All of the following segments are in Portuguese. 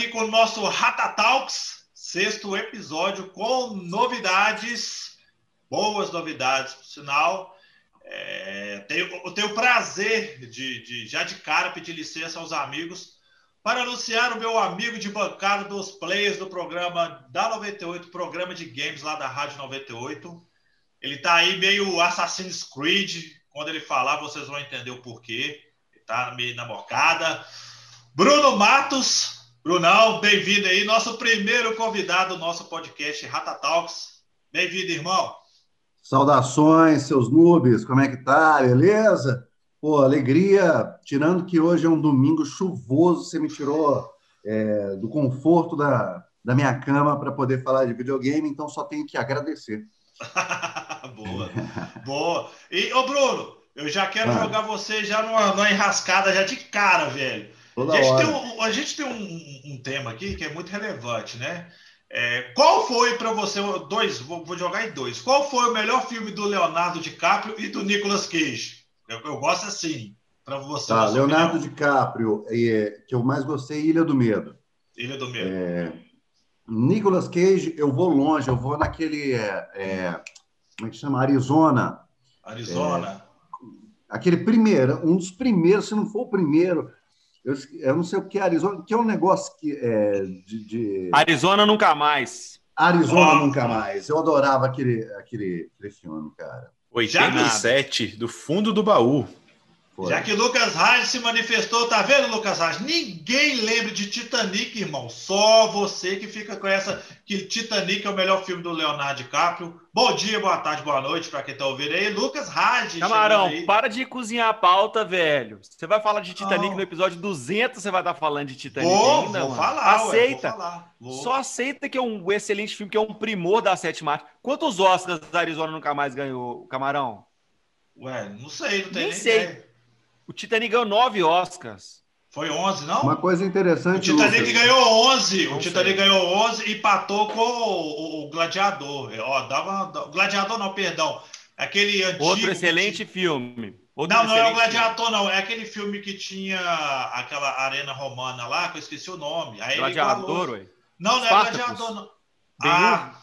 aqui com o nosso Rata Talks, sexto episódio com novidades, boas novidades, por sinal. É, tenho, eu tenho o prazer de, de, já de cara, pedir licença aos amigos para anunciar o meu amigo de bancada dos players do programa da 98, programa de games lá da Rádio 98. Ele está aí meio Assassin's Creed. Quando ele falar, vocês vão entender o porquê. Ele tá meio na bocada. Bruno Matos. Brunão, bem-vindo aí. Nosso primeiro convidado do nosso podcast Rata Talks. Bem-vindo, irmão. Saudações, seus noobs, como é que tá? Beleza? Pô, alegria, tirando que hoje é um domingo chuvoso, você me tirou é, do conforto da, da minha cama para poder falar de videogame, então só tenho que agradecer. boa, boa. E, ô Bruno, eu já quero ah. jogar você já numa, numa enrascada já de cara, velho. Toda a gente hora. tem, um, a gente tem um, um tema aqui que é muito relevante, né? É, qual foi para você, dois, vou, vou, jogar em dois, qual foi o melhor filme do Leonardo DiCaprio e do Nicolas Cage? Eu, eu gosto assim, para você. Tá, Leonardo opinião. DiCaprio, é, que eu mais gostei, Ilha do Medo. Ilha do Medo. É, Nicolas Cage, eu vou longe, eu vou naquele, é, é como é que chama? Arizona. Arizona. É, aquele primeiro, um dos primeiros, se não for o primeiro, eu, eu não sei o que é Arizona, que é um negócio que é de, de... Arizona nunca mais. Arizona oh. nunca mais. Eu adorava aquele, aquele, aquele filme, cara. 87, do fundo do baú. Foi. Já que Lucas Raj se manifestou, tá vendo, Lucas Raj? Ninguém lembra de Titanic, irmão. Só você que fica com essa que Titanic é o melhor filme do Leonardo DiCaprio. Bom dia, boa tarde, boa noite para quem tá ouvindo aí. Lucas Raj. Camarão, para de cozinhar a pauta, velho. Você vai falar de Titanic no episódio 200, você vai estar tá falando de Titanic vou, ainda, vou falar, Aceita. Ué, vou falar. Vou. Só aceita que é um excelente filme, que é um primor da sétima arte. Quantos Oscars da Arizona nunca mais ganhou, Camarão? Ué, não sei, não tem nem, nem sei. Ideia. O Titanic ganhou nove Oscars. Foi 11, não? Uma coisa interessante. O Titanic Lucas. ganhou 11. Não o Titanic sei. ganhou 11 e empatou com o, o Gladiador. Ó, dava, Gladiador não, perdão. Aquele antigo. Outro excelente que... filme. Outro não, não é o Gladiador, filme. não. É aquele filme que tinha aquela arena romana lá, que eu esqueci o nome. Aí Gladiador, ué? Não, não é Gladiador, não. Ah,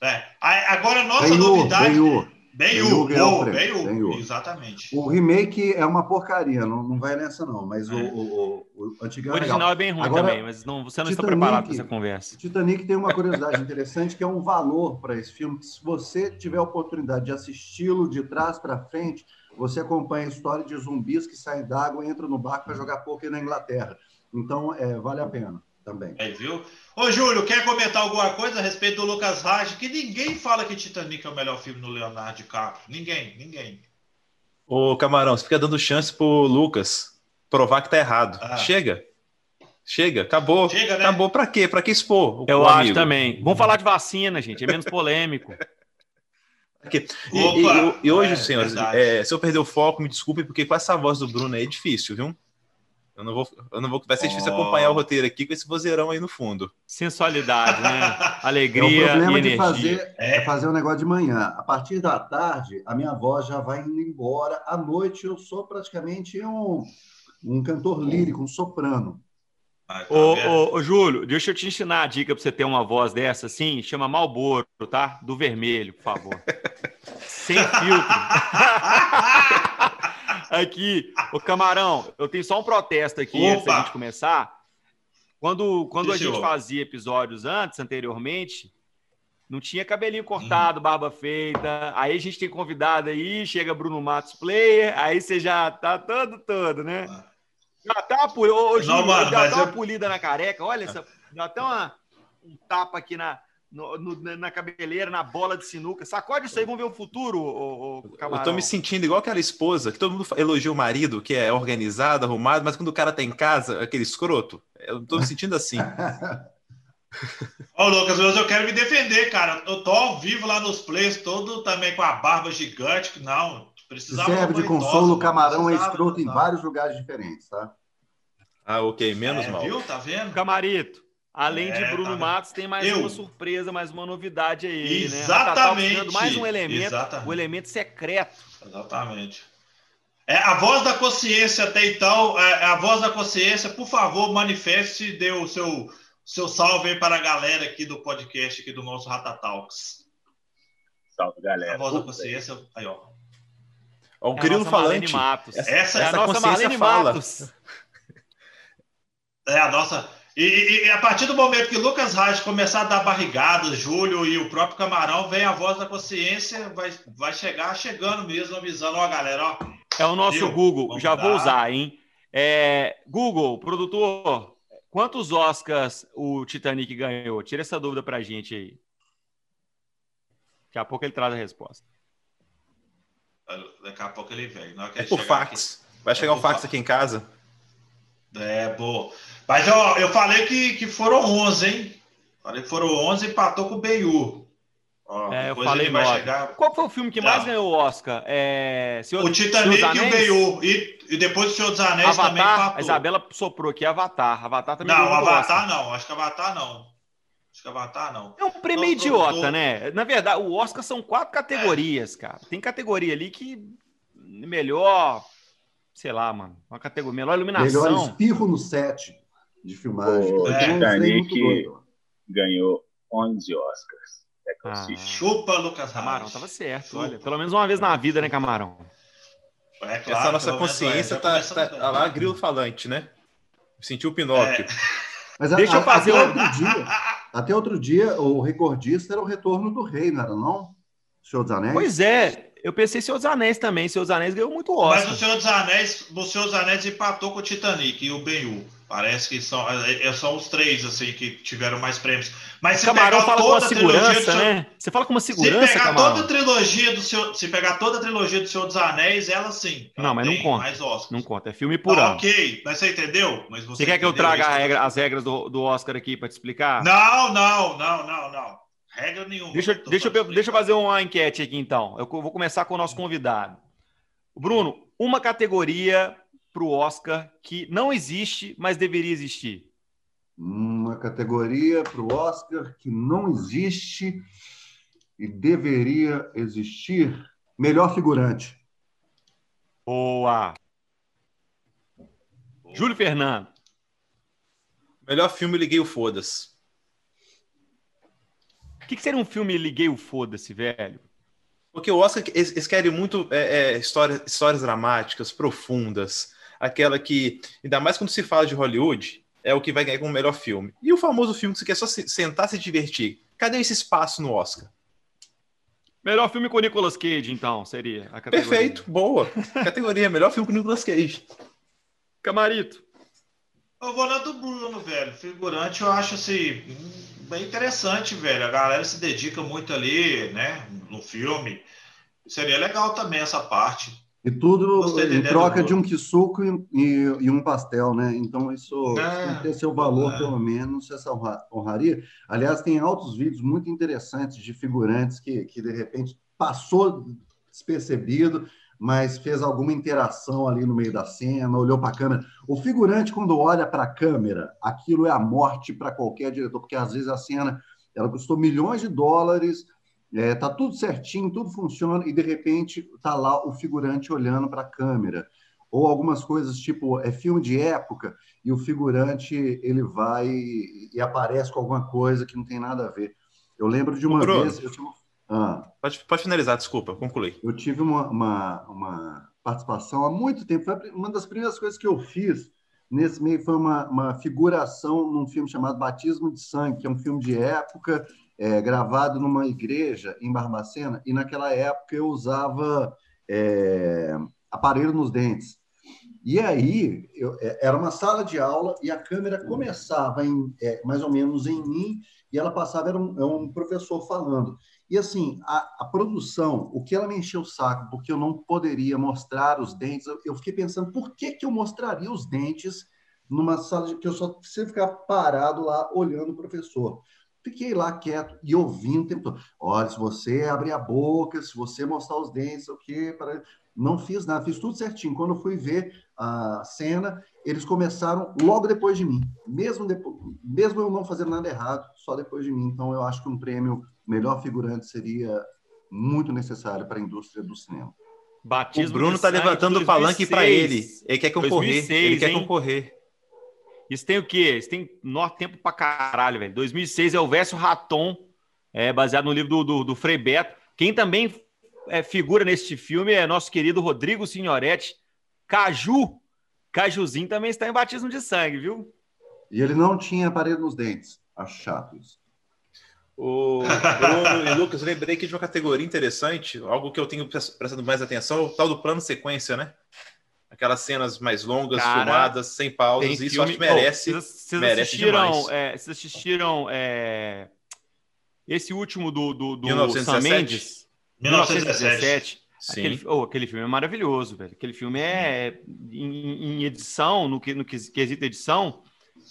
é. Agora, nossa novidade. Benhur. Bem-U, bem exatamente. O remake é uma porcaria, não, não vai nessa não, mas é. o, o, o, o antigo é O original é bem ruim Agora, também, mas não, você não Titanic, está preparado para essa conversa. Titanic tem uma curiosidade interessante, que é um valor para esse filme, que se você tiver a oportunidade de assisti-lo de trás para frente, você acompanha a história de zumbis que saem d'água e entram no barco para jogar poker na Inglaterra. Então, é, vale a pena também. É, viu? Ô, Júlio, quer comentar alguma coisa a respeito do Lucas Raj? Que ninguém fala que Titanic é o melhor filme do Leonardo DiCaprio. Ninguém, ninguém. Ô, Camarão, você fica dando chance pro Lucas provar que tá errado. Ah. Chega. Chega, acabou. Chega, né? Acabou pra quê? Pra que expor? Eu acho amigo? também. Vamos falar de vacina, gente. É menos polêmico. Aqui. E, Opa, e, e, hoje, é, senhores, é, se eu perder o foco, me desculpe, porque com essa voz do Bruno aí é difícil, viu? Eu não vou, eu não vou, vai ser difícil oh. acompanhar o roteiro aqui com esse vozeirão aí no fundo. Sensualidade, né? Alegria. É, o problema e de fazer é. é fazer o um negócio de manhã. A partir da tarde, a minha voz já vai indo embora. À noite, eu sou praticamente um, um cantor lírico, um soprano. Ah, tá ô, ô, ô, Júlio, deixa eu te ensinar a dica para você ter uma voz dessa assim. Chama Malboro, tá? Do vermelho, por favor. Sem filtro. aqui, o Camarão, eu tenho só um protesto aqui Opa. antes da gente começar. Quando, quando a gente fazia episódios antes, anteriormente, não tinha cabelinho cortado, barba feita. Aí a gente tem convidado aí, chega Bruno Matos Player, aí você já tá todo, todo, né? Ah. Já tá, ô, ô, Júlio, já tá uma eu... polida na careca, olha, essa, já tá uma, um tapa aqui na, no, no, na cabeleira, na bola de sinuca. Sacode isso aí, vamos ver o futuro, o, o Eu tô me sentindo igual aquela esposa, que todo mundo elogia o marido, que é organizado, arrumado, mas quando o cara tá em casa, aquele escroto. Eu tô me sentindo assim. Ô, Lucas, hoje eu quero me defender, cara. Eu tô ao vivo lá nos plays, todo também com a barba gigante, que não, precisava... Serve de consolo, o camarão é escroto em vários lugares diferentes, tá? Ah, ok, menos é, mal. Viu? Tá vendo? Camarito. Além é, de Bruno tá Matos, tem mais eu. uma surpresa, mais uma novidade aí, Exatamente. né? mais um elemento, Exatamente. o elemento secreto. Exatamente. É, a voz da consciência até então, é, a voz da consciência, por favor, manifeste, dê o seu, seu salve aí para a galera aqui do podcast, aqui do nosso Rata Talks. Salve, galera. A voz da consciência. Aí, ó. Ó, o é grilo falante. Matos. Essa, essa, é a nossa Marlene fala. Matos. É a nossa. E, e, a partir do momento que Lucas Reis começar a dar barrigada, Júlio e o próprio Camarão, vem a voz da consciência, vai, vai chegar chegando mesmo, avisando, ó, galera, ó. É o nosso viu? Google, Vamos já dar. vou usar, hein? É, Google, produtor, quantos Oscars o Titanic ganhou? Tira essa dúvida pra gente aí. Daqui a pouco ele traz a resposta. Daqui a pouco ele vem. é por fax. Aqui, vai chegar é um fax, fax aqui em casa. É, boa. Mas ó, eu falei que, que foram 11, hein? Falei que foram 11 e empatou com o Benhur. é, eu falei vai chegar... Qual foi o filme que mais ganhou o Oscar? É... Senhor... O Titanic e o Benhur. E, e depois o Senhor dos Anéis Avatar, também empatou. A Isabela soprou aqui Avatar. Avatar também Não, Avatar não. Acho que Avatar não. Acho que Avatar não. É um prêmio Nosso idiota, né? Na verdade, o Oscar são quatro categorias, é. cara. Tem categoria ali que melhor, sei lá, mano. Uma categoria, melhor iluminação. Melhor espirro no set de filmagem. O é, Titanic ganhou 11 Oscars. É que ah. Chupa, Lucas Camarão, tava certo. Chupa. Olha, pelo menos uma vez na vida, né, Camarão? É claro, Essa nossa consciência tá, tá, tá, lá grilo falante, né? Sentiu o Pinóquio. É. Mas a, Deixa eu fazer até outro dia. Até outro dia, o recordista era o retorno do rei, não era não? Senhor dos Anéis? Pois é, eu pensei Senhor dos Anéis também. Senhor dos Anéis ganhou muito Oscar. Mas o Senhor dos Anéis, o Senhor dos Anéis empatou com o Titanic e o Ben-Hur. Parece que são, é, é, são os três assim que tiveram mais prêmios. Mas se Camarão pegar fala toda com uma segurança, né? Você fala com uma segurança, Se pegar Camarão. toda a trilogia do seu, se pegar toda a trilogia do Senhor dos Anéis, ela sim. Ela não, mas não conta. Mais Não conta, é filme por ah, ano. Ok, mas você entendeu? Mas você, você quer que eu traga regra, as regras do, do Oscar aqui para te explicar? Não, não, não, não, não. Regra nenhuma. Deixa, deixa, eu, deixa eu fazer uma enquete aqui então. Eu vou começar com o nosso convidado. Bruno, uma categoria para o Oscar que não existe, mas deveria existir? Uma categoria para o Oscar que não existe e deveria existir. Melhor figurante. Boa. Júlio Fernando. Melhor filme Liguei o Foda-se. O que, que seria um filme Liguei o Foda-se, velho? Porque o Oscar, eles, eles querem muito é, é, histórias, histórias dramáticas, profundas, aquela que, ainda mais quando se fala de Hollywood, é o que vai ganhar como melhor filme. E o famoso filme que você quer só se, sentar se divertir. Cadê esse espaço no Oscar? Melhor filme com Nicolas Cage, então, seria a categoria. Perfeito, boa. categoria, melhor filme com Nicolas Cage. Camarito. Eu vou lá do Bruno, velho. Figurante, eu acho assim, bem interessante, velho. A galera se dedica muito ali, né, no filme. Seria legal também essa parte. E tudo em troca de um quisuco e, e, um pastel, né? Então isso é, tem que ter seu valor, é. pelo menos, essa honraria. Aliás, tem altos vídeos muito interessantes de figurantes que, que de repente passou despercebido, mas fez alguma interação ali no meio da cena, olhou para a câmera. O figurante, quando olha para a câmera, aquilo é a morte para qualquer diretor, porque às vezes a cena ela custou milhões de dólares, é, tá tudo certinho, tudo funciona e de repente tá lá o figurante olhando para a câmera ou algumas coisas tipo é filme de época e o figurante ele vai e aparece com alguma coisa que não tem nada a ver. Eu lembro de uma Bruno, vez eu. Ah, pode, pode finalizar, desculpa, concluí. Eu tive uma, uma, uma, participação há muito tempo. Foi uma das primeiras coisas que eu fiz nesse meio foi uma, uma figuração num filme chamado Batismo de Sangue, que é um filme de época é, gravado numa igreja em Barbacena, e naquela época eu usava é, aparelho nos dentes. E aí, eu, é, era uma sala de aula e a câmera começava em, é, mais ou menos em mim e ela passava, era um, é um professor falando. E assim, a, a, produção, o que ela me encheu o saco, porque eu não poderia mostrar os dentes, eu, eu fiquei pensando, por que, que eu mostraria os dentes numa sala de, que eu só preciso ficar parado lá olhando o professor? Fiquei lá quieto e ouvindo o tempo todo. Olha, se você abrir a boca, se você mostrar os dentes, o quê? Para... Não fiz nada, fiz tudo certinho. Quando eu fui ver a cena, eles começaram logo depois de mim. Mesmo, depois, mesmo eu não fazendo nada errado, só depois de mim. Então, eu acho que um prêmio melhor figurante seria muito necessário para a indústria do cinema. Batismo o Bruno está levantando o palanque para ele. Ele quer concorrer. 2006, ele quer hein? concorrer. Isso tem o quê? Isso tem nó tempo pra caralho, velho. 2006 é o Verso Raton, é, baseado no livro do, do, do Frei Beto. Quem também é, figura neste filme é nosso querido Rodrigo Signoretti. Caju. Cajuzinho também está em batismo de sangue, viu? E ele não tinha aparelho nos dentes. Acho chato isso. O Bruno e Lucas, lembrei que de uma categoria interessante, algo que eu tenho prestado mais atenção, é o tal do plano sequência, né? Aquelas cenas mais longas, Cara, filmadas, sem pausas, isso filme... acho que merece. Oh, vocês, merece assistiram, é, vocês assistiram é, esse último do, do, do 1917? Sam Mendes? 1917. Aquele, oh, aquele filme é maravilhoso, velho. Aquele filme é em, em edição, no, no quesito edição,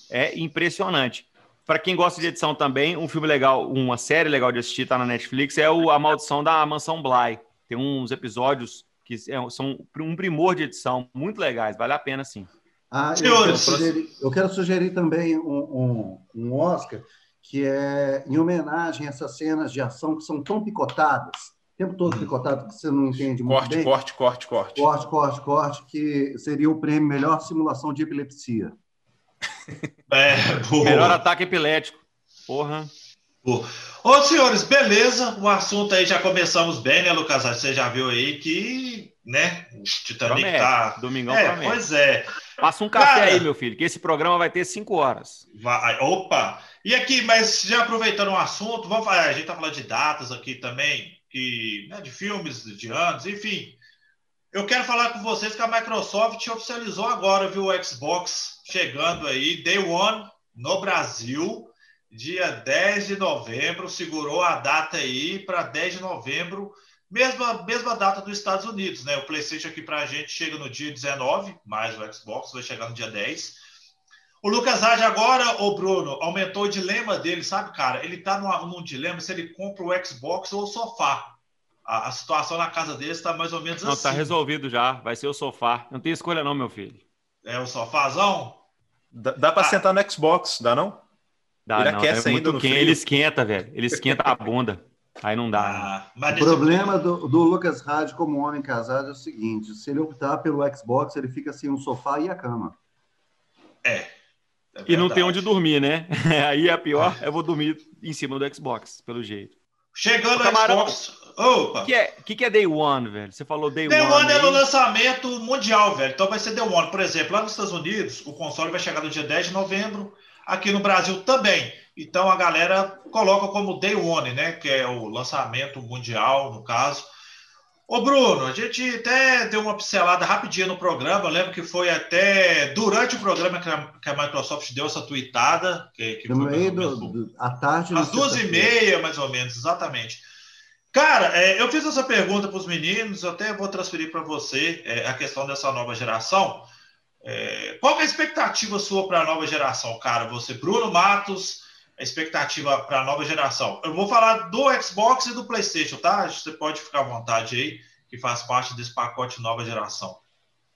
é impressionante. Para quem gosta de edição também, um filme legal, uma série legal de assistir, tá na Netflix, é o A Maldição da Mansão Bly. Tem uns episódios que é, são um primor de edição, muito legais, vale a pena sim. Ah, eu, quero sugerir, eu quero sugerir também um, um, um, Oscar que é em homenagem a essas cenas de ação que são tão picotadas, o tempo todo picotado, que você não entende muito corte, bem. Corte, corte, corte. Corte, corte, corte, que seria o prêmio Melhor Simulação de Epilepsia. É, Melhor ataque epilético. Porra. Ô, senhores, beleza. O assunto aí já começamos bem, né, Lucas? Você já viu aí que, né, o Titanic promete. tá. Domingão é, promete. Pois é. Passa um café Cara, aí, meu filho, que esse programa vai ter cinco horas. Vai, opa! E aqui, mas já aproveitando o assunto, vamos falar, a gente tá falando de datas aqui também, que, né, de filmes de anos, enfim. Eu quero falar com vocês que a Microsoft oficializou agora, viu, o Xbox chegando aí, Day One, no Brasil, dia 10 de novembro, segurou a data aí para 10 de novembro, mesma, mesma data dos Estados Unidos, né? O PlayStation aqui para a gente chega no dia 19, mais o Xbox vai chegar no dia 10. O Lucas Hadi agora, o Bruno, aumentou o dilema dele, sabe, cara? Ele tá num, num dilema se ele compra o Xbox ou o sofá a, a situação na casa dele está mais ou menos não, tá assim. Não, está resolvido já. Vai ser o sofá. Não tem escolha, não, meu filho. É o sofazão? Dá, dá para ah. sentar no Xbox, dá não? Dá, ele não. aquece é ainda no Ele esquenta, velho. Ele esquenta a bunda. Aí não dá. Ah, o problema do, do, Lucas Rádio como homem casado é o seguinte: se ele optar pelo Xbox, ele fica sem um sofá e a cama. É. é e não tem onde dormir, né? Aí a pior, eu vou dormir em cima do Xbox, pelo jeito. Chegando no Xbox. Opa! O que, é, que, que é Day One, velho? Você falou Day, Day One. Day One é no lançamento mundial, velho. Então vai ser Day One. Por exemplo, lá nos Estados Unidos, o console vai chegar no dia 10 de novembro. Aqui no Brasil também. Então a galera coloca como Day One, né? Que é o lançamento mundial, no caso. Ô, Bruno, a gente até deu uma pincelada rapidinha no programa. Eu lembro que foi até durante o programa que a, que a Microsoft deu essa tweetada. Que, que no meio do, do, à tarde. Às duas e meia, mais ou menos, exatamente. Cara, é, eu fiz essa pergunta para os meninos, eu até vou transferir para você é, a questão dessa nova geração. É, qual é a expectativa sua para a nova geração, cara? Você, Bruno Matos, a expectativa para a nova geração. Eu vou falar do Xbox e do PlayStation, tá? Você pode ficar à vontade aí, que faz parte desse pacote nova geração.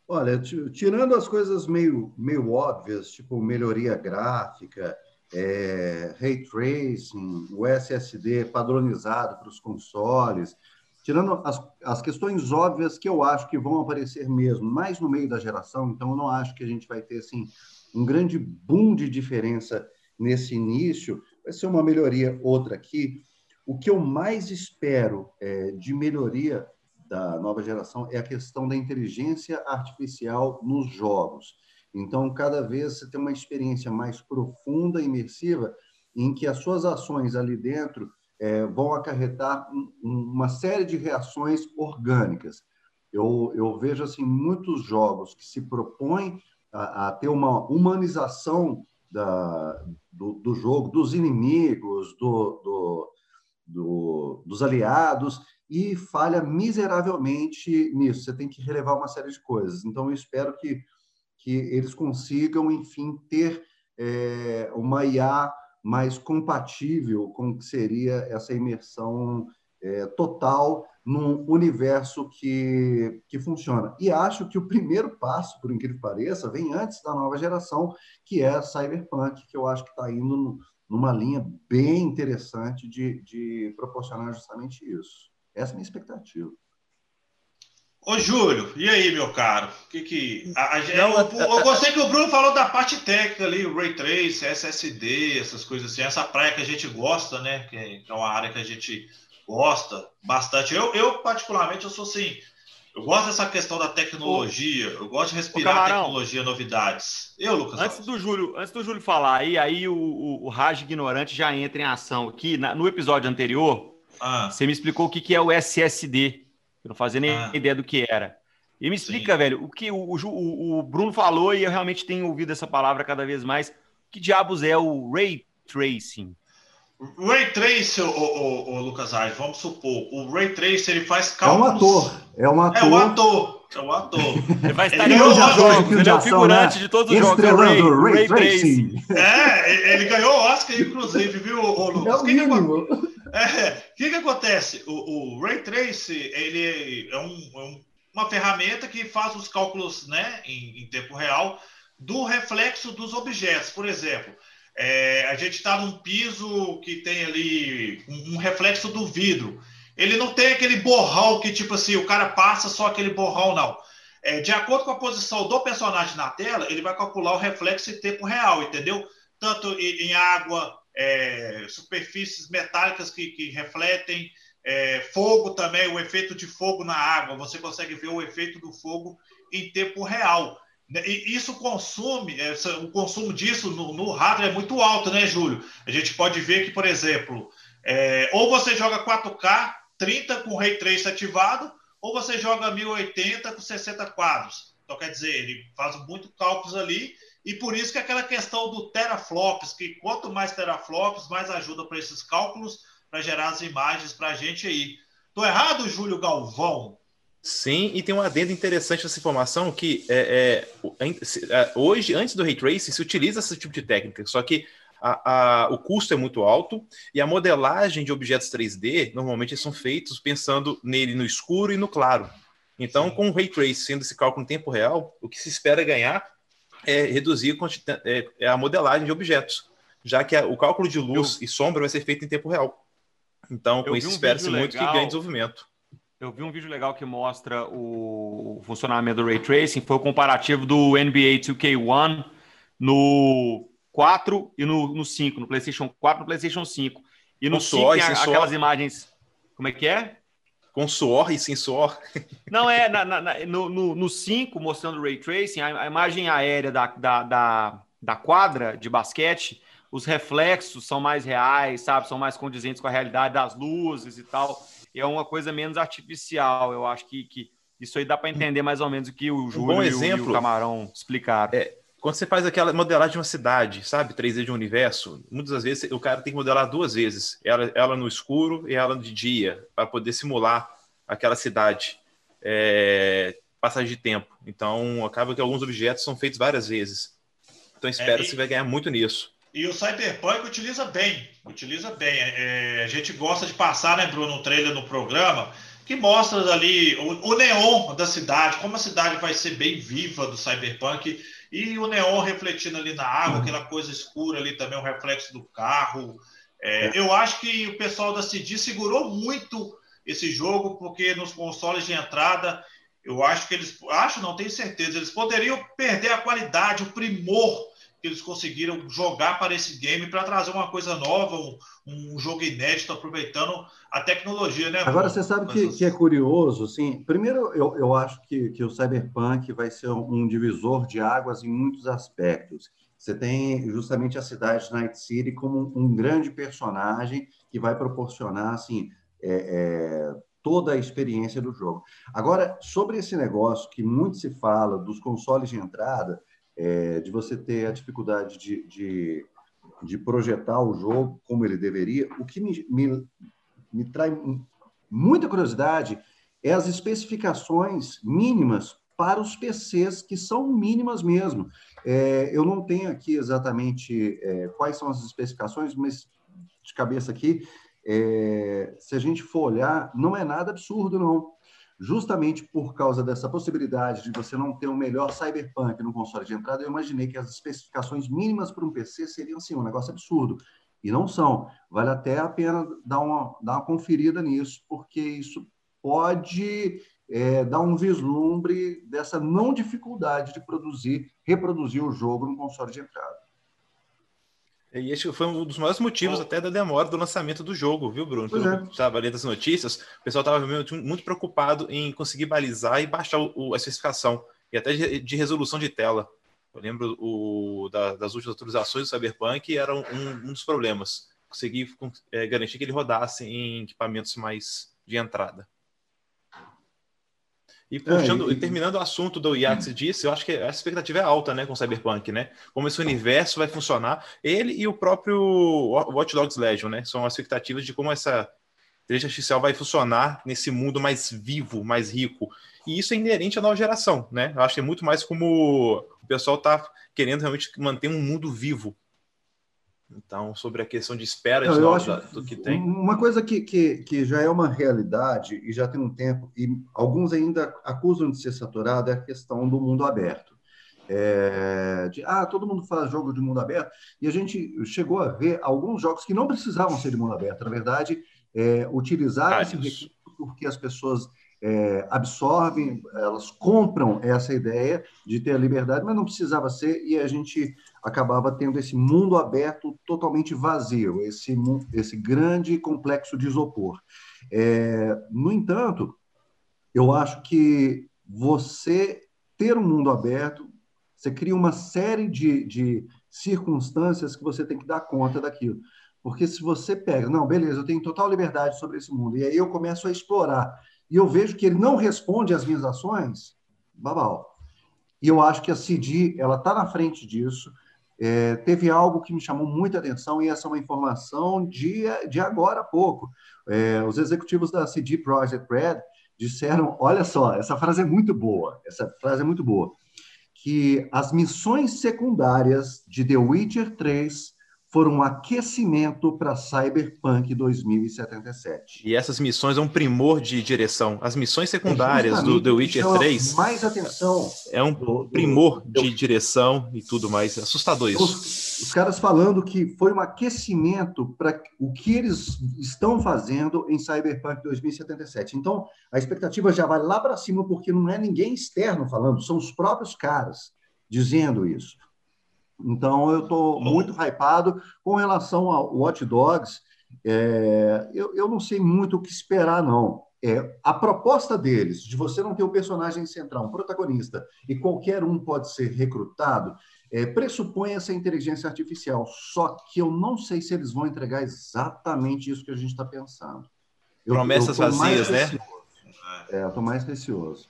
Olha, tirando as coisas meio, meio óbvias, tipo melhoria gráfica, é, ray tracing, o SSD padronizado para os consoles, tirando as, as questões óbvias que eu acho que vão aparecer mesmo, mais no meio da geração, então eu não acho que a gente vai ter assim, um grande boom de diferença nesse início, vai ser uma melhoria outra aqui. O que eu mais espero é, de melhoria da nova geração é a questão da inteligência artificial nos jogos. Então, cada vez você tem uma experiência mais profunda, imersiva, em que as suas ações ali dentro é, vão acarretar uma série de reações orgânicas. Eu, eu vejo assim muitos jogos que se propõem a, a ter uma humanização da, do, do, jogo, dos inimigos, do, do, do, dos aliados, e falha miseravelmente nisso. Você tem que relevar uma série de coisas. Então, eu espero que que eles consigam, enfim, ter é, uma IA mais compatível com o que seria essa imersão é, total num universo que, que funciona. E acho que o primeiro passo, por incrível que pareça, vem antes da nova geração, que é a Cyberpunk, que eu acho que está indo no, numa linha bem interessante de, de proporcionar justamente isso. Essa é a minha expectativa. Ô, Júlio, e aí, meu caro? Que que, a, a, Não, eu, eu, gostei que o Bruno falou da parte técnica ali, o Ray Trace, SSD, essas coisas assim, essa praia que a gente gosta, né? Que é, que é uma área que a gente gosta bastante. Eu, eu, particularmente, eu sou assim, eu gosto dessa questão da tecnologia, eu gosto de respirar tecnologia, novidades. Eu, Lucas. Antes do Júlio, antes do Júlio falar, aí, aí o, o, o Raj Ignorante já entra em ação aqui. Na, no episódio anterior, ah. você me explicou o que, que é o SSD. Eu não fazia nem ah. ideia do que era. E me explica, Sim. velho, o que o, o, o, Bruno falou, e eu realmente tenho ouvido essa palavra cada vez mais. Que diabos é o Ray Tracing? Ray Tracer, o, o, o Lucas Arge, vamos supor, o Ray Tracer ele faz cálculos. É um ator. É um ator. É um ator. É um ator. Ele vai estar ele em todos os jogos. Ele é o figurante né? de todos os jogos. É Ray, Ray, Ray Tracing. É, ele ganhou o Oscar, inclusive, viu, o Lucas? É o mínimo. O é, que, que acontece? O, o Ray Trace ele é, um, é um, uma ferramenta que faz os cálculos né, em, em tempo real do reflexo dos objetos. Por exemplo, é, a gente está num piso que tem ali um, um, reflexo do vidro. Ele não tem aquele borrão que, tipo assim, o cara passa só aquele borrão, não. É, de acordo com a posição do personagem na tela, ele vai calcular o reflexo em tempo real, entendeu? Tanto em, em água, é, superfícies metálicas que, que refletem, é, fogo também, o efeito de fogo na água, você consegue ver o efeito do fogo em tempo real. E isso consome, o consumo disso no, no hardware é muito alto, né, Júlio? A gente pode ver que, por exemplo, é, ou você joga 4K 30 com Ray Trace ativado, ou você joga 1080 com 60 quadros. Então, quer dizer, ele faz muito cálculos ali e por isso que aquela questão do teraflops, que quanto mais teraflops, mais ajuda para esses cálculos, para gerar as imagens para a gente aí. Estou errado, Júlio Galvão? Sim, e tem um adendo interessante nessa informação que é, é, é, hoje, antes do Ray Tracing, se utiliza esse tipo de técnica, só que a, a, o custo é muito alto e a modelagem de objetos 3D, normalmente são feitos pensando nele no escuro e no claro. Então, Sim. com o Ray Tracing sendo esse cálculo em tempo real, o que se espera ganhar é, reduzir é, é, a modelagem de objetos, já que a, o cálculo de luz eu, e sombra vai ser feito em tempo real. Então, com isso, um espera-se muito que ganhe desenvolvimento. Eu vi um vídeo legal que mostra o funcionamento do Ray Tracing, foi o comparativo do NBA 2K1 no 4 e no, no 5, no PlayStation 4 e no PlayStation 5. E no 5 tem aquelas imagens... Como é que é? Com suor e sem suor. Não, é na, na, no 5, mostrando o Ray Tracing, a, a imagem aérea da, da, da, da, quadra de basquete, os reflexos são mais reais, sabe? São mais condizentes com a realidade das luzes e tal. E é uma coisa menos artificial. Eu acho que, que isso aí dá para entender mais ou menos o que o Júlio um exemplo, e o Camarão explicaram. É, quando você faz aquela modelagem de uma cidade, sabe, 3D de um universo, muitas das vezes o cara tem que modelar duas vezes, ela, ela no escuro e ela de dia, para poder simular aquela cidade, é, passagem de tempo. Então, acaba que alguns objetos são feitos várias vezes. Então, espera-se é, vai ganhar muito nisso. E o Cyberpunk utiliza bem, utiliza bem. É, a gente gosta de passar, né, Bruno, um trailer no programa, que mostra ali o, o neon da cidade, como a cidade vai ser bem viva do Cyberpunk e o neon refletindo ali na água, aquela coisa escura ali também, o reflexo do carro. É, é. Eu acho que o pessoal da CD segurou muito esse jogo, porque nos consoles de entrada, eu acho que eles, acho, não tenho certeza, eles poderiam perder a qualidade, o primor que eles conseguiram jogar para esse game para trazer uma coisa nova, um, um, jogo inédito, aproveitando a tecnologia, né? Agora, você sabe que, que é curioso, assim, primeiro eu, eu acho que, que o Cyberpunk vai ser um divisor de águas em muitos aspectos. Você tem justamente a cidade de Night City como um grande personagem que vai proporcionar, assim, é, é, toda a experiência do jogo. Agora, sobre esse negócio que muito se fala dos consoles de entrada, é, de você ter a dificuldade de, de, de, projetar o jogo como ele deveria, o que me, me, me traz muita curiosidade é as especificações mínimas para os PCs, que são mínimas mesmo. É, eu não tenho aqui exatamente é, quais são as especificações, mas de cabeça aqui, é, se a gente for olhar, não é nada absurdo, não justamente por causa dessa possibilidade de você não ter o um melhor cyberpunk no console de entrada, eu imaginei que as especificações mínimas para um PC seriam assim, um negócio absurdo. E não são. Vale até a pena dar uma, dar uma conferida nisso, porque isso pode é, dá um vislumbre dessa não dificuldade de produzir, reproduzir o jogo no console de entrada. E esse foi um dos maiores motivos até da demora do lançamento do jogo, viu, Bruno? Pois é. Estava lendo as notícias, o pessoal estava muito preocupado em conseguir balizar e baixar o, a especificação, e até de, de resolução de tela. Eu lembro o, da, das últimas atualizações do Cyberpunk era um, um dos problemas. Conseguir é, garantir que ele rodasse em equipamentos mais de entrada. E puxando, é, e... terminando o assunto do Yax disse, eu acho que a expectativa é alta, né, com o Cyberpunk, né? Como esse universo vai funcionar. Ele e o próprio Watch Dogs Legion, né? São as expectativas de como essa inteligência artificial vai funcionar nesse mundo mais vivo, mais rico. E isso é inerente à nova geração, né? Eu acho que é muito mais como o pessoal está querendo realmente manter um mundo vivo, então, sobre a questão de espera Não, eu acho do que tem. Uma coisa que, que, que já é uma realidade e já tem um tempo, e alguns ainda acusam de ser saturado, é a questão do mundo aberto. É, de, ah, todo mundo faz jogo de mundo aberto, e a gente chegou a ver alguns jogos que não precisavam ser de mundo aberto, na verdade, é, utilizar esse recurso porque as pessoas é, absorvem, elas compram essa ideia de ter a liberdade, mas não precisava ser, e a gente acabava tendo esse mundo aberto totalmente vazio, esse, esse grande complexo de isopor. É, no entanto, eu acho que você ter um mundo aberto, você cria uma série de, de circunstâncias que você tem que dar conta daquilo. Porque se você pega, não, beleza, eu tenho total liberdade sobre esse mundo, e aí eu começo a explorar, e eu vejo que ele não responde às minhas ações, babau. E eu acho que a CD, ela está na frente disso, é, teve algo que me chamou muita atenção e essa é uma informação de, de agora há pouco. É, os executivos da CD Projekt Red disseram, olha só, essa frase é muito boa, essa frase é muito boa, que as missões secundárias de The Witcher 3 foram um aquecimento para Cyberpunk 2077. E essas missões é um primor de direção. As missões secundárias é do The Witcher 3 mais atenção é um do, primor do, de direção e tudo mais. Assustador isso. Os, os caras falando que foi um aquecimento para o que eles estão fazendo em Cyberpunk 2077. Então, a expectativa já vai lá para cima porque não é ninguém externo falando, são os próprios caras dizendo isso. Então, eu estou muito hypado com relação ao Watch Dogs. É, eu, eu não sei muito o que esperar, não. É, a proposta deles, de você não ter o um personagem central, um protagonista, e qualquer um pode ser recrutado, é, pressupõe essa inteligência artificial. Só que eu não sei se eles vão entregar exatamente isso que a gente está pensando. Eu, Promessas eu vazias, né? É, eu estou mais receoso.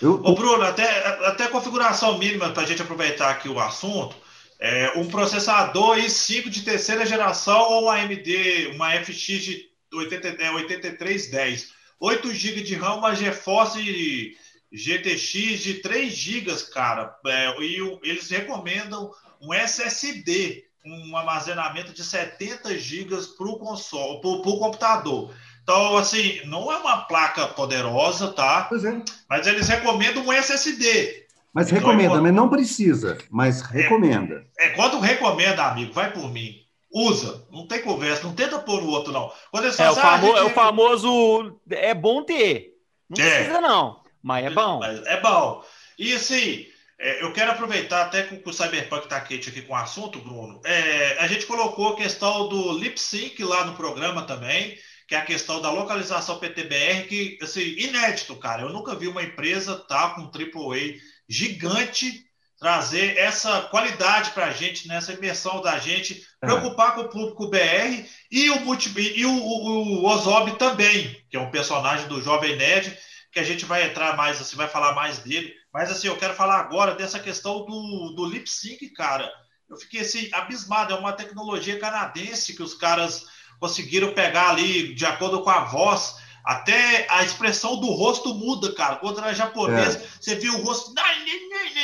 Eu, Ô, Bruno, até, até configuração mínima para a gente aproveitar aqui o assunto. É, um processador i5 de terceira geração ou uma AMD, uma FX de 80, é, 8310. 8 GB de RAM, uma GeForce GTX de 3 GB, cara. É, e eles recomendam um SSD, um armazenamento de 70 GB para o console, para o computador. Então, assim, não é uma placa poderosa, tá? É. Mas eles recomendam um SSD. Mas então, recomenda, mas não precisa, mas é, recomenda. É, é, quando recomenda, amigo, vai por mim. Usa, não tem conversa, não tenta pôr no outro, não. Quando eles é, o famo gente... é o famoso é bom ter. Não é. precisa, não, mas é bom. Mas é bom. E assim, é, eu quero aproveitar até que o Cyberpunk está quente aqui com o assunto, Bruno. É, a gente colocou a questão do lip sync lá no programa também, que é a questão da localização PTBR, que, assim, inédito, cara. Eu nunca vi uma empresa tá com AAA gigante trazer essa qualidade para a gente, nessa né, imersão da gente, preocupar com o público BR e o, e o, o, o Ozob também, que é um personagem do Jovem Nerd, que a gente vai entrar mais, assim, vai falar mais dele. Mas assim, eu quero falar agora dessa questão do, do lip sync, cara. Eu fiquei assim, abismado, é uma tecnologia canadense que os caras conseguiram pegar ali de acordo com a voz até a expressão do rosto muda, cara. Quando era japonês, é. você viu o rosto,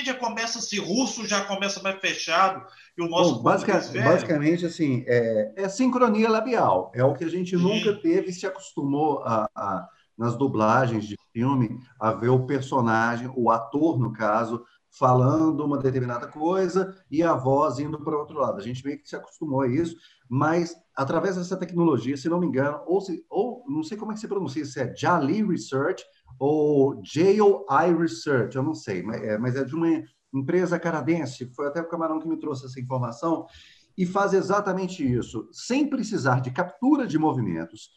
já começa assim, russo já começa mais fechado. E o nosso Bom, basicamente, assim, é, é, sincronia labial. É o que a gente Sim. nunca teve e se acostumou a, a, nas dublagens de filme a ver o personagem, o ator, no caso, falando uma determinada coisa e a voz indo para o outro lado. A gente meio que se acostumou a isso, mas através dessa tecnologia, se não me engano, ou, se, ou não sei como é que se pronuncia, se é Jali Research ou JOI Research, eu não sei, mas é, mas é de uma empresa canadense, foi até o Camarão que me trouxe essa informação, e faz exatamente isso, sem precisar de captura de movimentos.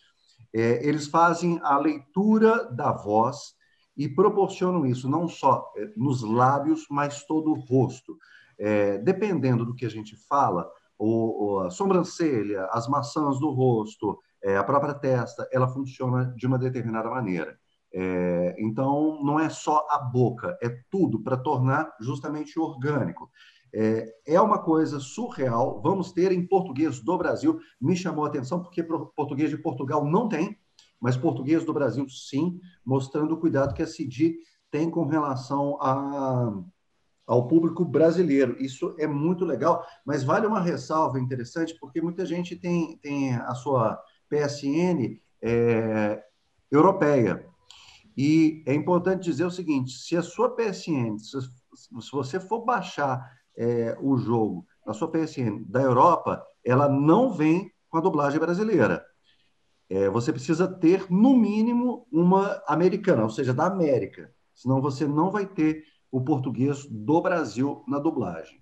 É, eles fazem a leitura da voz e proporcionam isso não só é, nos lábios, mas todo o rosto. É, dependendo do que a gente fala, o, a sobrancelha, as maçãs do rosto, é, a própria testa, ela funciona de uma determinada maneira. É, então, não é só a boca, é tudo para tornar justamente orgânico. É, é, uma coisa surreal. Vamos ter em português do Brasil. Me chamou a atenção porque português de Portugal não tem, mas português do Brasil sim, mostrando o cuidado que a CIDI tem com relação a, ao público brasileiro. Isso é muito legal, mas vale uma ressalva interessante, porque muita gente tem, tem a sua PSN é, europeia. E é importante dizer o seguinte: se a sua PSN, se, se você for baixar é, o jogo na sua PSN da Europa, ela não vem com a dublagem brasileira. É, você precisa ter, no mínimo, uma americana, ou seja, da América. Senão você não vai ter o português do Brasil na dublagem.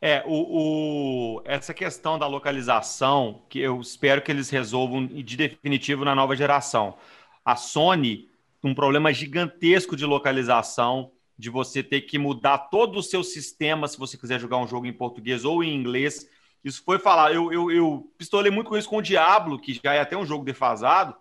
É, o, o, essa questão da localização, que eu espero que eles resolvam de definitivo na nova geração. A Sony, um problema gigantesco de localização, de você ter que mudar todo o seu sistema se você quiser jogar um jogo em português ou em inglês. Isso foi falar. Eu, eu, eu pistolei muito com isso com o Diablo, que já é até um jogo defasado,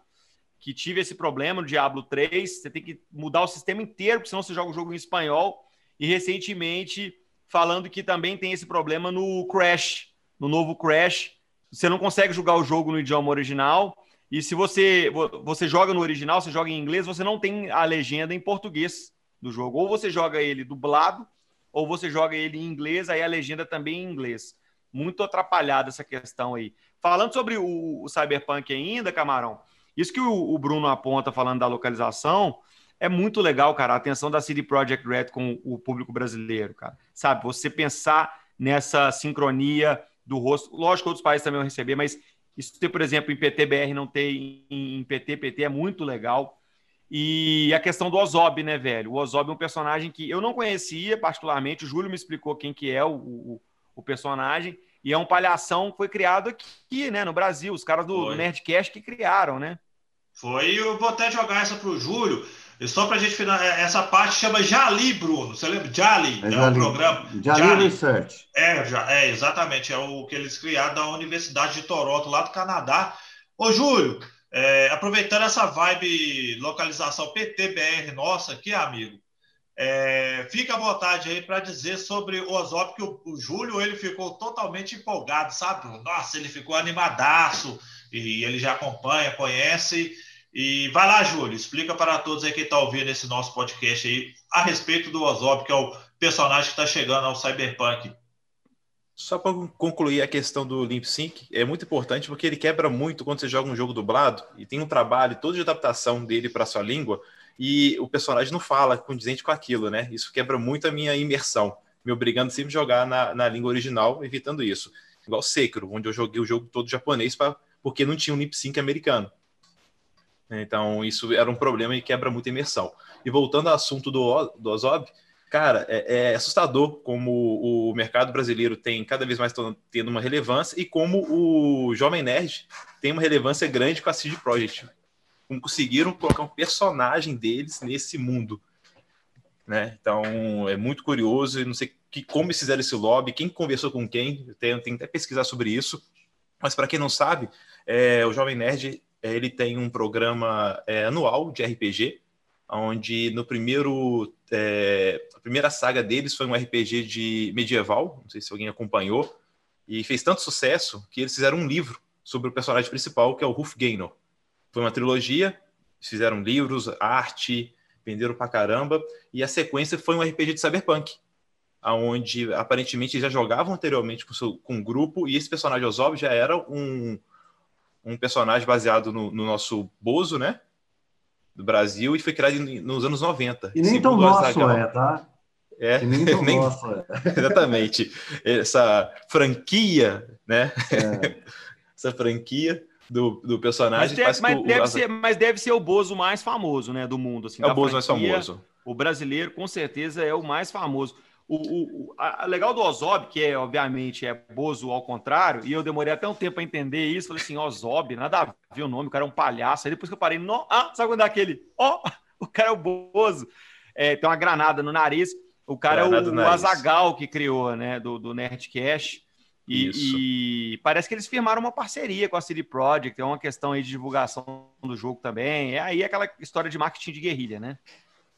que tive esse problema no Diablo 3. Você tem que mudar o sistema inteiro, porque senão você joga o jogo em espanhol. E recentemente falando que também tem esse problema no Crash, no novo Crash. Você não consegue jogar o jogo no idioma original. E se você, você joga no original, você joga em inglês, você não tem a legenda em português do jogo. Ou você joga ele dublado, ou você joga ele em inglês, aí a legenda também em inglês. Muito atrapalhada essa questão aí. Falando sobre o, o Cyberpunk ainda, Camarão, isso que o, o Bruno aponta falando da localização, é muito legal, cara, a atenção da CD Projekt Red com o público brasileiro, cara. Sabe, você pensar nessa sincronia do rosto. Lógico que outros países também vão receber, mas isso ter, por exemplo, em PTBR não ter em, PT, PT é muito legal. E a questão do Ozob, né, velho? O Ozob é um personagem que eu não conhecia particularmente, o Júlio me explicou quem que é o, o, o personagem, e é um palhação que foi criado aqui, né, no Brasil, os caras do foi. Nerdcast que criaram, né? Foi, eu vou até jogar essa pro Júlio, e só para a gente finalizar, é, essa parte chama Jali, Bruno. Você lembra? Jali, é, é o programa. Jali, Jali Research. É, é, exatamente. É o que eles criaram da Universidade de Toronto, lá do Canadá. Ô, Júlio, é, aproveitando essa vibe localização PTBR nossa aqui, amigo, é, fica à vontade aí para dizer sobre o Osório, que o, o, Júlio ele ficou totalmente empolgado, sabe? Nossa, ele ficou animadaço e ele já acompanha, conhece. E vai lá, Júlio, explica para todos aí que está ouvindo esse nosso podcast aí a respeito do Ozob, que é o personagem que está chegando ao Cyberpunk. Só para concluir a questão do Limp Sync, é muito importante porque ele quebra muito quando você joga um jogo dublado e tem um trabalho todo de adaptação dele para sua língua e o personagem não fala condizente com aquilo, né? Isso quebra muito a minha imersão, me obrigando sempre a jogar na, na língua original, evitando isso. Igual Sekiro, onde eu joguei o jogo todo japonês pra, porque não tinha um lip sync americano. Então, isso era um problema e quebra muita imersão. E voltando ao assunto do, do Ozob, cara, é, é, assustador como o mercado brasileiro tem cada vez mais tendo uma relevância e como o Jovem Nerd tem uma relevância grande com a CD Projekt. Como conseguiram colocar um personagem deles nesse mundo. Né? Então, é muito curioso. Eu não sei que, como eles fizeram esse lobby, quem conversou com quem, eu tenho, tenho até pesquisar sobre isso. Mas, para quem não sabe, é, o Jovem Nerd é, ele tem um programa é, anual de RPG, onde no primeiro é, a primeira saga deles foi um RPG de medieval, não sei se alguém acompanhou, e fez tanto sucesso que eles fizeram um livro sobre o personagem principal, que é o Ruf Gaynor. Foi uma trilogia, fizeram livros, arte, venderam pra caramba, e a sequência foi um RPG de cyberpunk, onde aparentemente já jogavam anteriormente com, seu, com um grupo, e esse personagem Ozob já era um um personagem baseado no, no nosso Bozo, né? Do Brasil, e foi criado nos anos 90. E nem tão nosso é, tá? É, e nem tão nem... nosso é. Exatamente. Essa franquia, né? É. Essa franquia. do, do personagem. Mas, deve, mas, o, deve o... ser, mas deve ser o Bozo mais famoso, né, do mundo. Assim, é o Bozo mais famoso. O brasileiro, com certeza, é o mais famoso. O, o, a, legal do Ozob, que é, obviamente, é Bozo ao contrário, e eu demorei até um tempo para entender isso. Falei assim, Ozob, nada a ver o nome, o cara é um palhaço. Aí depois que eu parei, no, ah, sabe quando é aquele? Ó, oh, o cara é o Bozo. É, tem uma granada no nariz. O cara granada é o, o Azagal que criou, né, do, do Nerdcast. E, e, parece que eles firmaram uma parceria com a CD Projekt, é uma questão aí de divulgação do jogo também. É aí aquela história de marketing de guerrilha, né?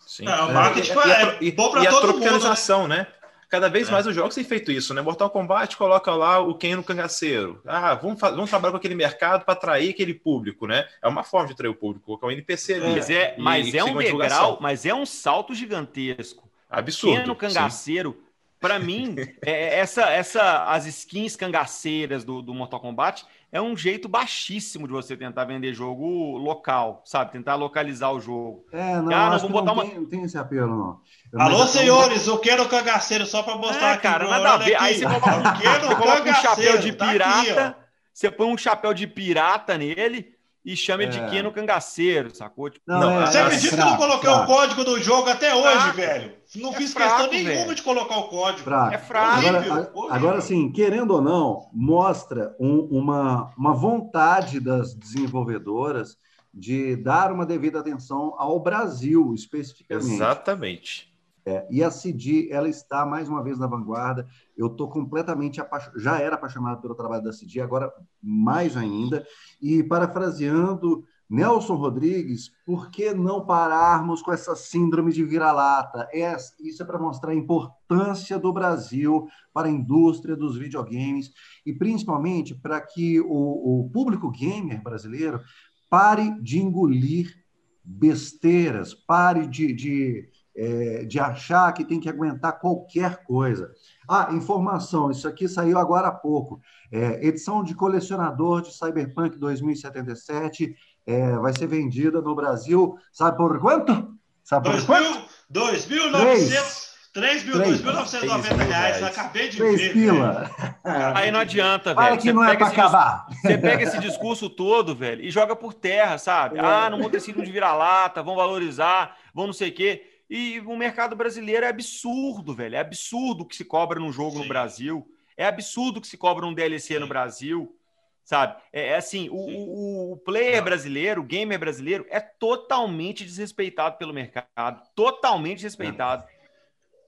Sim. É, o marketing é, e, bom para todo a tropicalização, mundo, né? né? Cada vez é. mais os jogos têm feito isso, né? Mortal Kombat coloca lá o Ken no cangaceiro. Ah, vamos, vamos trabalhar com aquele mercado para atrair aquele público, né? É uma forma de atrair o público, colocar um NPC ali. Mas é, mas é um degrau, mas é um salto gigantesco. Absurdo. Ken no cangaceiro. Sim para mim, é, é, essa, essa, as skins cangaceiras do, do Mortal Kombat é um jeito baixíssimo de você tentar vender jogo local, sabe? Tentar localizar o jogo. É, não, não, vou botar não, uma... tem, não tem esse apelo, não. Eu Alô, senhores, eu quero cangaceiro só para mostrar é, cara, nada a ver. Aí você coloca, você coloca um chapéu de pirata, tá aqui, você põe um chapéu de pirata nele e chama é. de Keno Cangaceiro, sacou? Tipo, não, não, é, você acredita é que eu não coloquei fraco. o código do jogo até hoje, fraco. velho? Não é fiz fraco, questão nenhuma velho. de colocar o código. Fraco. É fraco. Agora, agora, sim, querendo ou não, mostra um, uma, uma vontade das desenvolvedoras de dar uma devida atenção ao Brasil, especificamente. Exatamente. É, e a CD, ela está mais uma vez na vanguarda. Eu estou completamente apaixonado, já era apaixonado pelo trabalho da CD, agora mais ainda. E parafraseando Nelson Rodrigues, por que não pararmos com essa síndrome de vira-lata? É, isso é para mostrar a importância do Brasil para a indústria dos videogames e principalmente para que o, o público gamer brasileiro pare de engolir besteiras, pare de, de é, de achar que tem que aguentar qualquer coisa. Ah, informação, isso aqui saiu agora há pouco. É, edição de colecionador de Cyberpunk 2077 é, vai ser vendida no Brasil, sabe por quanto? Sabe por quanto? 2.900 3.990 reais, acabei de ver. Pila. Aí não adianta, velho. Fala que não é para acabar. Você pega esse discurso todo, velho, e joga por terra, sabe? É. Ah, não vou ter sido de vira-lata, vão valorizar, vão não sei o quê. E o mercado brasileiro é absurdo, velho. É absurdo o que se cobra num jogo Sim. no Brasil. É absurdo o que se cobra num DLC Sim. no Brasil. Sabe? É, é assim, o, o, player brasileiro, o gamer brasileiro, é totalmente desrespeitado pelo mercado. Totalmente desrespeitado.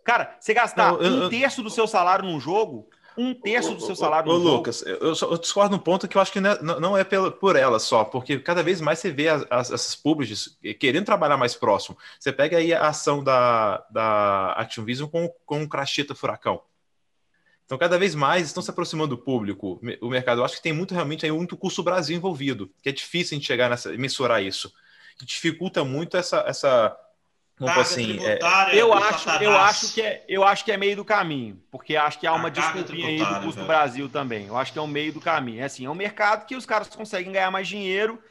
Cara, você gastar Não, eu, um terço do seu salário num jogo, um terço do seu salário. Ô, Lucas, eu, eu, discordo num ponto que eu acho que não é, não é pela, por ela só, porque cada vez mais você vê as, as, essas publishers querendo trabalhar mais próximo. Você pega aí a ação da, da Activision com, com o Cracheta Furacão. Então, cada vez mais estão se aproximando do público, o mercado. Eu acho que tem muito realmente aí muito custo Brasil envolvido, que é difícil a gente chegar nessa, mensurar isso. Que dificulta muito essa, essa Carga assim, é, eu acho, eu acho que é, eu acho que é meio do caminho, porque acho que há uma desculpinha aí do custo do Brasil também. Eu acho que é um meio do caminho. É assim, é um mercado que os caras conseguem ganhar mais dinheiro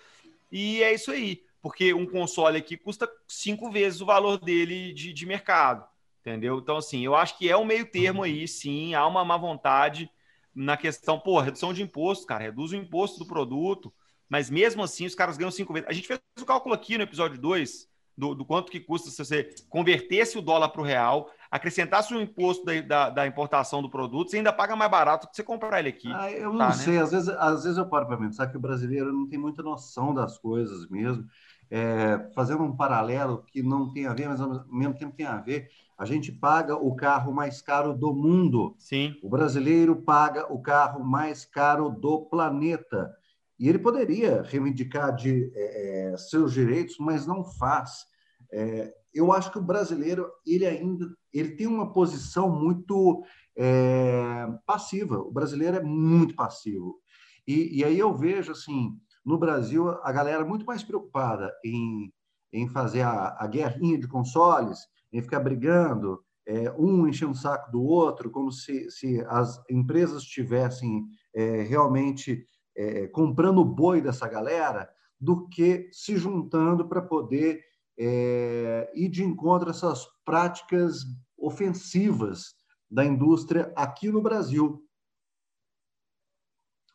e é isso aí. Porque um console aqui custa cinco vezes o valor dele de, de mercado, entendeu? Então, assim, eu acho que é um meio termo aí, sim. Há uma má vontade na questão, pô, redução de imposto, cara, reduz o imposto do produto, mas mesmo assim os caras ganham cinco vezes. A gente fez o cálculo aqui no episódio 2 do, do quanto que custa se você convertesse o dólar para o real, acrescentasse o imposto da, da, da, importação do produto, você ainda paga mais barato que você comprar ele aqui. Ah, eu tá, não né? sei, às vezes, às vezes eu paro para pensar que o brasileiro não tem muita noção das coisas mesmo. É, fazendo um paralelo que não tem a ver, mas ao mesmo tempo tem a ver, a gente paga o carro mais caro do mundo. Sim. O brasileiro paga o carro mais caro do planeta. E ele poderia reivindicar de é, é, seus direitos, mas não faz. É, eu acho que o brasileiro ele ainda ele tem uma posição muito é, passiva. O brasileiro é muito passivo. E, e, aí eu vejo assim no Brasil a galera muito mais preocupada em, em fazer a, a guerrinha de consoles, em ficar brigando, é, um enchendo o saco do outro, como se, se as empresas tivessem é, realmente é, comprando o boi dessa galera do que se juntando para poder é, ir de encontro a essas práticas ofensivas da indústria aqui no Brasil.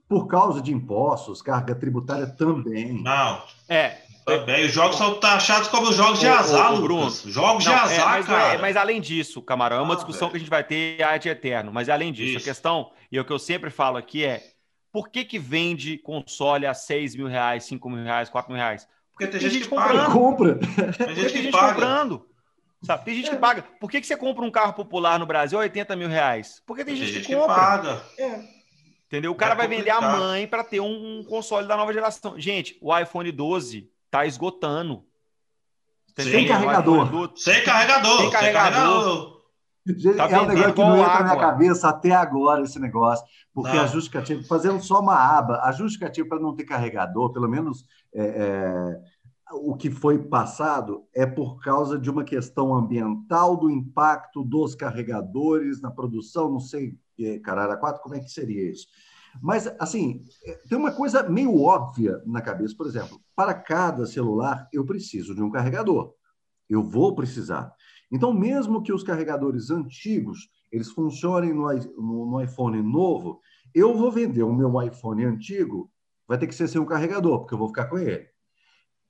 por causa de impostos, carga tributária também. Não. É. Também. Os jogos são taxados como jogos de azar, Bruno. Jogos não, de azar, é, mas, cara. É, mas além disso, Camarão, é uma Ah, discussão velho. que a gente vai ter a de eterno. Mas além disso, Isso. a questão, e é o que eu sempre falo aqui é, por que que vende console a 6 mil reais, 5 mil reais, 4 mil reais? Porque tem tem gente gente que comprando. paga. Compra. Tem gente tem que gente paga. comprando? Sabe? Tem gente que paga. Por que, que você compra um carro popular no Brasil a 80 mil reais? Porque tem Tem gente, gente que que compra. paga. Entendeu? O cara É vai vender a mãe para ter um, console da nova geração. Gente, o iPhone 12 tá esgotando. Sem O carregador. 12 Sem carregador. Sem carregador. Tá é um negócio que igual não entra na água. cabeça até agora, esse negócio. Porque Não. a justificativa, fazendo só uma aba, a justificativa para não ter carregador, pelo menos é, é, o que foi passado, é por causa de uma questão ambiental, do impacto dos carregadores na produção, não sei, caralho, quatro, como é que seria isso? Mas, assim, é, tem uma coisa meio óbvia na cabeça. Por exemplo, para cada celular, eu preciso de um carregador. Eu vou precisar. Então, mesmo que os carregadores antigos eles funcionem no, no- no iPhone novo, eu vou vender o meu iPhone antigo, vai ter que ser sem um carregador, porque eu vou ficar com ele.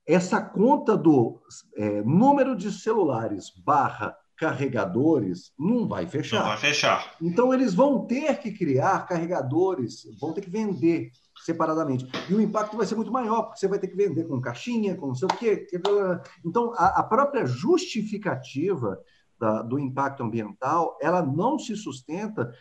Essa conta do é, número de celulares barra carregadores não vai fechar. Não vai fechar. Então, eles vão ter que criar carregadores, vão ter que vender separadamente. E o impacto vai ser muito maior, porque você vai ter que vender com caixinha, com não sei o quê. Então, a, a própria justificativa da- do impacto ambiental, ela não se sustenta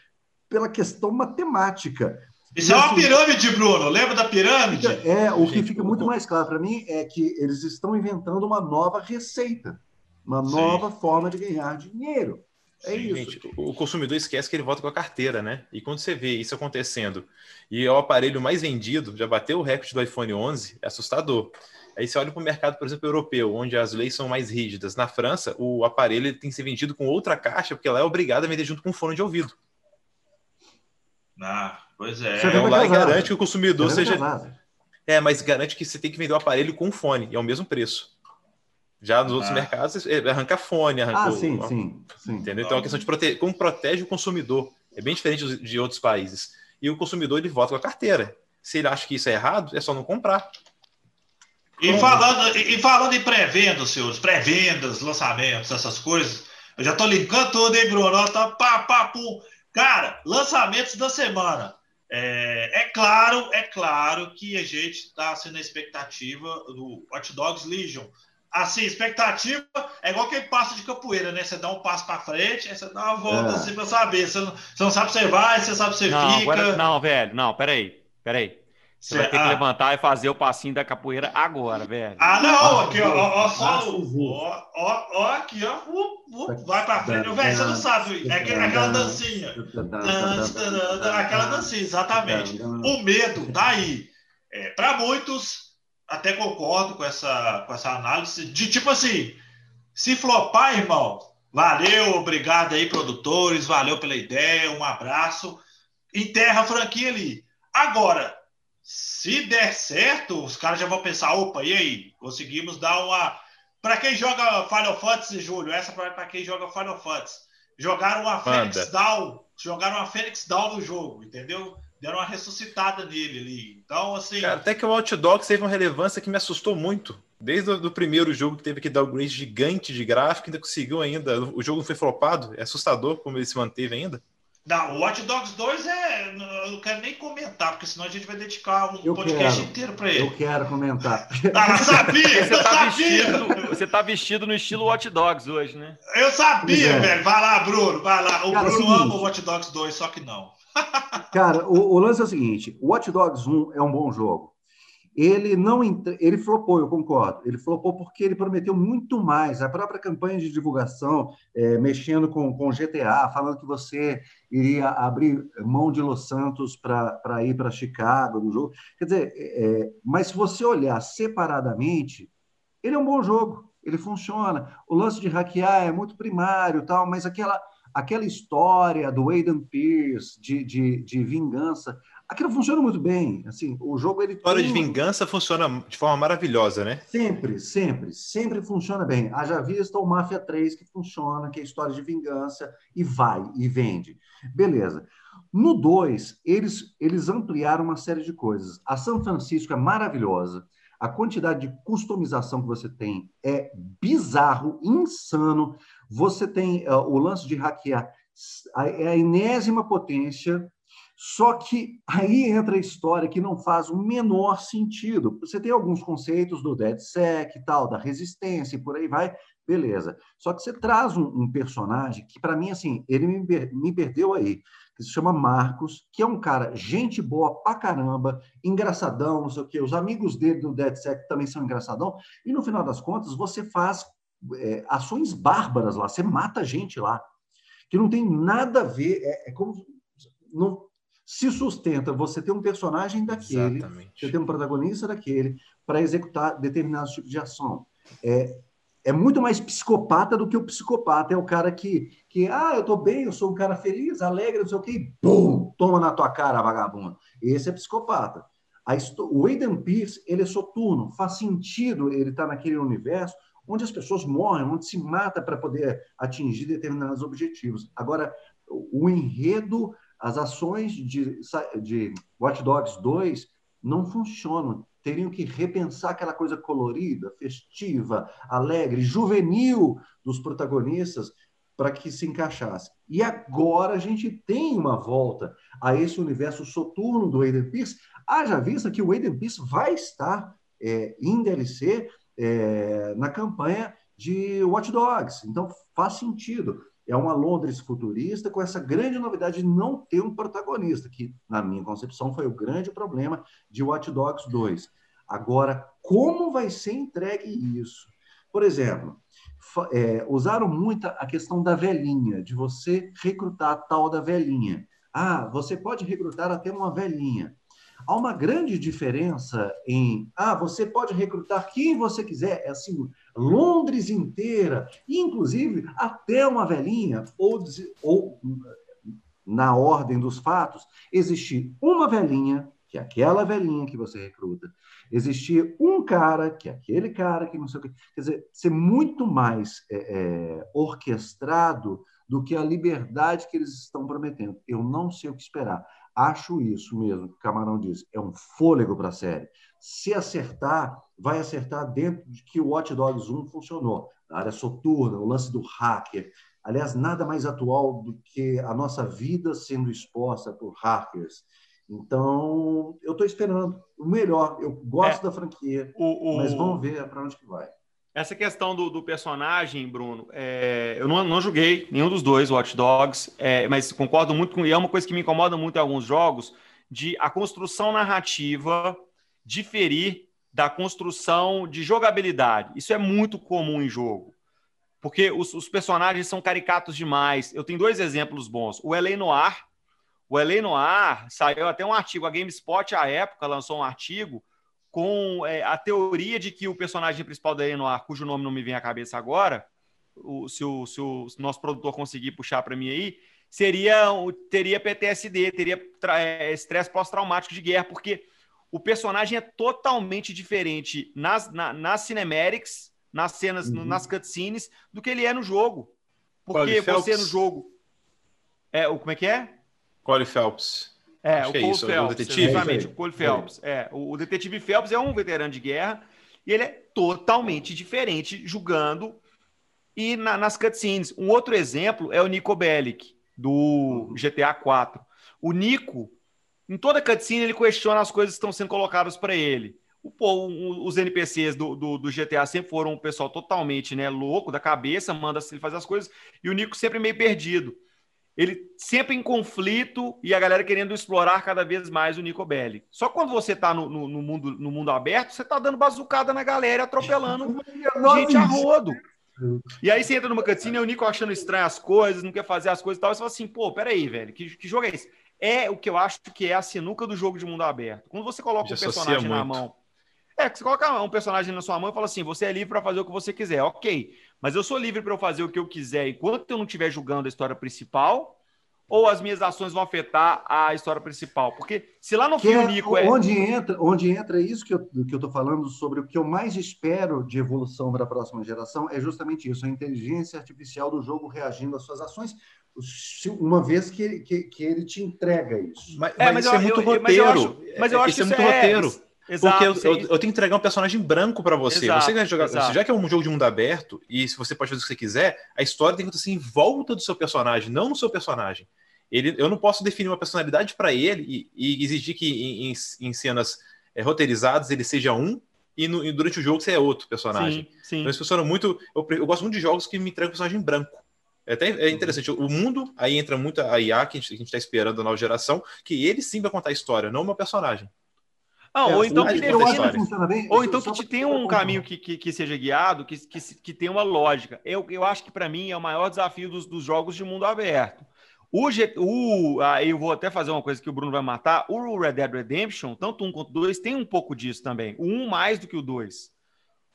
pela questão matemática. Isso é uma pirâmide, Bruno. Lembra da pirâmide? É, o que fica muito mais claro para mim é que eles estão inventando uma nova receita, uma Sim. nova forma de ganhar dinheiro. É Sim, isso. Gente, o consumidor esquece que ele volta com a carteira, né? E quando você vê isso acontecendo e é o aparelho mais vendido, já bateu o recorde do iPhone 11, é assustador. Aí você olha para o mercado, por exemplo, europeu, onde as leis são mais rígidas. Na França, o aparelho tem que ser vendido com outra caixa, porque lá é obrigado a vender junto com um fone de ouvido. Ah, pois é. Você Então vai lá casar. garante que o consumidor vendo, seja. casado? É, mas garante que você tem que vender o aparelho com fone, e é o mesmo preço. Já nos outros Ah. mercados, é, arranca fone, arranca. Ah, sim, sim, sim. Entendeu? Então é uma questão de prote... como protege o consumidor. É bem diferente de outros países. E o consumidor ele vota com a carteira. Se ele acha que isso é errado, é só não comprar. E falando, e falando em pré-vendas, senhores, pré-vendas, lançamentos, essas coisas, eu já tô linkando tudo, hein, Bruno? Tá, pá, pá, pum. Cara, lançamentos da semana. É, é claro, é claro que a gente está sendo a expectativa do Hot Dogs Legion. Assim, expectativa é igual quem passa de capoeira, né? Você dá um passo para frente, aí você dá uma volta É. assim para saber. Você não, você não sabe se você vai, você sabe se você Não, fica. agora, não, velho. Não, peraí. Peraí. Você vai ter que Ah. levantar e fazer o passinho da capoeira agora, velho. Ah, não, Ah, aqui, ó, ó, ó, só ó, ó, ó, aqui, ó, uh, uh, vai pra frente. Velho, você não sabe, é aquela, aquela dancinha. Aquela dancinha, exatamente. O medo tá aí. É, para muitos, até concordo com essa, com essa análise, de tipo assim, se flopar, irmão, valeu, obrigado aí, produtores, valeu pela ideia, um abraço, enterra a franquia ali. Agora, se der certo, os caras já vão pensar, opa, e aí? Conseguimos dar uma... Para quem joga Final Fantasy, Júlio, essa para quem joga Final Fantasy, jogaram uma Fênix. Down, jogaram uma Fênix Down no jogo, entendeu? Deram uma ressuscitada nele ali. Então, assim... Cara, até que o Hot Dogs teve uma relevância que me assustou muito. Desde o do primeiro jogo que teve que dar o grade gigante de gráfico, ainda conseguiu ainda. O jogo não foi flopado. É assustador como ele se manteve ainda. Não, o Watch Dogs 2 é. Eu não quero nem comentar, porque senão a gente vai dedicar um Eu podcast quero. inteiro para Eu ele. quero comentar. Ah, eu sabia! Você Eu tá, sabia! vestido, você tá vestido no estilo Hot Dogs hoje, né? Eu sabia, é. velho. Vai lá, Bruno, vai lá. O Cara, é o Bruno seguinte. ama o Watch Dogs 2, só que não. Cara, o, o lance é o seguinte: o Watch Dogs 1 é um bom jogo. Ele não entre- ele flopou, eu concordo. Ele flopou porque ele prometeu muito mais. A própria campanha de divulgação, é, mexendo com, com GTA, falando que você iria abrir mão de Los Santos para ir para Chicago no jogo. Quer dizer, é, mas se você olhar separadamente, ele é um bom jogo. Ele funciona. O lance de hackear é muito primário, tal, mas aquela aquela história do Aidan Pierce de, de, de vingança, aquilo funciona muito bem. Assim, o jogo ele. A história de vingança funciona de forma maravilhosa, né? Sempre, sempre, sempre funciona bem. Haja vista o Máfia 3 que funciona, que é história de vingança, e vai, e vende. Beleza. No 2, eles, eles ampliaram uma série de coisas. A São Francisco é maravilhosa. A quantidade de customização que você tem é bizarro, insano. Você tem uh, o lance de hackear, é a enésima potência. Só que aí entra a história que não faz o menor sentido. Você tem alguns conceitos do DeadSec e tal, da resistência e por aí vai, beleza. Só que você traz um, um personagem que, para mim, assim, ele me, me perdeu aí que se chama Marcos, que é um cara, gente boa pra caramba, engraçadão, não sei o quê. Os amigos dele do DeadSec também são engraçadão. E no final das contas, você faz é, ações bárbaras lá, você mata gente lá, que não tem nada a ver, é, é como. Não, se sustenta você ter um personagem daquele, Exatamente. você ter um protagonista daquele, para executar determinados tipos de ação. É, é muito mais psicopata do que o psicopata. É o cara que, que ah, eu estou bem, eu sou um cara feliz, alegre, não sei o quê, e bum, toma na tua cara, vagabundo. Esse é psicopata. A, o Aidan Pierce, ele é soturno, faz sentido ele estar tá naquele universo onde as pessoas morrem, onde se mata para poder atingir determinados objetivos. Agora, o enredo, as ações de, de Watch Dogs 2 não funcionam teriam que repensar aquela coisa colorida, festiva, alegre, juvenil dos protagonistas para que se encaixasse. E agora a gente tem uma volta a esse universo soturno do Aiden Pierce, haja vista que o Aiden Pierce vai estar é, em DLC é, na campanha de Watch Dogs. Então faz sentido. É uma Londres futurista com essa grande novidade de não ter um protagonista, que, na minha concepção, foi o grande problema de Watch Dogs 2. Agora, como vai ser entregue isso? Por exemplo, é, usaram muito a questão da velhinha, de você recrutar a tal da velhinha. Ah, você pode recrutar até uma velhinha. Há uma grande diferença em, ah, você pode recrutar quem você quiser, é assim, Londres inteira, inclusive até uma velhinha, ou, ou na ordem dos fatos, existir uma velhinha, que é aquela velhinha que você recruta, existir um cara, que é aquele cara que não sei o que, quer dizer, ser muito mais é, é, orquestrado do que a liberdade que eles estão prometendo. Eu não sei o que esperar. Acho isso mesmo que o Camarão disse, é um fôlego para a série. Se acertar, vai acertar dentro de que o Watch Dogs 1 funcionou. A área soturna, o lance do hacker. Aliás, nada mais atual do que a nossa vida sendo exposta por hackers. Então, eu estou esperando o melhor. Eu gosto é, da franquia, o, o... mas vamos ver para onde que vai. Essa questão do, do personagem, Bruno, é, eu não, não joguei nenhum dos dois, Watch Dogs, é, mas concordo muito com. E é uma coisa que me incomoda muito em alguns jogos, de a construção narrativa diferir da construção de jogabilidade. Isso é muito comum em jogo. Porque os, os personagens são caricatos demais. Eu tenho dois exemplos bons. O L.A. Noir. O L.A. Noir saiu até um artigo. A GameSpot, à época, lançou um artigo com é, a teoria de que o personagem principal da Noir, cujo nome não me vem à cabeça agora, o, se, o, se o nosso produtor conseguir puxar para mim aí, seria teria PTSD, teria é, estresse pós-traumático de guerra, porque o personagem é totalmente diferente nas, na, nas cinematics, nas cenas, uhum. nas cutscenes, do que ele é no jogo. Porque você no jogo. É, o, como é que é? Corey Phelps. É, Acho o Cole é isso, Phelps, o detetive. exatamente, o Cole Phelps. É, o, detetive Phelps é um veterano de guerra e ele é totalmente diferente julgando e na, nas cutscenes. Um outro exemplo é o Nico Bellic, do GTA 4. O Nico, em toda cutscene, ele questiona as coisas que estão sendo colocadas para ele. O, pô, os NPCs do, do, do, GTA sempre foram um pessoal totalmente né, louco da cabeça, manda ele fazer as coisas, e o Nico sempre meio perdido ele sempre em conflito e a galera querendo explorar cada vez mais o Nico Belli. Só quando você está no, no, no, mundo, no mundo aberto, você está dando bazucada na galera, atropelando gente a rodo. E aí você entra numa e o Nico achando estranho as coisas, não quer fazer as coisas e tal, e você fala assim, pô, peraí, velho, que, que jogo é esse? É o que eu acho que é a sinuca do jogo de mundo aberto. Quando você coloca Já um personagem na mão... É, que você coloca um personagem na sua mão e fala assim, você é livre para fazer o que você quiser. Ok, mas eu sou livre para eu fazer o que eu quiser enquanto eu não estiver julgando a história principal, ou as minhas ações vão afetar a história principal? Porque se lá no que filme é, Nico é... Onde entra, onde entra isso que eu que estou falando sobre o que eu mais espero de evolução para a próxima geração é justamente isso, a inteligência artificial do jogo reagindo às suas ações, uma vez que, que, que ele te entrega isso. Mas, é, mas, mas isso é eu, é muito eu, roteiro. Mas eu acho, mas eu acho isso é muito é, roteiro. Exato, Porque eu, eu, eu, tenho que entregar um personagem branco para você. Exato, você vai jogar, exato. já que é um jogo de mundo aberto e se você pode fazer o que você quiser, a história tem que acontecer em volta do seu personagem, não no seu personagem. Ele, eu não posso definir uma personalidade para ele e, e, exigir que em, em, cenas é, roteirizadas ele seja um e, no, e, durante o jogo você é outro personagem. Sim, sim. Então isso funciona muito. Eu, eu, gosto muito de jogos que me entregam um personagem branco. É até é interessante. O mundo, aí entra muito a IA que a gente está esperando a nova geração, que ele sim vai contar a história, não uma personagem. Ah, ou então que defina, ou então que te tenha um caminho que, que, que, seja guiado, que, que, que tenha uma lógica. Eu, eu acho que para mim é o maior desafio dos, dos jogos de mundo aberto. O, G, o aí eu vou até fazer uma coisa que o Bruno vai matar. O Red Dead Redemption, tanto um quanto dois, tem um pouco disso também. O um mais do que o dois.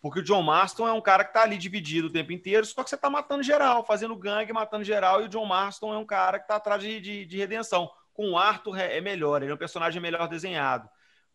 Porque o John Marston é um cara que tá ali dividido o tempo inteiro, só que você tá matando geral, fazendo gangue, matando geral, e o John Marston é um cara que tá atrás de, de, de redenção. Com o Arthur é, é melhor, ele é um personagem melhor desenhado.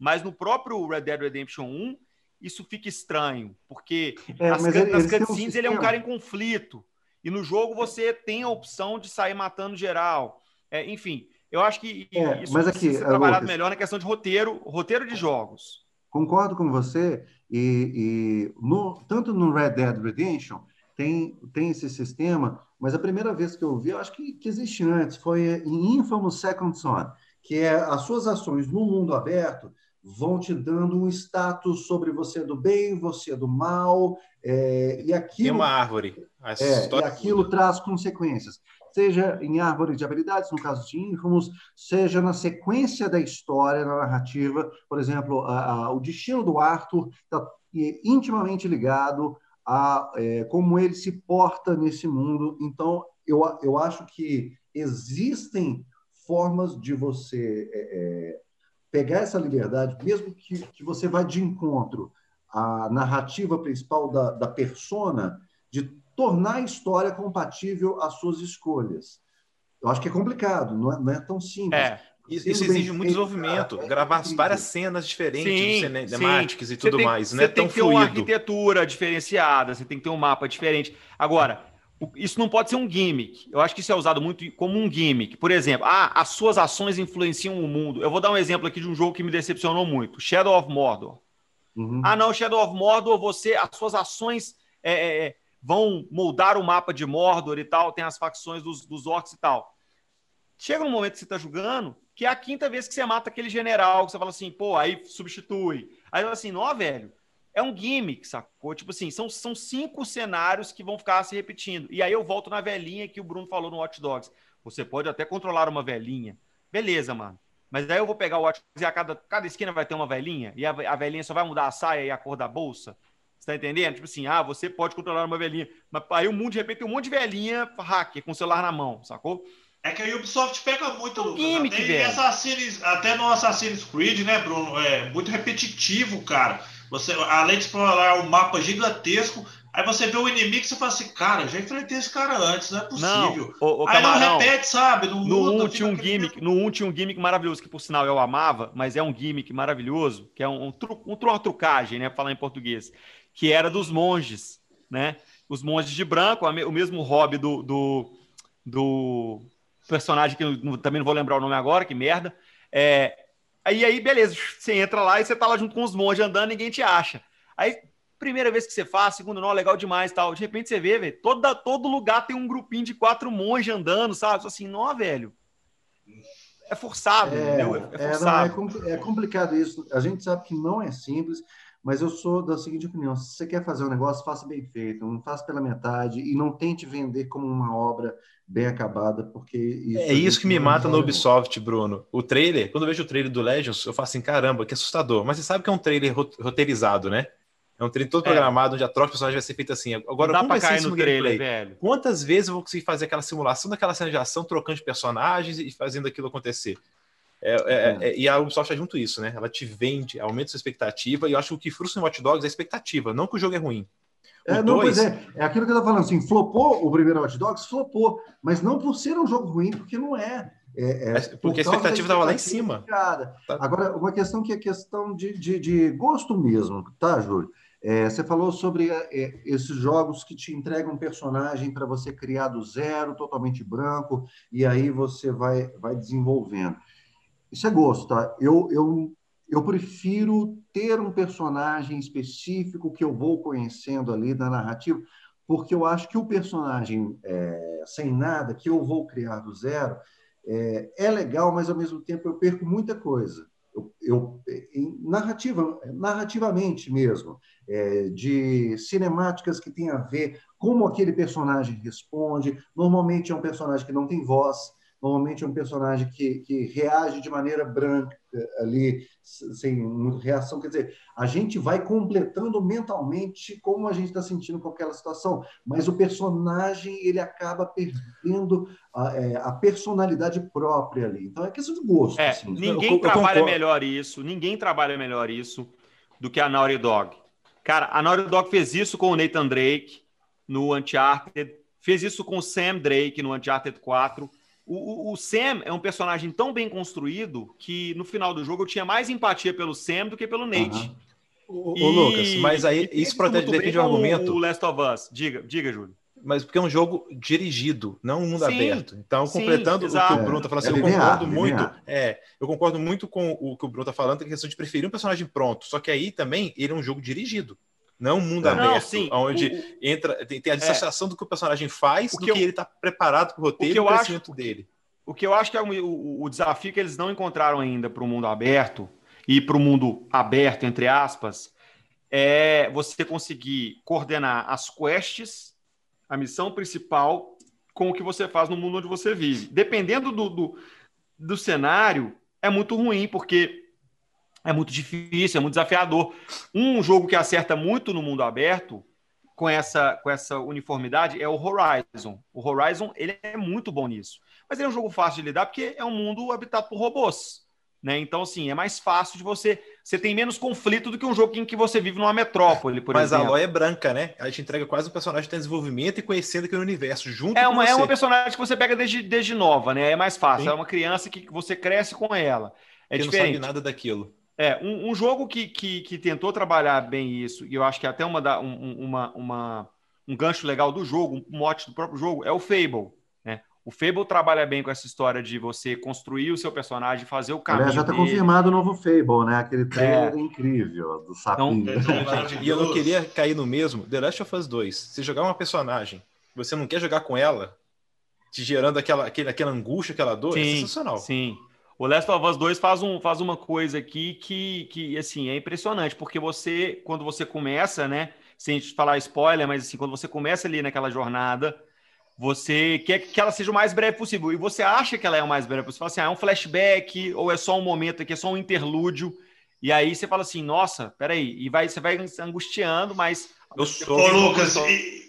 Mas no próprio Red Dead Redemption 1, isso fica estranho, porque é, as, ele, nas cutscenes um ele é um cara em conflito. E no jogo você tem a opção de sair matando geral. É, enfim, eu acho que é, isso mas aqui, precisa ser trabalhado Lucas, melhor na questão de roteiro, roteiro de jogos. Concordo com você, e, e no, tanto no Red Dead Redemption tem, tem esse sistema, mas a primeira vez que eu vi, eu acho que, que existe antes, foi em Infamous Second Son, que é as suas ações no mundo aberto vão te dando um status sobre você é do bem, você é do mal, é, e aquilo... Tem uma árvore. É, e aquilo traz consequências. Seja em árvore de habilidades, no caso de Infamous, seja na sequência da história, na narrativa. Por exemplo, a, a, o destino do Arthur está intimamente ligado a é, como ele se porta nesse mundo. Então, eu, eu acho que existem formas de você é, é pegar essa liberdade, mesmo que, que você vá de encontro à narrativa principal da, da persona, de tornar a história compatível às suas escolhas. Eu acho que é complicado, não é, não é tão simples. É. Isso, isso exige muito desenvolvimento, gravar é várias cenas diferentes, sim, cinemáticas sim. e tudo tem, mais. Não é tão fluido. Você tem que ter uma arquitetura diferenciada, você tem que ter um mapa diferente. Agora, isso não pode ser um gimmick. Eu acho que isso é usado muito como um gimmick. Por exemplo, ah, as suas ações influenciam o mundo. Eu vou dar um exemplo aqui de um jogo que me decepcionou muito: Shadow of Mordor. Uhum. Ah, não, Shadow of Mordor, você, as suas ações é, é, é, vão moldar o mapa de Mordor e tal, tem as facções dos, dos orcs e tal. Chega um momento que você está jogando, que é a quinta vez que você mata aquele general, que você fala assim, pô, aí substitui. Aí fala assim, não, velho, é um gimmick, sacou? Tipo assim, são, são cinco cenários que vão ficar se repetindo. E aí eu volto na velhinha que o Bruno falou no Watch Dogs. Você pode até controlar uma velhinha. Beleza, mano. Mas aí eu vou pegar o Watch Dogs e a cada, cada esquina vai ter uma velhinha. E a, a velhinha só vai mudar a saia e a cor da bolsa. Você tá entendendo? Tipo assim, ah, você pode controlar uma velhinha. Mas aí o mundo, de repente, tem um monte de velhinha hacker com o celular na mão, sacou? É que a Ubisoft pega muito, um Gimmick, até, velho. Assassin's, até no Assassin's Creed, né, Bruno? É muito repetitivo, cara. Você, além de explorar um mapa gigantesco, aí você vê o inimigo e você fala assim, cara, já enfrentei esse cara antes, não é possível. Não, o, o aí não repete, sabe? Não no muda, 1 tinha um gimmick, no 1 tinha um gimmick maravilhoso, que por sinal eu amava, mas é um gimmick maravilhoso, que é um, um, tru, um, uma trucagem, né? Falar em português, que era dos monges, né? Os monges de branco, o mesmo hobby do, do, do personagem que eu também não vou lembrar o nome agora, que merda. É, Aí, aí, beleza, você entra lá e você tá lá junto com os monges andando ninguém te acha. Aí, primeira vez que você faz, segunda, não, legal demais tal. De repente você vê, velho, todo, todo lugar tem um grupinho de quatro monges andando, sabe? Assim, não, velho. É forçado, é, entendeu? É, é forçado. É, é, é complicado isso. A gente sabe que não é simples, mas eu sou da seguinte opinião: se você quer fazer um negócio, faça bem feito, não faça pela metade e não tente vender como uma obra bem acabada, porque isso é isso que me mata no Ubisoft, Bruno. O trailer, quando eu vejo o trailer do Legends, eu falo assim, caramba, que assustador. Mas você sabe que é um trailer roteirizado, né? É um trailer todo é. programado, onde a troca de personagens vai ser feita assim. Agora, Não dá pra cair no trailer, velho. Quantas vezes eu vou conseguir fazer aquela simulação daquela cena de ação, trocando de personagens e fazendo aquilo acontecer? É, é, é, e a Ubisoft é junto isso, né? Ela te vende, aumenta sua expectativa, e eu acho que o que frustra no Watch Dogs é a expectativa, não que o jogo é ruim. É, não, dois... pois é, é aquilo que eu estava falando, assim, flopou o primeiro Hot Dogs, flopou, mas não por ser um jogo ruim, porque não é. É, é, porque a expectativa estava lá em cima. Tá. Agora, uma questão que é questão de, de, de gosto mesmo, tá, Júlio? É, você falou sobre é, esses jogos que te entregam um personagem para você criar do zero, totalmente branco, e aí você vai, vai desenvolvendo. Isso é gosto, tá? Eu, eu, eu prefiro ter um personagem específico que eu vou conhecendo ali da narrativa, porque eu acho que o personagem é, sem nada, que eu vou criar do zero, é, é, legal, mas ao mesmo tempo eu perco muita coisa. Eu, eu narrativa, narrativamente mesmo, é, de cinemáticas que tem a ver como aquele personagem responde. Normalmente é um personagem que não tem voz, normalmente é um personagem que, que reage de maneira branca ali, sem reação. Quer dizer, a gente vai completando mentalmente como a gente está sentindo com aquela situação, mas o personagem ele acaba perdendo a, é, a personalidade própria ali. Então é questão de gosto. É, assim. Ninguém eu, trabalha eu melhor isso, ninguém trabalha melhor isso do que a Naughty Dog. Cara, a Naughty Dog fez isso com o Nathan Drake no Uncharted, fez isso com o Sam Drake no Uncharted 4 o, o, Sam é um personagem tão bem construído que no final do jogo eu tinha mais empatia pelo Sam do que pelo Nate. Uhum. O, Lucas, mas aí isso protege defende o argumento. O Last of Us. Diga, diga, Júlio. Mas porque é um jogo dirigido, não um mundo sim, aberto. Então, completando sim, o que o Bruno está falando, assim, é, eu concordo muito. É, eu concordo muito com o que o Bruno está falando, que é a questão de preferir um personagem pronto. Só que aí também ele é um jogo dirigido. Não um mundo não, aberto, sim, onde o, entra, tem, tem a é. dissociação é, do que o personagem faz, o do que, eu, que ele está preparado para o roteiro e o crescimento acho, dele. O que eu acho que é o, o desafio que eles não encontraram ainda para o mundo aberto e para o mundo aberto, entre aspas, é você conseguir coordenar as quests, a missão principal, com o que você faz no mundo onde você vive. Dependendo do, do, do cenário, é muito ruim, porque é muito difícil, é muito desafiador. Um jogo que acerta muito no mundo aberto, com essa, com essa uniformidade, é o Horizon. O Horizon ele é muito bom nisso. Mas ele é um jogo fácil de lidar porque é um mundo habitado por robôs. Né? Então, assim, é mais fácil de você. Você tem menos conflito do que um jogo em que você vive numa metrópole, por Mas exemplo. Mas a Aloy é branca, né? A gente entrega quase um personagem que tem desenvolvimento e conhecendo aquele universo junto é uma, É uma personagem que você pega desde, desde nova, né? É mais fácil. Sim. É uma criança que você cresce com ela. É que diferente. não sabe nada daquilo. É, um, um jogo que, que, que, tentou trabalhar bem isso, e eu acho que é até uma, da, um, uma, uma, um gancho legal do jogo, um mote do próprio jogo, é o Fable. Né? O Fable trabalha bem com essa história de você construir o seu personagem, fazer o caminho. já está confirmado o novo Fable, né? Aquele trailer é. incrível do sapinho. Então, e eu não queria cair no mesmo. The Last of Us 2. Se jogar uma personagem, você não quer jogar com ela, te gerando aquela, aquela, aquela angústia, aquela dor, é sim, é sensacional. Sim. O Last of Us 2 faz, um, faz uma coisa aqui que, que, assim, é impressionante, porque você, quando você começa, né, sem falar spoiler, mas assim, quando você começa ali naquela jornada, você quer que ela seja o mais breve possível, e você acha que ela é o mais breve possível, você fala assim, ah, é um flashback, ou é só um momento aqui, é só um interlúdio, e aí você fala assim, nossa, peraí, e vai, você vai angustiando, mas... Eu sou... Ô, Lucas, e,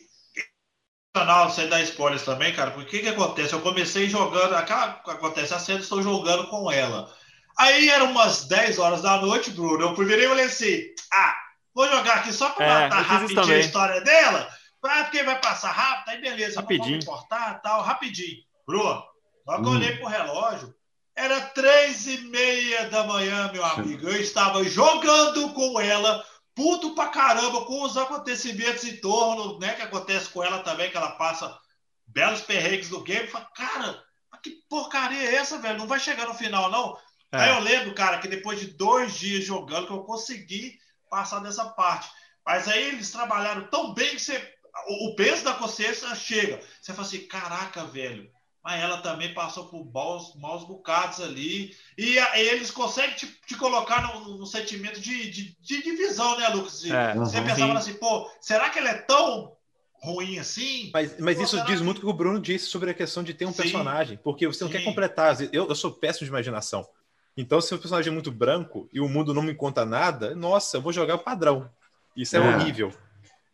canal sem dar spoilers também, cara, porque o que, que acontece? Eu comecei jogando, aquela acontece a cena, estou jogando com ela. Aí eram umas 10 horas da noite, Bruno. Eu primeiro eu falei assim: ah, vou jogar aqui só para é, matar rapidinho a história dela, pra, porque vai passar rápido, aí beleza, rapidinho. não vou importar, tal, rapidinho. Bruno, logo hum. eu olhei pro relógio, era três e meia da manhã, meu amigo. Eu estava jogando com ela puto pra caramba com os acontecimentos em torno, né? Que acontece com ela também, que ela passa belos perrengues do game. Fala, cara, que porcaria é essa, velho? Não vai chegar no final, não. É. Aí eu lembro, cara, que depois de dois dias jogando, que eu consegui passar dessa parte. Mas aí eles trabalharam tão bem que você, o peso da consciência chega. Você fala assim, caraca, velho, mas ela também passou por maus, maus bocados ali. E, a, eles conseguem te, te colocar no, no sentimento de, de, de, divisão, né, Lucas? É, você uhum, pensava assim, pô, será que ela é tão ruim assim? Mas, mas isso diz muito o que o Bruno disse sobre a questão de ter um sim, personagem, porque você não sim. quer completar. Eu, eu sou péssimo de imaginação. Então, se o personagem é muito branco e o mundo não me conta nada, nossa, eu vou jogar o padrão. Isso é, é. horrível.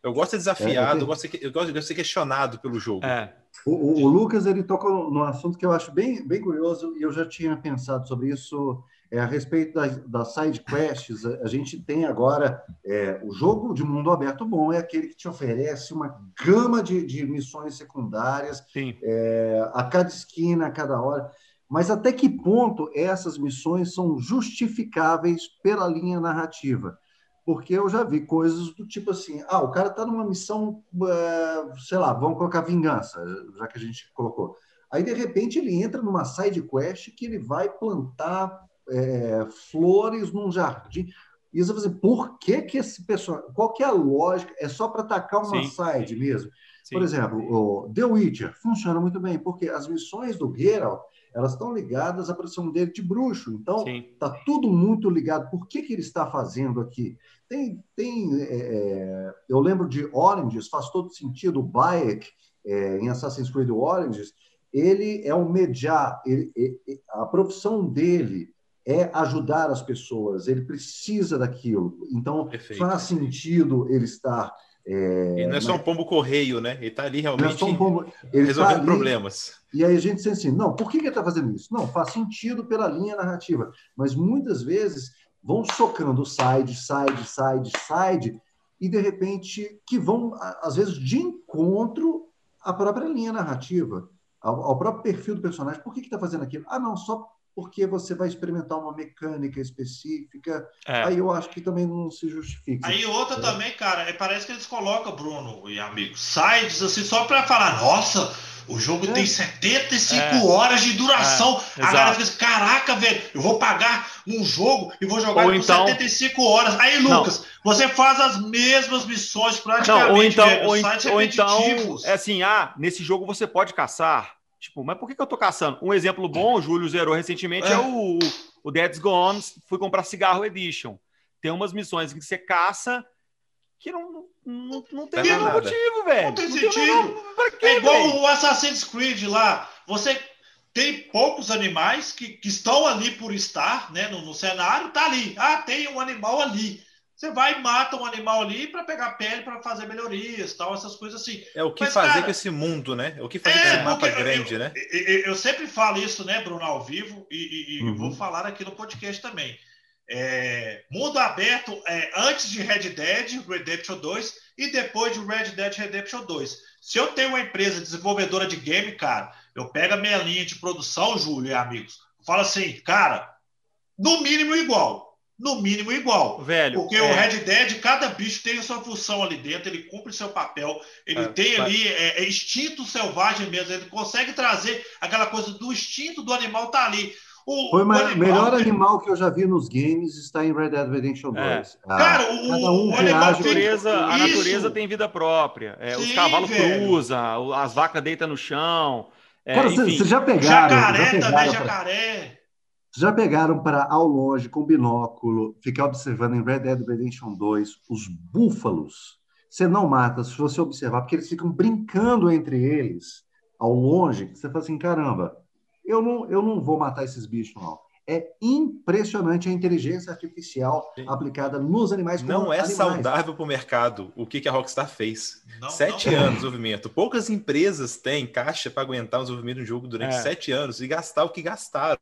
Eu gosto de ser desafiado, é, eu, gosto de ser, eu gosto de ser questionado pelo jogo. É. O, o, Lucas ele toca num assunto que eu acho bem, bem curioso e eu já tinha pensado sobre isso é a respeito das da side quests. A, a, gente tem agora é, o jogo de mundo aberto bom é aquele que te oferece uma gama de, de missões secundárias é, a cada esquina, a cada hora. Mas até que ponto essas missões são justificáveis pela linha narrativa? Porque eu já vi coisas do tipo assim: ah, o cara está numa missão, uh, sei lá, vamos colocar vingança, já que a gente colocou. Aí, de repente, ele entra numa side quest que ele vai plantar é, flores num jardim. E você vai dizer, por que, que esse personagem. Qual que é a lógica? É só para atacar uma Sim. side mesmo? Sim. Por exemplo, o The Witcher funciona muito bem, porque as missões do Geralt elas estão ligadas à profissão dele de bruxo. Então, está tudo muito ligado. Por que, que ele está fazendo aqui? Tem, tem é, é, eu lembro de Oranges, faz todo sentido. O Bayek, é, em Assassin's Creed Oranges, ele é um mediar. Ele, ele, a profissão dele é ajudar as pessoas. Ele precisa daquilo. Então, Perfeito. faz sentido ele estar é, e não é só um pombo correio, né? Ele está ali realmente é um pombo, resolvendo tá problemas. E aí a gente diz assim, não, por que ele está fazendo isso? Não, faz sentido pela linha narrativa, mas muitas vezes vão socando side, side, side, side, e de repente que vão, às vezes, de encontro à própria linha narrativa, ao, ao próprio perfil do personagem. Por que está fazendo aquilo? Ah, não, só porque você vai experimentar uma mecânica específica. É. Aí eu acho que também não se justifica. Aí outra é. também, cara, é, parece que eles colocam, Bruno e amigos, sites assim só para falar, nossa, o jogo é. tem 75 é. horas de duração. É. A galera fica caraca, velho, eu vou pagar um jogo e vou jogar ou por então... 75 horas. Aí, Lucas, não. você faz as mesmas missões praticamente. Não, ou então, velho, ou, ou então, é assim, ah, nesse jogo você pode caçar Tipo, mas por que, que eu tô caçando? Um exemplo bom, o Júlio zerou recentemente, é, é o, o Dead's Gone, fui comprar Cigarro Edition. Tem umas missões que você caça que não, não, não tem nenhum motivo, velho. Não tem não sentido. Tem quê, é igual véio? o Assassin's Creed lá. Você tem poucos animais que, que estão ali por estar né, no, no cenário, tá ali. Ah, tem um animal ali. Você vai e mata um animal ali para pegar pele para fazer melhorias, tal, essas coisas assim. É o que Mas, fazer cara, com esse mundo, né? É o que fazer é, com esse mapa grande, eu, né? Eu, eu, sempre falo isso, né, Bruno, ao vivo, e, e uhum. vou falar aqui no podcast também. É, mundo aberto é, antes de Red Dead Redemption 2 e depois de Red Dead Redemption 2. Se eu tenho uma empresa desenvolvedora de game, cara, eu pego a minha linha de produção, Júlio e amigos, falo assim, cara, no mínimo igual no mínimo igual. Velho. Porque é... o Red Dead, cada bicho tem a sua função ali dentro, ele cumpre seu papel, ele é, tem ali é, é, instinto selvagem mesmo, ele consegue trazer aquela coisa do instinto do animal tá ali. O, Foi o animal, melhor animal que eu já vi nos games está em Red Dead Redemption 2. É. Ah, Cara, o, um a, natureza, a natureza tem vida própria. É, Sim, os cavalos cruzam, as vacas deitam no chão. É, Cara, vocês já pegaram. Jacaré já pegaram também, jacaré. Já pegaram para, ao longe, com binóculo, ficar observando em Red Dead Redemption 2 os búfalos? Você não mata se você observar, porque eles ficam brincando entre eles ao longe. Você fala assim: caramba, eu não, eu não vou matar esses bichos, não. É impressionante a inteligência artificial Sim. aplicada nos animais. Não é animais. saudável para o mercado o que, que a Rockstar fez. Não, sete não. anos de desenvolvimento. Poucas empresas têm caixa para aguentar o desenvolvimento de um jogo durante é. sete anos e gastar o que gastaram.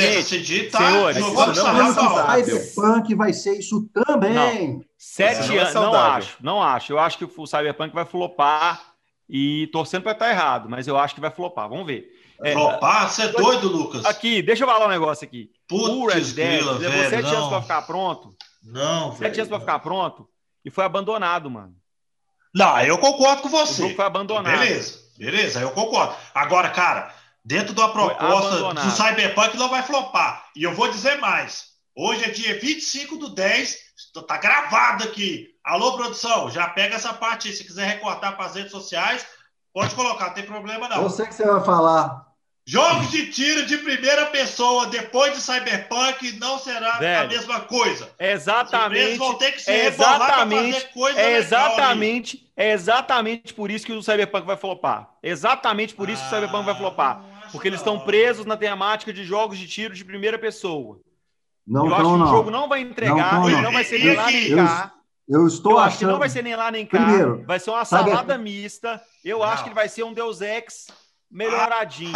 Gente, tá, senhores, não vamos Cyberpunk vai ser isso também. Não. Sete anos, não, acho, não acho. Eu acho que o Cyberpunk vai flopar e torcendo para estar errado, mas eu acho que vai flopar. Vamos ver. É, flopar? Você é doido, Lucas? Aqui, deixa eu falar um negócio aqui. Putz, o Red Dead levou velho, sete não. anos para ficar pronto. Não, Sete velho, anos para ficar pronto e foi abandonado, mano. Não, eu concordo com você. O jogo foi abandonado. Beleza, beleza, eu concordo. Agora, cara, dentro da proposta do Cyberpunk não vai flopar. E eu vou dizer mais. Hoje é dia 25 do 10, tá gravado aqui. Alô, produção, já pega essa parte aí. Se quiser recortar para as redes sociais, pode colocar, não tem problema não. Eu sei que você vai falar. Jogos de tiro de primeira pessoa depois de Cyberpunk não será Velho, a mesma coisa. Exatamente. vão ter que se exatamente, coisa é exatamente, é exatamente por isso que o Cyberpunk vai flopar. Exatamente por isso ah, que o Cyberpunk vai flopar. Porque eles estão presos na temática de jogos de tiro de primeira pessoa. Não, eu acho que o jogo não vai entregar, não, não, não vai ser nem lá nem cá. Eu estou eu achando... acho que não vai ser nem lá nem cá. Primeiro, vai ser uma salada mista. Eu acho que ele vai ser um Deus Ex melhoradinho.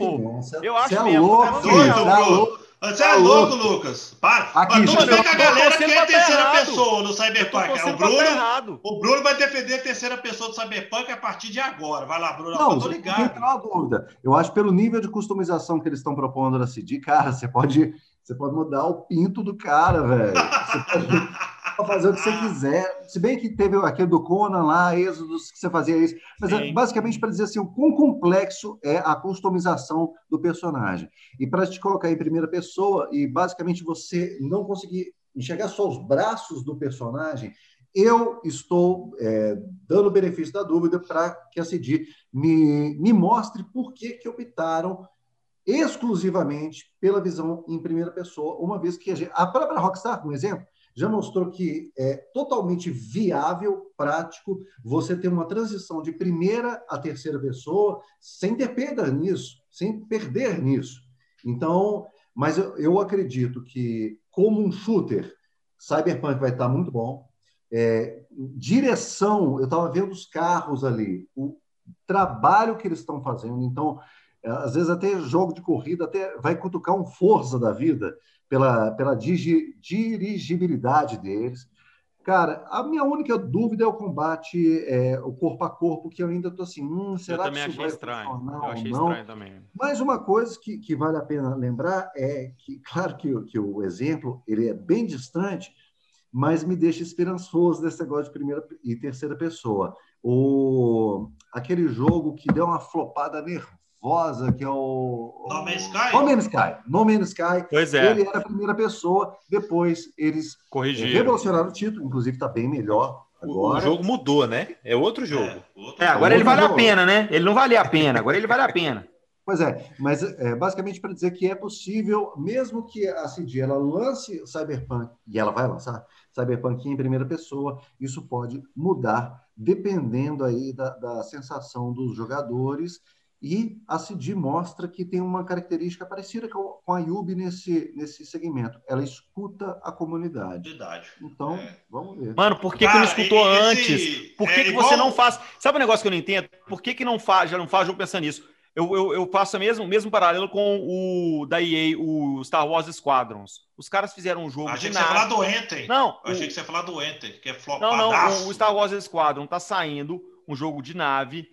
eu, eu acho é mesmo. Louco, doido, você é louco, Lucas. Para. Aqui, Mas tudo bem que a galera quer a terceira pessoa no Cyberpunk. O Bruno, o Bruno vai defender a terceira pessoa do Cyberpunk a partir de agora. Vai lá, Bruno. Não, eu tô ligado. Não tem dúvida. Eu acho pelo nível de customização que eles estão propondo na CD, cara, você pode, você pode mudar o pinto do cara, velho. Você pode fazer o que você quiser. Se bem que teve aquele do Conan lá, Êxodos, que você fazia isso. Mas é basicamente para dizer assim, o quão complexo é a customização do personagem. E para te colocar em primeira pessoa e basicamente você não conseguir enxergar só os braços do personagem, eu estou é, dando o benefício da dúvida para que a CD me, me mostre por que, que optaram exclusivamente pela visão em primeira pessoa, uma vez que a, gente, a própria Rockstar, um exemplo, já mostrou que é totalmente viável, prático, você ter uma transição de primeira a terceira pessoa sem ter perda nisso, sem perder nisso. Então, mas eu, eu acredito que, como um shooter, Cyberpunk vai estar muito bom. É, direção, eu estava vendo os carros ali, o trabalho que eles estão fazendo. Então, às vezes até jogo de corrida até vai cutucar um força da vida pela, pela digi, dirigibilidade deles. Cara, a minha única dúvida é o combate, é, o corpo a corpo, que eu ainda estou assim, hum, será eu que isso vai estranho. Eu achei não? estranho também. Mas uma coisa que, que vale a pena lembrar é que, claro que, que o exemplo ele é bem distante, mas me deixa esperançoso desse negócio de primeira e terceira pessoa. O, aquele jogo que deu uma flopada nervosa Rosa, que é o. No Man's Sky? No Man's Sky. No Man's Sky. Pois é. Ele era a primeira pessoa, depois eles Corrigiram. revolucionaram o título, inclusive está bem melhor. Agora. O jogo mudou, né? É outro jogo. É, outro é agora ele vale jogo. a pena, né? Ele não valia a pena, agora ele vale a pena. Pois é, mas é, basicamente para dizer que é possível, mesmo que a CD ela lance Cyberpunk, e ela vai lançar Cyberpunk em primeira pessoa, isso pode mudar dependendo aí da, da sensação dos jogadores e a CD mostra que tem uma característica parecida com a Yubi nesse, nesse segmento. Ela escuta a comunidade. Verdade. Então, é. vamos ver. Mano, por que, Cara, que não escutou esse, antes? Por que, é que igual... você não faz. Sabe um negócio que eu não entendo? Por que, que não faz, já não faz jogo pensando nisso? Eu, eu, eu faço o mesmo, mesmo paralelo com o da EA, o Star Wars Squadrons. Os caras fizeram um jogo. Achei que você ia falar do Enter. Não. Eu achei que você ia falar do Enter, que é flopadaço. Não, não. O Star Wars Squadron tá saindo, um jogo de nave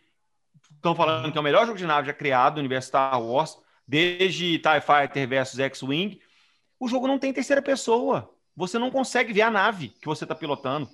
estão falando que é o melhor jogo de nave já criado no universo Star Wars, desde TIE Fighter versus X-Wing. O jogo não tem terceira pessoa. Você não consegue ver a nave que você está pilotando.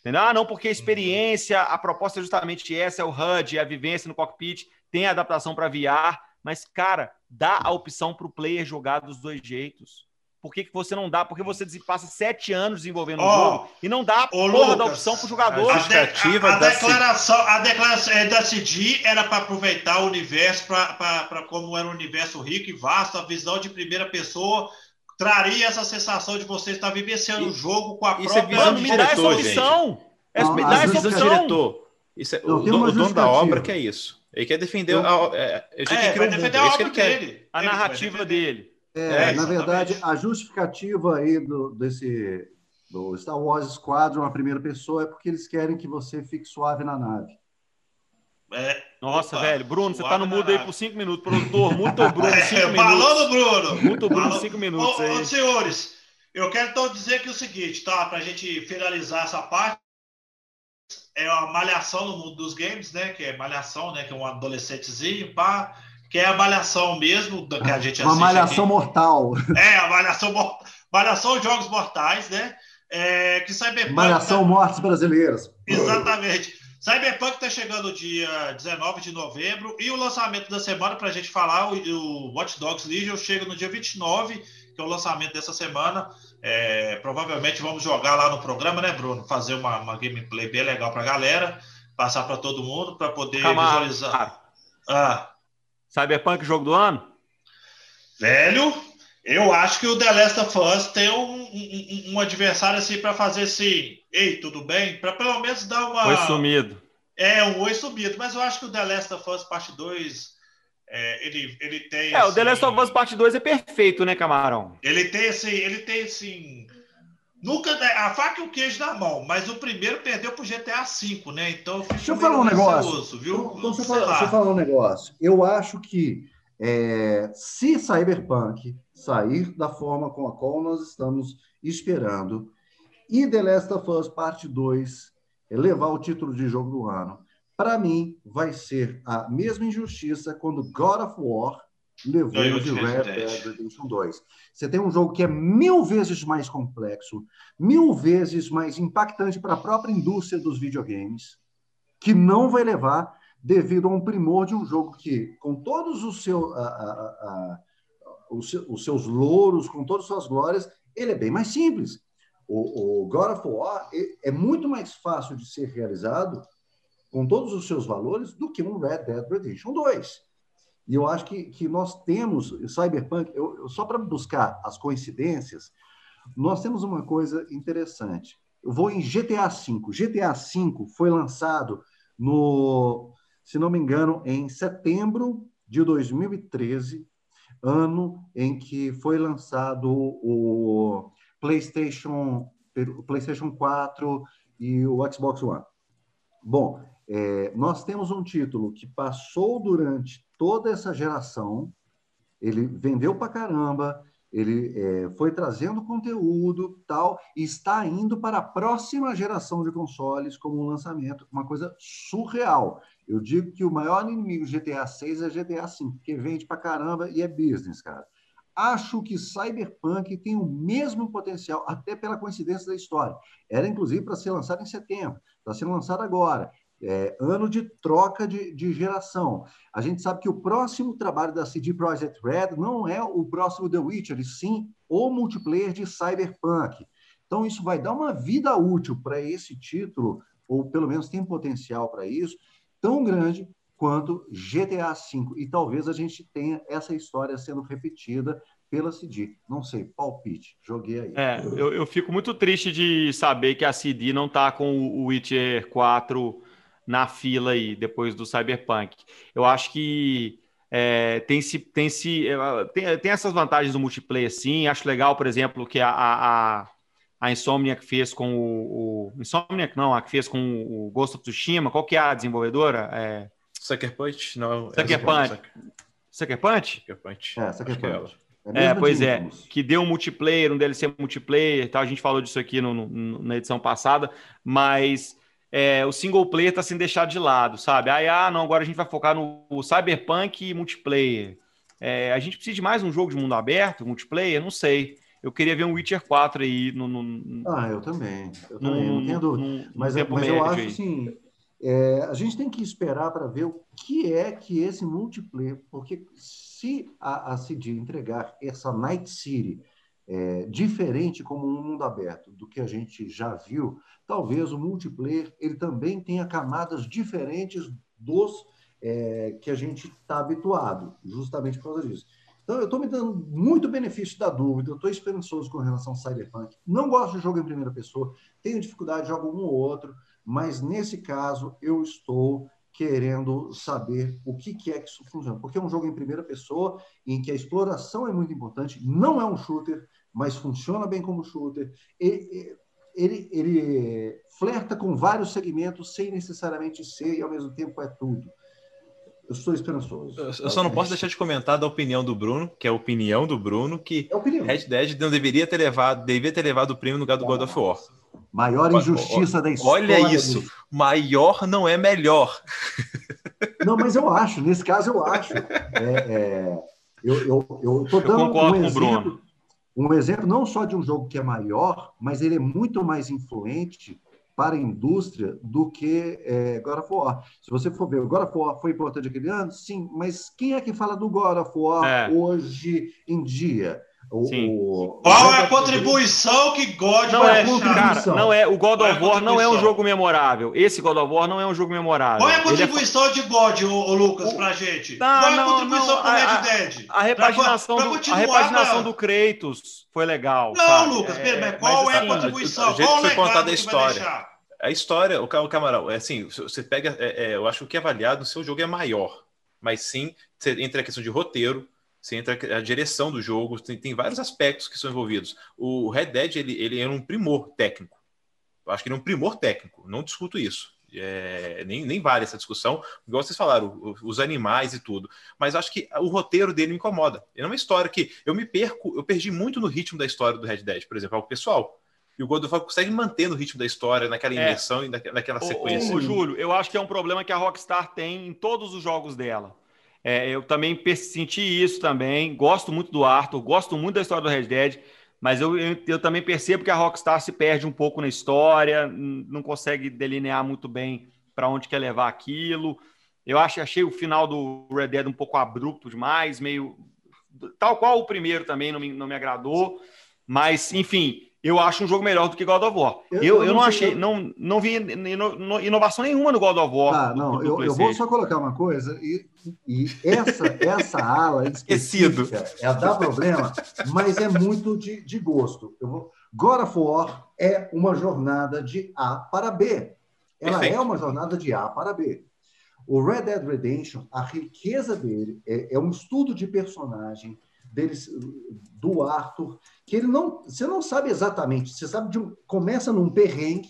Entendeu? Ah, não, porque a experiência, a proposta é justamente essa, é o HUD, é a vivência no cockpit, tem a adaptação para VR, mas, cara, dá a opção para o player jogar dos dois jeitos. Por que, que você não dá? Porque você passa sete anos desenvolvendo o oh, jogo e não dá a porra Lucas, da opção para o jogador. A, de, a, a, declaração, a declaração é da CD era para aproveitar o universo para como era um universo rico e vasto, a visão de primeira pessoa traria essa sensação de você estar vivenciando o jogo com a é própria... É Mano, me dá essa opção! Não, me dá essa opção! Diretor. Isso é, o, o dono da obra que é isso. Ele quer defender eu, a, é, ele é, vai defender a obra dele. A narrativa dele. É, é na verdade, a justificativa aí do, desse do Star Wars Squadron, a primeira pessoa, é porque eles querem que você fique suave na nave. É, Nossa, opa, velho, Bruno, você tá no mudo aí por cinco minutos, produtor. Muito Bruno, cinco é, minutos. Falando, Bruno. Muito Bruno, cinco minutos. Ô, aí. Ô, senhores, eu quero então dizer aqui o seguinte, tá? Pra gente finalizar essa parte. É uma malhação no mundo dos games, né? Que é malhação, né? Que é um adolescentezinho, pá que é a malhação mesmo que a gente Uma malhação aqui. mortal. É, a malhação, malhação jogos mortais, né? É, que Cyberpunk. Malhação tá... mortes brasileiras. Exatamente. Cyberpunk está chegando dia 19 de novembro e o lançamento da semana, para a gente falar, o, o Watch Dogs Legion chega no dia 29, que é o lançamento dessa semana. É, provavelmente vamos jogar lá no programa, né, Bruno? Fazer uma, uma gameplay bem legal para a galera, passar para todo mundo, para poder Camar. visualizar. Ah, Cyberpunk jogo do ano? Velho, eu acho que o The Last of Us tem um, um, um adversário assim para fazer assim, ei, tudo bem? Para pelo menos dar uma. Oi sumido. É, um oi sumido, mas eu acho que o The Last of Us Parte 2. É, ele, ele tem. É, assim, o The Last of Us Parte 2 é perfeito, né, Camarão? Ele tem assim, ele tem assim. Nunca a faca e o queijo na mão, mas o primeiro perdeu pro GTA V, né? Então deixa eu falar um negócio, viu? Então, então deixa, eu falar, deixa, eu falar, um negócio. Eu acho que é, se Cyberpunk sair da forma com a qual nós estamos esperando e The Last of Us Parte 2 levar o título de jogo do ano, para mim vai ser a mesma injustiça quando God of War levou de Red Dead Redemption 2. Você tem um jogo que é mil vezes mais complexo, mil vezes mais impactante para a própria indústria dos videogames, que não vai levar devido a um primor de um jogo que, com todos os, seu, a, a, a, os, os seus louros, com todas as suas glórias, ele é bem mais simples. O, o God of War é muito mais fácil de ser realizado com todos os seus valores do que um Red Dead Redemption 2. E eu acho que, que nós temos, Cyberpunk, eu, eu só para buscar as coincidências, nós temos uma coisa interessante. Eu vou em GTA V. GTA V foi lançado no, se não me engano, em setembro de 2013, ano em que foi lançado o PlayStation, o PlayStation 4 e o Xbox One. Bom, é, nós temos um título que passou durante toda essa geração, ele vendeu para caramba, ele é, foi trazendo conteúdo tal, e está indo para a próxima geração de consoles como um lançamento, uma coisa surreal. Eu digo que o maior inimigo GTA 6 é GTA 5, porque vende para caramba e é business, cara. Acho que Cyberpunk tem o mesmo potencial, até pela coincidência da história. Era inclusive para ser lançado em setembro, está sendo lançado agora. É, ano de troca de, de, geração. A gente sabe que o próximo trabalho da CD Projekt Red não é o próximo The Witcher, e sim o multiplayer de Cyberpunk. Então, isso vai dar uma vida útil para esse título, ou pelo menos tem potencial para isso, tão grande quanto GTA V. E talvez a gente tenha essa história sendo repetida pela CD. Não sei, palpite, joguei aí. É, eu, eu fico muito triste de saber que a CD não está com o Witcher 4 na fila aí, depois do Cyberpunk. Eu acho que é, tem, se, tem, se, é, tem, tem essas vantagens do multiplayer, sim. Acho legal, por exemplo, que a, a, a Insomniac fez com o, o Insomniac, não, a que fez com o Ghost of Tsushima. Qual que é a desenvolvedora? É... Sucker Punch? Não. Sucker Punch. Sucker Punch? Sucker Punch. É, Sucker é Punch. É, é pois é, que deu um multiplayer, um DLC multiplayer, tal. a gente falou disso aqui no, no, na edição passada, mas é, o single player está sendo deixado de lado, sabe? Aí, ah, não, agora a gente vai focar no Cyberpunk e multiplayer. É, a gente precisa de mais um jogo de mundo aberto, multiplayer? Não sei. Eu queria ver um Witcher 4 aí no. no ah, eu também. Eu também, no, não tenho dúvida. Mas, mas eu acho assim. É, a gente tem que esperar para ver o que é que esse multiplayer, porque se a, a CD entregar essa Night City é, diferente como um mundo aberto do que a gente já viu, talvez o multiplayer ele também tenha camadas diferentes dos é, que a gente está habituado, justamente por causa disso. Então, eu estou me dando muito benefício da dúvida, eu estou esperançoso com relação ao Cyberpunk. Não gosto de jogo em primeira pessoa, tenho dificuldade, jogo um ou outro, mas nesse caso eu estou querendo saber o que, que é que isso funciona. Porque é um jogo em primeira pessoa, em que a exploração é muito importante, não é um shooter, mas funciona bem como shooter. Ele, ele, ele flerta com vários segmentos sem necessariamente ser e ao mesmo tempo é tudo. Eu sou esperançoso. Eu só não posso deixar de comentar da opinião do Bruno, que é a opinião do Bruno, que é Red Dead não deveria ter levado, devia ter levado o prêmio no lugar do God of War. Maior injustiça da história. Olha isso. Do... Maior não é melhor. Não, mas eu acho. Nesse caso, eu acho. É, é, eu, eu, eu tô dando eu um exemplo, um exemplo não só de um jogo que é maior, mas ele é muito mais influente para a indústria do que é, God of War. Se você for ver, o God of War foi importante aquele ano? Sim, mas quem é que fala do God of War é. hoje em dia? O, o, Qual é a contribuição que God não vai é, Cara, não é, o God of War não é um jogo memorável. Esse God of War não é um jogo memorável. Qual é a é contribuição é... de God, o, Lucas, pra gente? Qual é a contribuição não, pro Red Dead? A, a repaginação, pra, pra do, a repaginação do Kratos foi legal. Não, sabe? Lucas, é, mas qual mas, é a contribuição? O jeito qual que foi contada a história. A história, o, o camarão, é assim, você pega, é, é, eu acho que o que é avaliado no seu jogo é maior, mas sim, entre a questão de roteiro, você entra a direção do jogo, tem, tem vários aspectos que são envolvidos. O Red Dead ele, ele é um primor técnico. Eu acho que ele é um primor técnico, não discuto isso. É, nem, nem vale essa discussão, igual vocês falaram, os animais e tudo. Mas acho que o roteiro dele me incomoda. É uma história que eu me perco, eu perdi muito no ritmo da história do Red Dead, por exemplo, o pessoal. E o God of War consegue manter no ritmo da história, naquela é. imersão é. e naquela sequência. Ô, Júlio, eu acho que é um problema que a Rockstar tem em todos os jogos dela. É, eu também senti isso também. Gosto muito do Arthur, gosto muito da história do Red Dead, mas eu, eu, eu, também percebo que a Rockstar se perde um pouco na história, não consegue delinear muito bem para onde quer levar aquilo. Eu acho, achei o final do Red Dead um pouco abrupto demais, meio tal qual o primeiro também não me, não me agradou, mas enfim, eu acho um jogo melhor do que God of War. Eu, eu, eu não, achei, não, não vi inovação nenhuma no God of War. Ah, não, do, eu, eu, vou só colocar uma coisa, e, e essa, essa ala específica é dá problema, mas é muito de, de gosto. Eu vou, God of War é uma jornada de A para B. Ela Perfeito. é uma jornada de A para B. O Red Dead Redemption, a riqueza dele é, é um estudo de personagem, deles, do Arthur, que ele não, você não sabe exatamente, você sabe de começa num perrengue,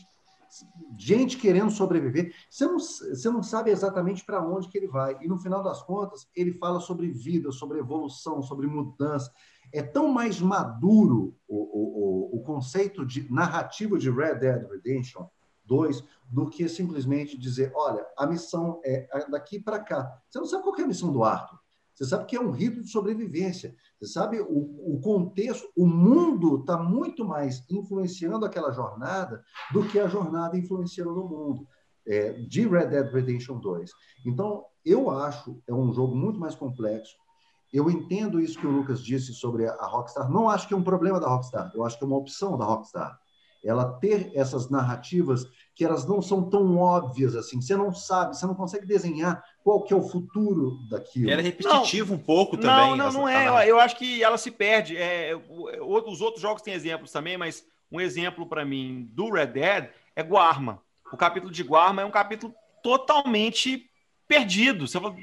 gente querendo sobreviver, você não, você não sabe exatamente para onde que ele vai. E no final das contas, ele fala sobre vida, sobre evolução, sobre mudança. É tão mais maduro o, o, o conceito de narrativo de Red Dead Redemption 2 do que simplesmente dizer, olha, a missão é daqui para cá. Você não sabe qual é a missão do Arthur. Você sabe que é um rito de sobrevivência. Você sabe o, o contexto, o mundo está muito mais influenciando aquela jornada do que a jornada influenciando no mundo. É, de Red Dead Redemption 2. Então, eu acho é um jogo muito mais complexo. Eu entendo isso que o Lucas disse sobre a Rockstar. Não acho que é um problema da Rockstar. Eu acho que é uma opção da Rockstar. Ela ter essas narrativas que elas não são tão óbvias assim. Você não sabe, você não consegue desenhar qual que é o futuro daquilo. Era repetitivo não, um pouco também. Não, não, não é. Eu acho que ela se perde. É, os outros jogos têm exemplos também, mas um exemplo para mim do Red Dead é Guarma. O capítulo de Guarma é um capítulo totalmente perdido. Você fala,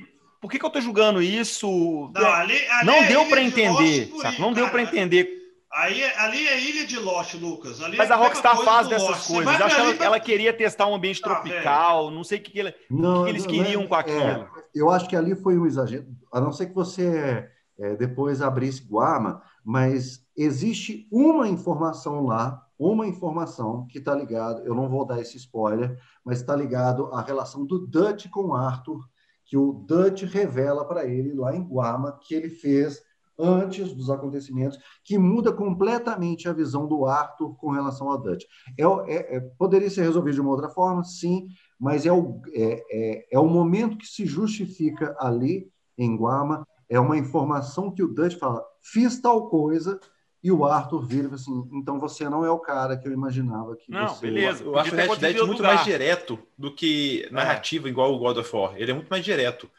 por que, que eu estou julgando isso? Não, ali, ali não é deu para entender, Não deu para entender Aí, ali é ilha de Lost, Lucas. Ali Mas é a Rockstar faz dessas Lost. coisas. Acho que ela, ela, queria testar um ambiente ah, tropical, não sei o que, que, não, que eles não, queriam não, com aquilo. É, eu acho que ali foi um exagero. A não ser que você é, depois abrisse Guama, mas existe uma informação lá, uma informação que está ligado, eu não vou dar esse spoiler, mas está ligado à relação do Dutch com Arthur, que o Dutch revela para ele lá em Guama que ele fez antes dos acontecimentos, que muda completamente a visão do Arthur com relação ao Dutch. É, é, é, poderia ser resolvido de uma outra forma, sim, mas é o, é, é, é o momento que se justifica ali em Guama, é uma informação que o Dutch fala, fiz tal coisa, e o Arthur vira assim, então você não é o cara que eu imaginava que não, você... beleza. Eu acho o Red Dead muito mais direto do que narrativa, é. igual o God of War. Ele é muito mais direto.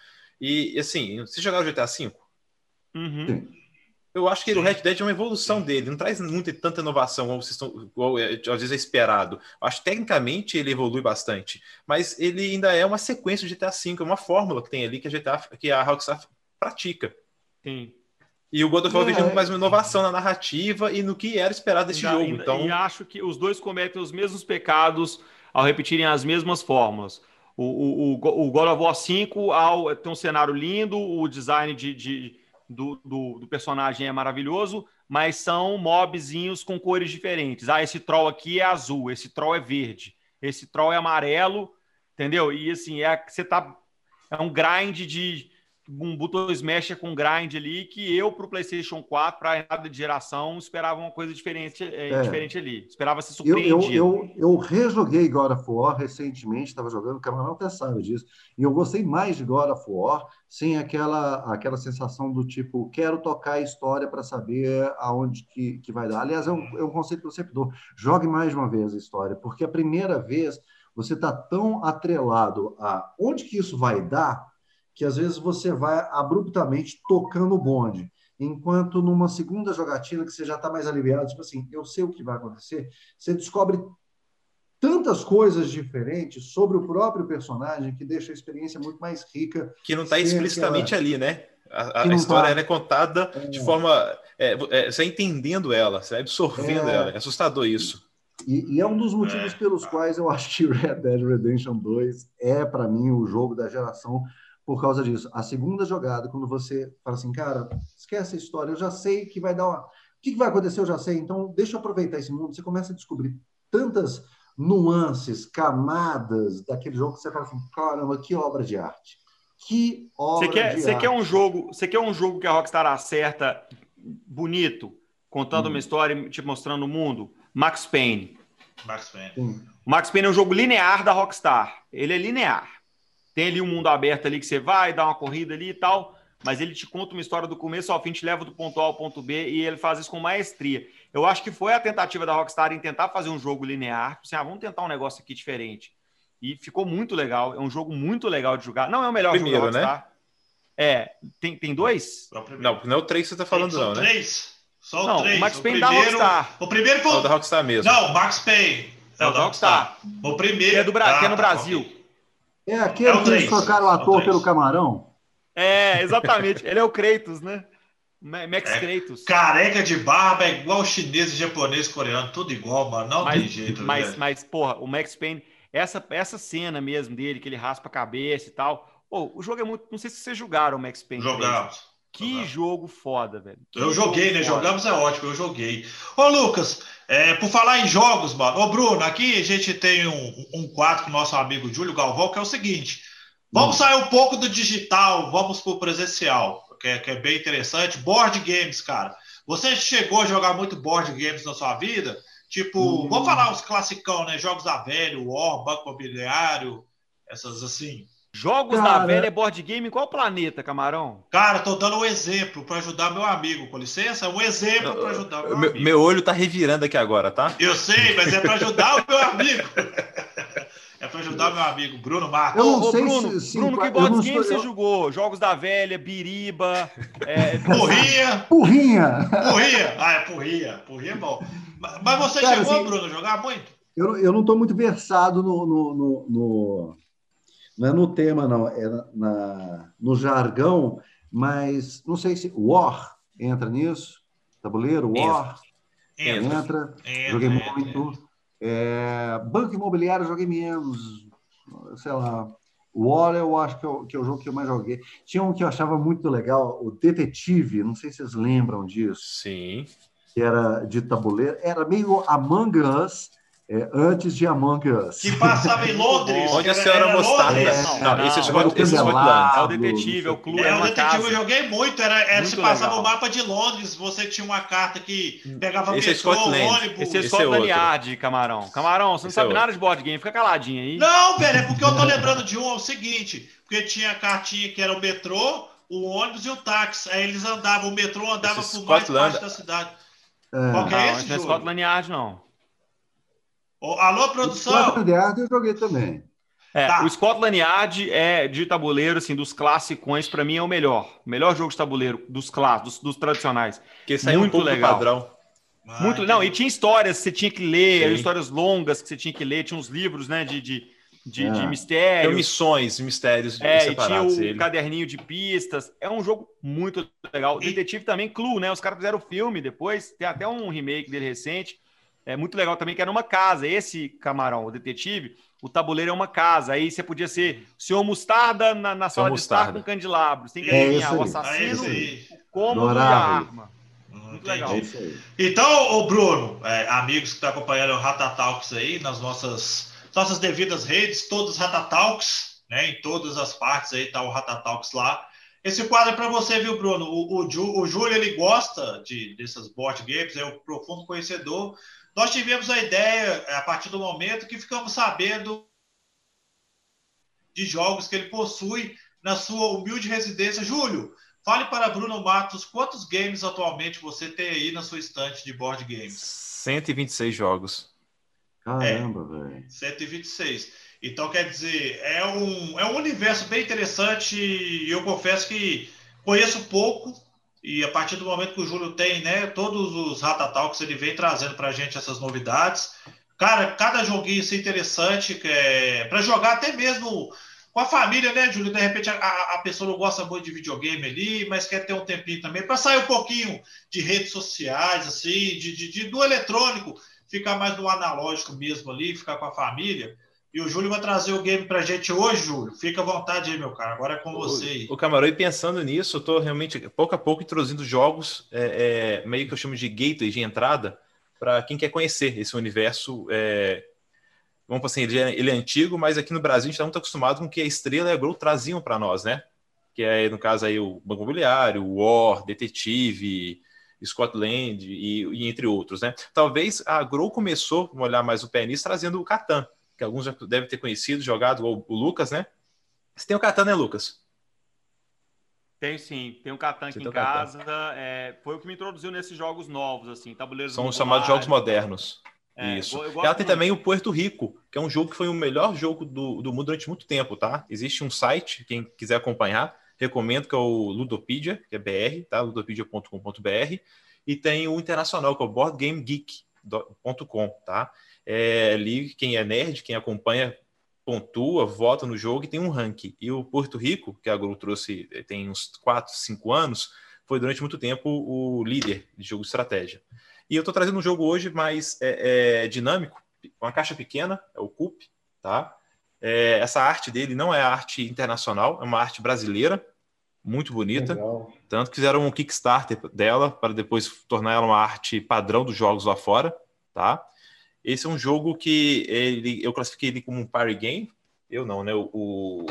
E, assim, você jogar o GTA V? Uhum. Eu acho que Sim. o Red Dead é uma evolução Sim. dele, não traz muita tanta inovação como vocês estão, igual, é, às vezes é esperado. Eu acho que tecnicamente ele evolui bastante, mas ele ainda é uma sequência de GTA V, é uma fórmula que tem ali que a GTA, que a Rockstar pratica. Sim. E o God of War é, muito mais uma inovação na narrativa e no que era esperado desse jogo. Então... E acho que os dois cometem os mesmos pecados ao repetirem as mesmas fórmulas. O, o, o, God of War 5 ao, tem um cenário lindo, o design de, de do, do, do, personagem é maravilhoso, mas são mobzinhos com cores diferentes. Ah, esse troll aqui é azul, esse troll é verde, esse troll é amarelo, entendeu? E assim, é, você tá. É um grind de. Um botão smash com grind ali que eu, para o PlayStation 4, para nada de geração, esperava uma coisa diferente, é, é. diferente ali. Esperava ser surpreendido. Eu, eu, eu, eu rejoguei God of War recentemente, estava jogando, o Camarão até sabe disso, e eu gostei mais de God of War sem aquela, aquela sensação do tipo, quero tocar a história para saber aonde que, que vai dar. Aliás, é um, é um conceito que eu sempre dou. Jogue mais uma vez a história, porque a primeira vez você está tão atrelado a onde que isso vai dar, que às vezes você vai abruptamente tocando o bonde. Enquanto numa segunda jogatina que você já está mais aliviado, tipo assim, eu sei o que vai acontecer, você descobre tantas coisas diferentes sobre o próprio personagem que deixa a experiência muito mais rica. Que não está explicitamente ali, né? A, a história tá... é contada é. de forma. É, é, você entendendo ela, você absorvendo é. ela. É assustador isso. E, e, é um dos motivos pelos quais eu acho que Red Dead Redemption 2 é, para mim, o jogo da geração por causa disso. A segunda jogada, quando você fala assim, cara, esquece a história, eu já sei que vai dar uma. O que, vai acontecer, eu já sei, então deixa eu aproveitar esse mundo. Você começa a descobrir tantas nuances, camadas daquele jogo que você fala assim, caramba, que obra de arte. Que obra você quer, de você arte. Quer um jogo, você quer um jogo que a Rockstar acerta bonito, contando hum. uma história, te mostrando o mundo? Max Payne. Max Payne. Sim. O Max Payne é um jogo linear da Rockstar. Ele é linear. Tem ali um mundo aberto ali que você vai, dá uma corrida ali e tal, mas ele te conta uma história do começo ao fim, te leva do ponto A ao ponto B e ele faz isso com maestria. Eu acho que foi a tentativa da Rockstar em tentar fazer um jogo linear. Assim, ah, vamos tentar um negócio aqui diferente. E ficou muito legal. É um jogo muito legal de jogar. Não é o melhor Primeiro, jogo da Rockstar. Né? É, tem, tem dois? Não, não é o três que você está falando, não, né? Três. Só o não, 3. o Max Payne da Rockstar. O primeiro foi é o da Rockstar mesmo. Não, o Max Payne. É, o da Rockstar. O primeiro. Que é, do Bra... Ah, que é no tá, Brasil. É aquele é que eles trocaram o ator é o pelo camarão? É, exatamente. Ele é o Kratos, né? Max é, Kratos. Careca de barba é igual chinês, japonês, coreano, tudo igual, mano. Não mas, tem jeito. Mas, mas, porra, o Max Payne, essa, essa cena mesmo dele, que ele raspa a cabeça e tal. Pô, o jogo é muito. Não sei se vocês jogaram o Max Payne. Jogamos. Que jogo foda, velho. Que eu joguei, né? Foda. Jogamos é ótimo, eu joguei. Ô, Lucas, é, por falar em jogos, mano. Ô, Bruno, aqui a gente tem um, um quadro com o nosso amigo Júlio Galvão, que é o seguinte: vamos hum. sair um pouco do digital, vamos pro presencial, que é, que é bem interessante. Board games, cara. Você chegou a jogar muito board games na sua vida? Tipo, hum. vamos falar os classicão, né? Jogos da velho, War, Banco Imobiliário, essas assim. Jogos cara, da velha board game, qual planeta, Camarão? Cara, tô dando um exemplo para ajudar meu amigo, com licença. Um exemplo para ajudar meu, meu amigo. Meu olho tá revirando aqui agora, tá? Eu sei, mas é para ajudar o meu amigo. Para ajudar meu amigo Bruno Marcos. Eu não Ô, sei Bruno, se, se Bruno, que board game você eu... jogou? Jogos da velha, Biriba, é... Porrinha. Porrinha. Porrinha. Ah, é porrinha. Porrinha é bom. Mas você Cara, chegou, assim, Bruno, a jogar muito? Eu, eu não tô muito versado no, no, no, no não é no tema, não, é na, na, no jargão, mas não sei se War entra nisso, tabuleiro, War entra, entra, entra joguei entra, muito. É, Banco Imobiliário joguei menos, sei lá. War eu acho que, eu, que é o jogo que eu mais joguei. Tinha um que eu achava muito legal, o Detetive, não sei se vocês lembram disso. Sim. Que era de tabuleiro, era meio Among Us, é, antes de Among Us. Que passava em Londres. Onde a senhora mostarda. É, não, não, esse é Scott, esse É o detetive, é o clube. É, é o detetive casa. eu joguei muito. Era, era muito se passava legal. o mapa de Londres, você tinha uma carta que pegava esse metrô, é ônibus. Esse é Scotland é Yard, Camarão. Camarão, você não esse sabe é nada de board game, fica caladinho aí. Não, velho, é porque eu tô lembrando de um, é o seguinte, porque tinha a cartinha que era o metrô, o ônibus e o táxi. Aí eles andavam, o metrô andava esse por mais parte da cidade. É. Qual que é esse não? Não é Scotland Yard, não. Alô, produção? O Scotland Yard eu joguei também. É, tá. O Scotland Yard é de tabuleiro, assim, dos classicões, para mim é o melhor. O melhor jogo de tabuleiro dos clássicos, dos, dos tradicionais. Que saiu Muito um legal. padrão. Ah, Muito, não, e tinha histórias que você tinha que ler, histórias longas que você tinha que ler, tinha uns livros, né, de, de, de, é. de mistério. missões, mistérios é, e tinha o ele. caderninho de pistas. É um jogo muito legal. E... Detetive também, Clue, né? Os caras fizeram filme depois, tem até um remake dele recente é muito legal também que era uma casa. Esse camarão, o detetive, o tabuleiro é uma casa. Aí você podia ser o senhor Mostarda na, na sala de estar com candelabros. Tem que é adivinhar o assassino, o cômodo e a arma. Hum, muito legal. Então, o Bruno, é, amigos que estão tá acompanhando o Ratatalks aí nas nossas, nossas devidas redes, todos Ratatalks, né? Em todas as partes aí tá o Ratatalks lá. Esse quadro é para você, viu, Bruno? O, o, o Júlio ele gosta de dessas board games, é um profundo conhecedor. Nós tivemos a ideia, a partir do momento que ficamos sabendo de jogos que ele possui na sua humilde residência. Júlio, fale para Bruno Matos quantos games atualmente você tem aí na sua estante de board games? 126 jogos. Caramba, é, velho. 126. Então, quer dizer, é um, é um universo bem interessante e eu confesso que conheço pouco, e a partir do momento que o Júlio tem, né, todos os Ratatalks, ele vem trazendo para a gente essas novidades. Cara, cada joguinho assim, interessante, é, para jogar até mesmo com a família, né, Júlio? De repente a, a, pessoa não gosta muito de videogame ali, mas quer ter um tempinho também para sair um pouquinho de redes sociais, assim, de, de, de, do eletrônico, ficar mais no analógico mesmo ali, ficar com a família. E o Júlio vai trazer o game pra gente hoje, Júlio. Fica à vontade aí, meu cara. Agora é com você aí. O, Camarão, e pensando nisso, eu tô realmente, pouco a pouco, introduzindo jogos, é, é, meio que eu chamo de gateway de entrada, para quem quer conhecer esse universo é, vamos assim, ele é, ele é, antigo, mas aqui no Brasil a gente está muito acostumado com o que a Estrela e a Grow traziam para nós, né? Que é, no caso aí, o Banco Imobiliário, o War, Detetive, Scotland e, e, entre outros, né? Talvez a Grow começou, vamos olhar mais o pé nisso, trazendo o Catan, que alguns já devem ter conhecido, jogado, o, o Lucas, né? Você tem o Catan, né, Lucas? Tem sim, tem o Catan aqui em casa. É, foi o que me introduziu nesses jogos novos, assim, tabuleiros. São os chamados jogos modernos. É, Isso. Ela tem também o Puerto Rico, que é um jogo que foi o melhor jogo do, do mundo durante muito tempo, tá? Existe um site, quem quiser acompanhar, recomendo, que é o Ludopedia, que é BR, tá? ludopedia.com.br, e tem o internacional, que é o boardgamegeek.com, tá? É, ali, quem é nerd, quem acompanha, pontua, vota no jogo e tem um ranking. E o Porto Rico, que a Gru trouxe tem uns 4, 5 anos, foi durante muito tempo o líder de jogo de estratégia. E eu estou trazendo um jogo hoje mais é, é, dinâmico, uma caixa pequena, é o CUP, tá? É, essa arte dele não é arte internacional, é uma arte brasileira, muito bonita. Legal. Tanto que fizeram um Kickstarter dela para depois tornar ela uma arte padrão dos jogos lá fora, tá? Esse é um jogo que ele, eu classifiquei ele como um party game. Eu não, né? O, o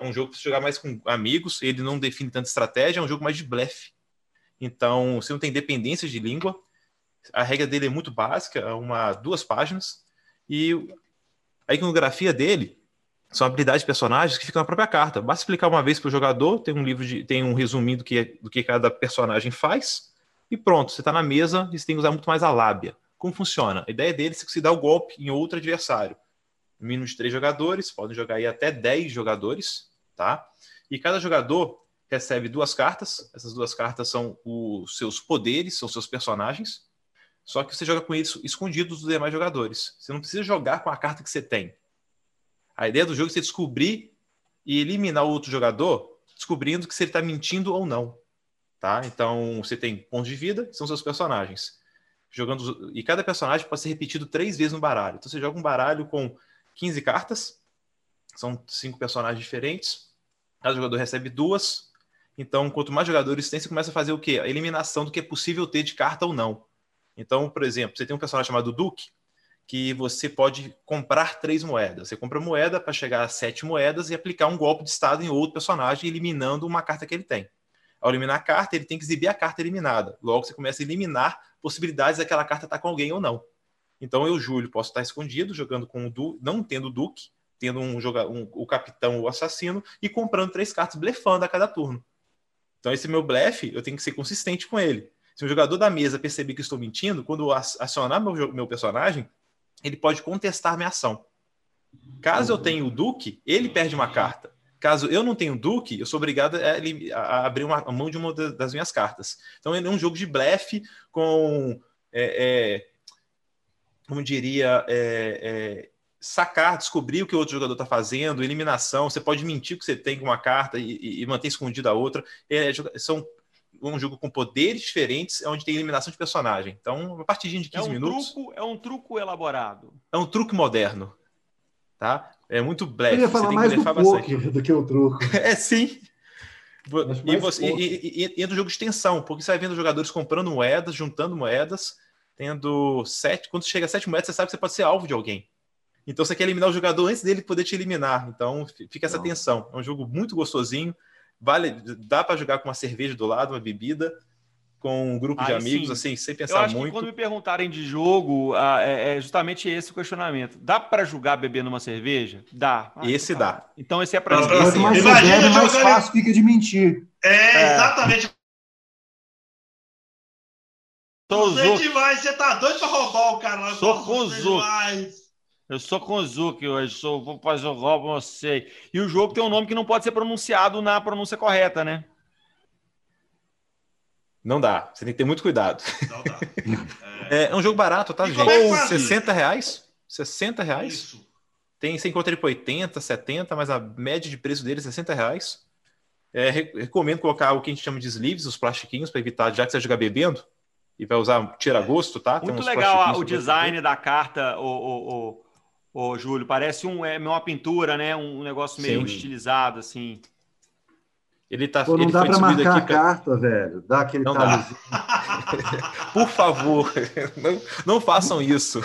é um jogo para jogar mais com amigos. Ele não define tanta estratégia, é um jogo mais de blefe. Então, você não tem dependência de língua. A regra dele é muito básica, é uma duas páginas. E a iconografia dele são habilidades de personagens que ficam na própria carta. Basta explicar uma vez para o jogador, tem um livro de, tem um resuminho do que, do que cada personagem faz, e pronto, você está na mesa e você tem que usar muito mais a lábia. Como funciona? A ideia dele é que você dá o golpe em outro adversário. mínimo de três jogadores, podem jogar aí até dez jogadores, tá? E cada jogador recebe duas cartas. Essas duas cartas são os seus poderes, são seus personagens. Só que você joga com eles escondidos dos demais jogadores. Você não precisa jogar com a carta que você tem. A ideia do jogo é você descobrir e eliminar o outro jogador, descobrindo que se ele está mentindo ou não. Tá? Então você tem pontos de vida, são seus personagens. Jogando e cada personagem pode ser repetido três vezes no baralho. Então você joga um baralho com 15 cartas, são cinco personagens diferentes. Cada jogador recebe duas. Então, quanto mais jogadores tem, você começa a fazer o quê? A eliminação do que é possível ter de carta ou não. Então, por exemplo, você tem um personagem chamado Duke, que você pode comprar três moedas. Você compra moeda para chegar a sete moedas e aplicar um golpe de estado em outro personagem, eliminando uma carta que ele tem. Ao eliminar a carta, ele tem que exibir a carta eliminada. Logo, você começa a eliminar possibilidades daquela carta estar com alguém ou não. Então, eu, Júlio, posso estar escondido, jogando com o Duke, não tendo o Duke, tendo um, um, o capitão o assassino, e comprando três cartas, blefando a cada turno. Então, esse meu blefe, eu tenho que ser consistente com ele. Se o jogador da mesa perceber que estou mentindo, quando acionar meu, meu personagem, ele pode contestar minha ação. Caso eu tenha o Duque, ele perde uma carta. Caso eu não tenha o Duque, eu sou obrigado a, a abrir uma, a mão de uma das minhas cartas. Então ele é um jogo de blefe com, é, é, como diria, é, é sacar, descobrir o que o outro jogador está fazendo, eliminação. Você pode mentir que você tem uma carta e, e manter escondida a outra. É, são um jogo com poderes diferentes, onde tem eliminação de personagem. Então, uma partidinha de 15 é um minutos. Truco, é um truco elaborado. É um truque moderno. Tá? É muito blefe. Eu ia falar mais do poker do que o truco. é sim. E, você, e, e, e, entra o jogo de extensão, porque você vai vendo jogadores comprando moedas, juntando moedas, tendo sete. Quando chega a sete moedas, você sabe que você pode ser alvo de alguém. Então você quer eliminar o jogador antes dele poder te eliminar. Então fica essa Não. tensão. É um jogo muito gostosinho. Vale, dá para jogar com uma cerveja do lado, uma bebida, com um grupo Aí, de amigos, sim. assim, sem pensar Eu acho muito. Que quando me perguntarem de jogo, ah, é, é, justamente esse o questionamento. Dá para jogar bebendo uma cerveja? Dá. Ah, esse tá. dá. Então esse é para Quanto assim, mais Imagina mais fácil fica de mentir. É, é. exatamente. Você demais, você tá doido para roubar o cara. Sou com demais. Eu sou com o Zuki hoje, sou, vou fazer o golpe você. E o jogo tem um nome que não pode ser pronunciado na pronúncia correta, né? Não dá, você tem que ter muito cuidado. Não dá. É, é um jogo barato, tá, e gente? É 60 reais? 60 reais? Isso. Tem, você encontra ele por 80, 70, mas a média de preço dele é 60 reais. É, recomendo colocar o que a gente chama de sleeves, os plastiquinhos, para evitar, já que você vai jogar bebendo, e vai usar tira-gosto, tá? Muito legal o design da carta, o, o, o, o, Júlio. Parece um, é uma pintura, né? Um negócio meio Sim. estilizado, assim. Ele tá, Pô, não ele dá para marcar aqui, a carta, velho. Dá aquele não dá. Por favor, não, não façam isso.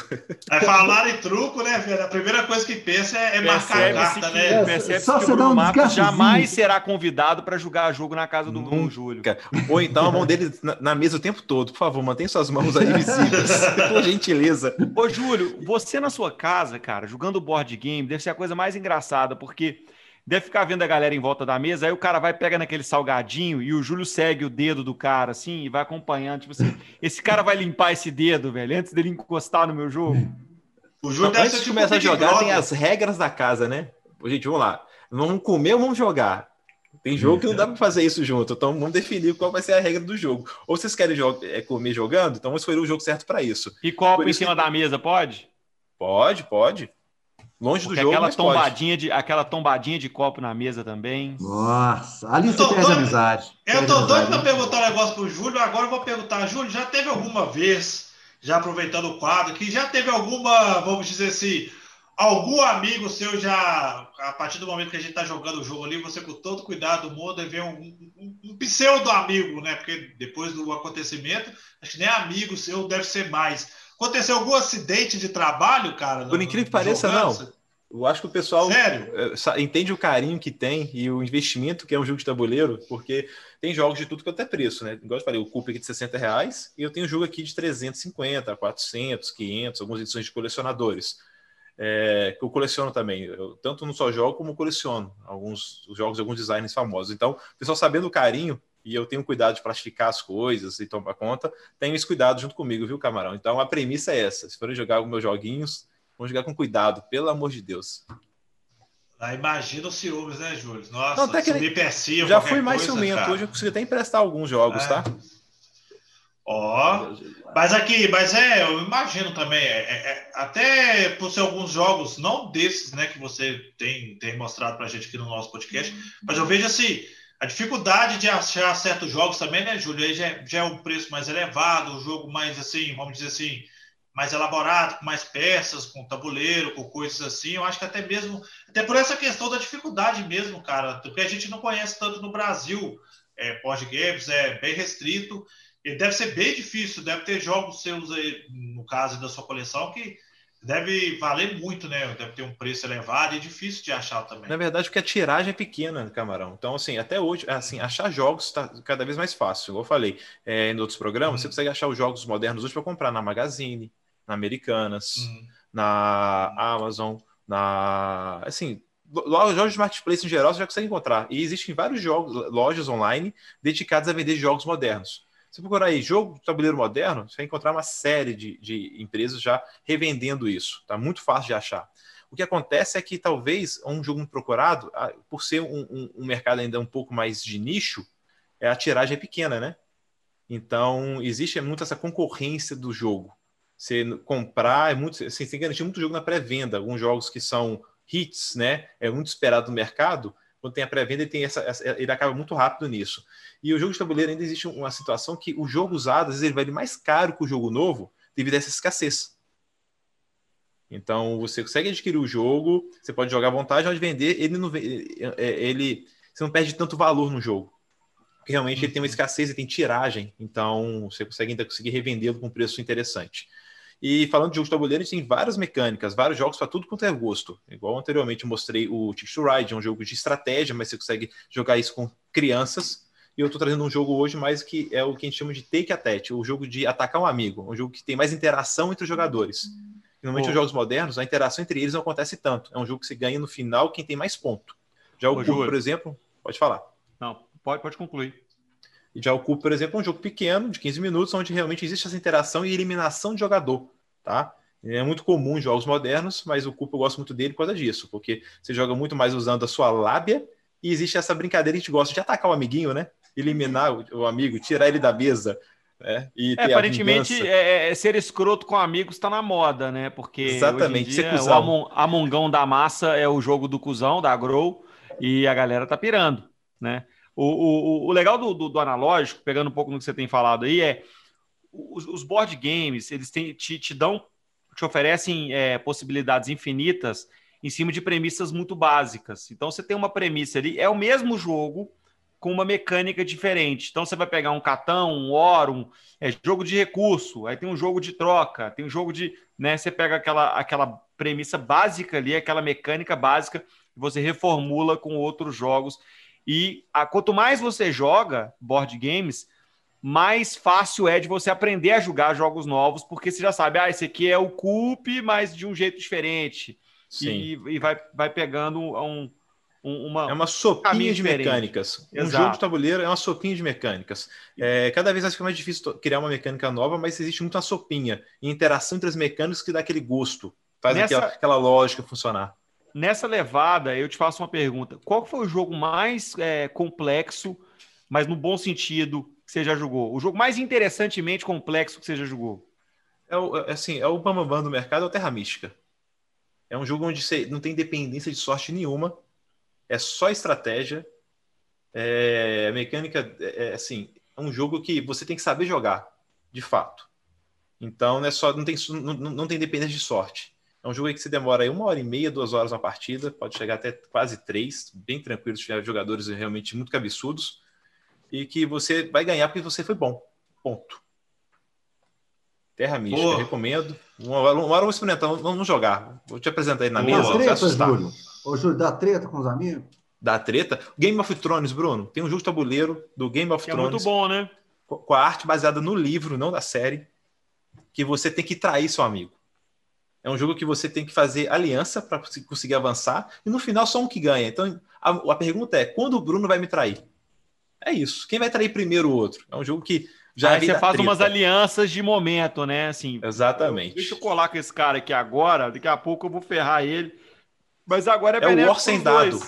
É falar em truco, né, velho? A primeira coisa que pensa é, é marcar a carta, que, né? Percebe Só que o Bruno um Matos jamais será convidado para jogar jogo na casa do Nunca. Júlio. Ou então a mão dele na, na, mesa o tempo todo. Por favor, mantenha suas mãos aí visíveis. Por gentileza. Ô, Júlio, você na sua casa, cara, jogando board game, deve ser a coisa mais engraçada, porque deve ficar vendo a galera em volta da mesa, aí o cara vai, pega naquele salgadinho e o Júlio segue o dedo do cara, assim, e vai acompanhando. Tipo assim, esse cara vai limpar esse dedo, velho, antes dele encostar no meu jogo. O Júlio então, antes de tipo começar a jogar, tem as regras da casa, né? Gente, vamos lá. Vamos comer ou vamos jogar? Tem jogo que não dá para fazer isso junto, então vamos definir qual vai ser a regra do jogo. Ou vocês querem é, comer jogando, então vamos escolher o jogo certo para isso. E copo em cima que... da mesa, pode? Pode, pode. Longe Porque do jogo, aquela tombadinha de aquela tombadinha de copo na mesa também. Nossa, ali você perde doido, amizade. Eu tô doido para perguntar um negócio pro Júlio, agora eu vou perguntar, Júlio, já teve alguma vez, já aproveitando o quadro, que já teve alguma, vamos dizer assim, algum amigo seu já, a partir do momento que a gente tá jogando o jogo ali, você com todo cuidado do mundo, vê um, um, um pseudo amigo, né? Porque depois do acontecimento, acho que nem amigo seu deve ser mais Aconteceu algum acidente de trabalho, cara? Por incrível que pareça, não. Eu acho que o pessoal é, entende o carinho que tem e o investimento que é um jogo de tabuleiro, porque tem jogos de tudo que até preço, né? Igual eu falei, o Cup aqui de 60 reais e eu tenho jogo aqui de 350, 400, 500, algumas edições de colecionadores. É, que eu coleciono também. Eu tanto não só jogo como coleciono alguns jogos alguns designers famosos. Então, o pessoal sabendo o carinho e eu tenho cuidado de plastificar as coisas e tomar conta, tenho esse cuidado junto comigo, viu, camarão? Então a premissa é essa: se forem jogar os meus joguinhos, vamos jogar com cuidado, pelo amor de Deus. Ah, imagina os ciúmes, né, Júlio? Nossa, Não, até que me persiam, Já fui mais coisa, ciumento, cara. hoje eu consigo até emprestar alguns jogos, é. tá? Ó, oh, mas aqui, mas é, eu imagino também, é, é, é, até por ser alguns jogos, não desses, né, que você tem, tem mostrado pra gente aqui no nosso podcast, mas eu vejo assim, a dificuldade de achar certos jogos também, né, Júlio? Aí já, já é um preço mais elevado, um jogo mais assim, vamos dizer assim, mais elaborado, com mais peças, com tabuleiro, com coisas assim. Eu acho que até mesmo, até por essa questão da dificuldade mesmo, cara, porque a gente não conhece tanto no Brasil. É, board games é bem restrito. E deve ser bem difícil, deve ter jogos seus aí, no caso da sua coleção, que deve valer muito, né? Deve ter um preço elevado e difícil de achar também. Na verdade, porque a tiragem é pequena, Camarão. Então, assim, até hoje, assim, achar jogos está cada vez mais fácil. Igual eu falei é, em outros programas, uhum. você consegue achar os jogos modernos hoje para comprar na Magazine, na Americanas, uhum. na Amazon, na. Assim, lojas de marketplace em geral você já consegue encontrar. E existem vários jogos, lojas online dedicadas a vender jogos modernos. Se procurar aí jogo de tabuleiro moderno, você vai encontrar uma série de, de empresas já revendendo isso. Está muito fácil de achar. O que acontece é que talvez um jogo muito procurado, por ser um, um, um, mercado ainda um pouco mais de nicho, é a tiragem é pequena, né? Então existe muito essa concorrência do jogo. Você comprar é muito, você tem que garantir muito jogo na pré-venda. Alguns jogos que são hits, né? É muito esperado no mercado quando tem a pré-venda, ele, tem essa, ele acaba muito rápido nisso. E o jogo de tabuleiro ainda existe uma situação que o jogo usado, às vezes, ele vai mais caro que o jogo novo devido a essa escassez. Então, você consegue adquirir o jogo, você pode jogar à vontade, pode vender, ele não é, ele, você não perde tanto valor no jogo. Porque realmente ele tem uma escassez, ele tem tiragem, então você consegue ainda conseguir revendê-lo com um preço interessante. E falando de jogos de tabuleiro, a gente tem várias mecânicas, vários jogos para tudo quanto é gosto. Igual anteriormente eu mostrei o Ticket to Ride, é um jogo de estratégia, mas você consegue jogar isso com crianças. E eu estou trazendo um jogo hoje mais que é o que a gente chama de Take a Tat, o jogo de atacar um amigo, um jogo que tem mais interação entre os jogadores. Normalmente, os jogos modernos, a interação entre eles não acontece tanto. É um jogo que se ganha no final quem tem mais ponto. Já o Cubo, por exemplo, pode falar. Não, pode, pode concluir. E já o Cubo, por exemplo, é um jogo pequeno, de 15 minutos, onde realmente existe essa interação e eliminação de jogador tá? É muito comum em jogos modernos, mas o Cupo eu gosto muito dele por causa disso, porque você joga muito mais usando a sua lábia e existe essa brincadeira que a gente gosta de atacar o amiguinho, né? Eliminar o amigo, tirar ele da mesa. É, e é, aparentemente, é, é, ser escroto com amigos está na moda, né? Porque Exatamente, hoje em dia, o Amon, Amongão da Massa é o jogo do cuzão, da Grow, e a galera tá pirando, né? O, o, o legal do, do, do, analógico, pegando um pouco no que você tem falado aí, é os, os board games, eles têm, te, te dão, te oferecem é, possibilidades infinitas em cima de premissas muito básicas. Então, você tem uma premissa ali, é o mesmo jogo, com uma mecânica diferente. Então você vai pegar um catão, um Orum, é jogo de recurso, aí tem um jogo de troca, tem um jogo de, né, você pega aquela aquela premissa básica ali, aquela mecânica básica, você reformula com outros jogos. E a, quanto mais você joga board games, mais fácil é de você aprender a jogar jogos novos, porque você já sabe, ah, esse aqui é o Coop, mas de um jeito diferente. Sim. E, e vai, vai pegando um, uma, é uma sopinha de mecânicas. Um jogo de tabuleiro é uma sopinha de mecânicas. É, cada vez fica mais difícil criar uma mecânica nova, mas existe muita sopinha e interação entre as mecânicas que dá aquele gosto, faz Nessa... aquela, aquela lógica funcionar. Nessa levada, eu te faço uma pergunta: qual foi o jogo mais é, complexo, mas no bom sentido, que você já jogou? O jogo mais interessantemente complexo que você já jogou? É o, é, assim, é o Bambam do mercado, é o Terra Mística. É um jogo onde você não tem dependência de sorte nenhuma é só estratégia. É, mecânica, é, é, assim, é um jogo que você tem que saber jogar, de fato. Então, não, é só, não, tem, não, não tem dependência de sorte. É um jogo que você demora aí uma hora e meia, duas horas uma partida, pode chegar até quase três, bem tranquilo se tiver jogadores realmente muito cabeçudos, e que você vai ganhar porque você foi bom. Ponto. Terra Mística, recomendo. Uma hora, uma hora eu vou experimentar, vamos jogar. Vou te apresentar aí na mesa. Treta, Júlio. Ô, Júlio, dá treta com os amigos? Dá treta? Game of Thrones, Bruno. Tem um jogo de tabuleiro do Game of que Thrones. É muito bom, né? Com a arte baseada no livro, não da série. Que você tem que trair seu amigo. É um jogo que você tem que fazer aliança para conseguir avançar. E no final, só um que ganha. Então, a, a pergunta é: quando o Bruno vai me trair? É isso. Quem vai trair primeiro o outro? É um jogo que já Aí você faz treta. umas alianças de momento, né? Assim, Exatamente. Deixa eu colar com esse cara aqui agora, daqui a pouco eu vou ferrar ele. Mas agora é, é o War sem dado.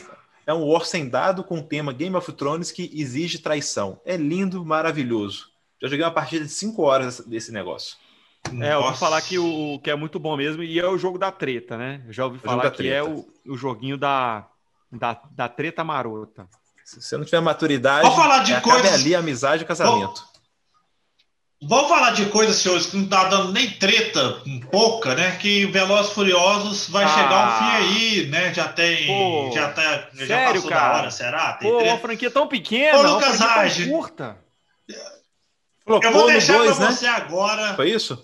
É um War sem dado com o tema Game of Thrones que exige traição. É lindo, maravilhoso. Já joguei uma partida de 5 horas desse negócio. É, eu ouvi falar que o que é muito bom mesmo, e é o jogo da treta, né? Eu já ouvi falar que é o, o joguinho da, da, da treta marota. Se você não tiver maturidade, Vamos falar de é, coisas... ali amizade e casamento. Vamos falar de coisas, senhores, que não tá dando nem treta, pouca, né? Que Velozes Furiosos vai ah, chegar um fim aí, né? Já tem. Pô, já, tá, já sério, passou cara? da hora, será? Tem pô, treta? uma franquia tão pequena, Ô, Lucas Rage, curta. Eu vou deixar dois, pra né? você agora. Foi isso?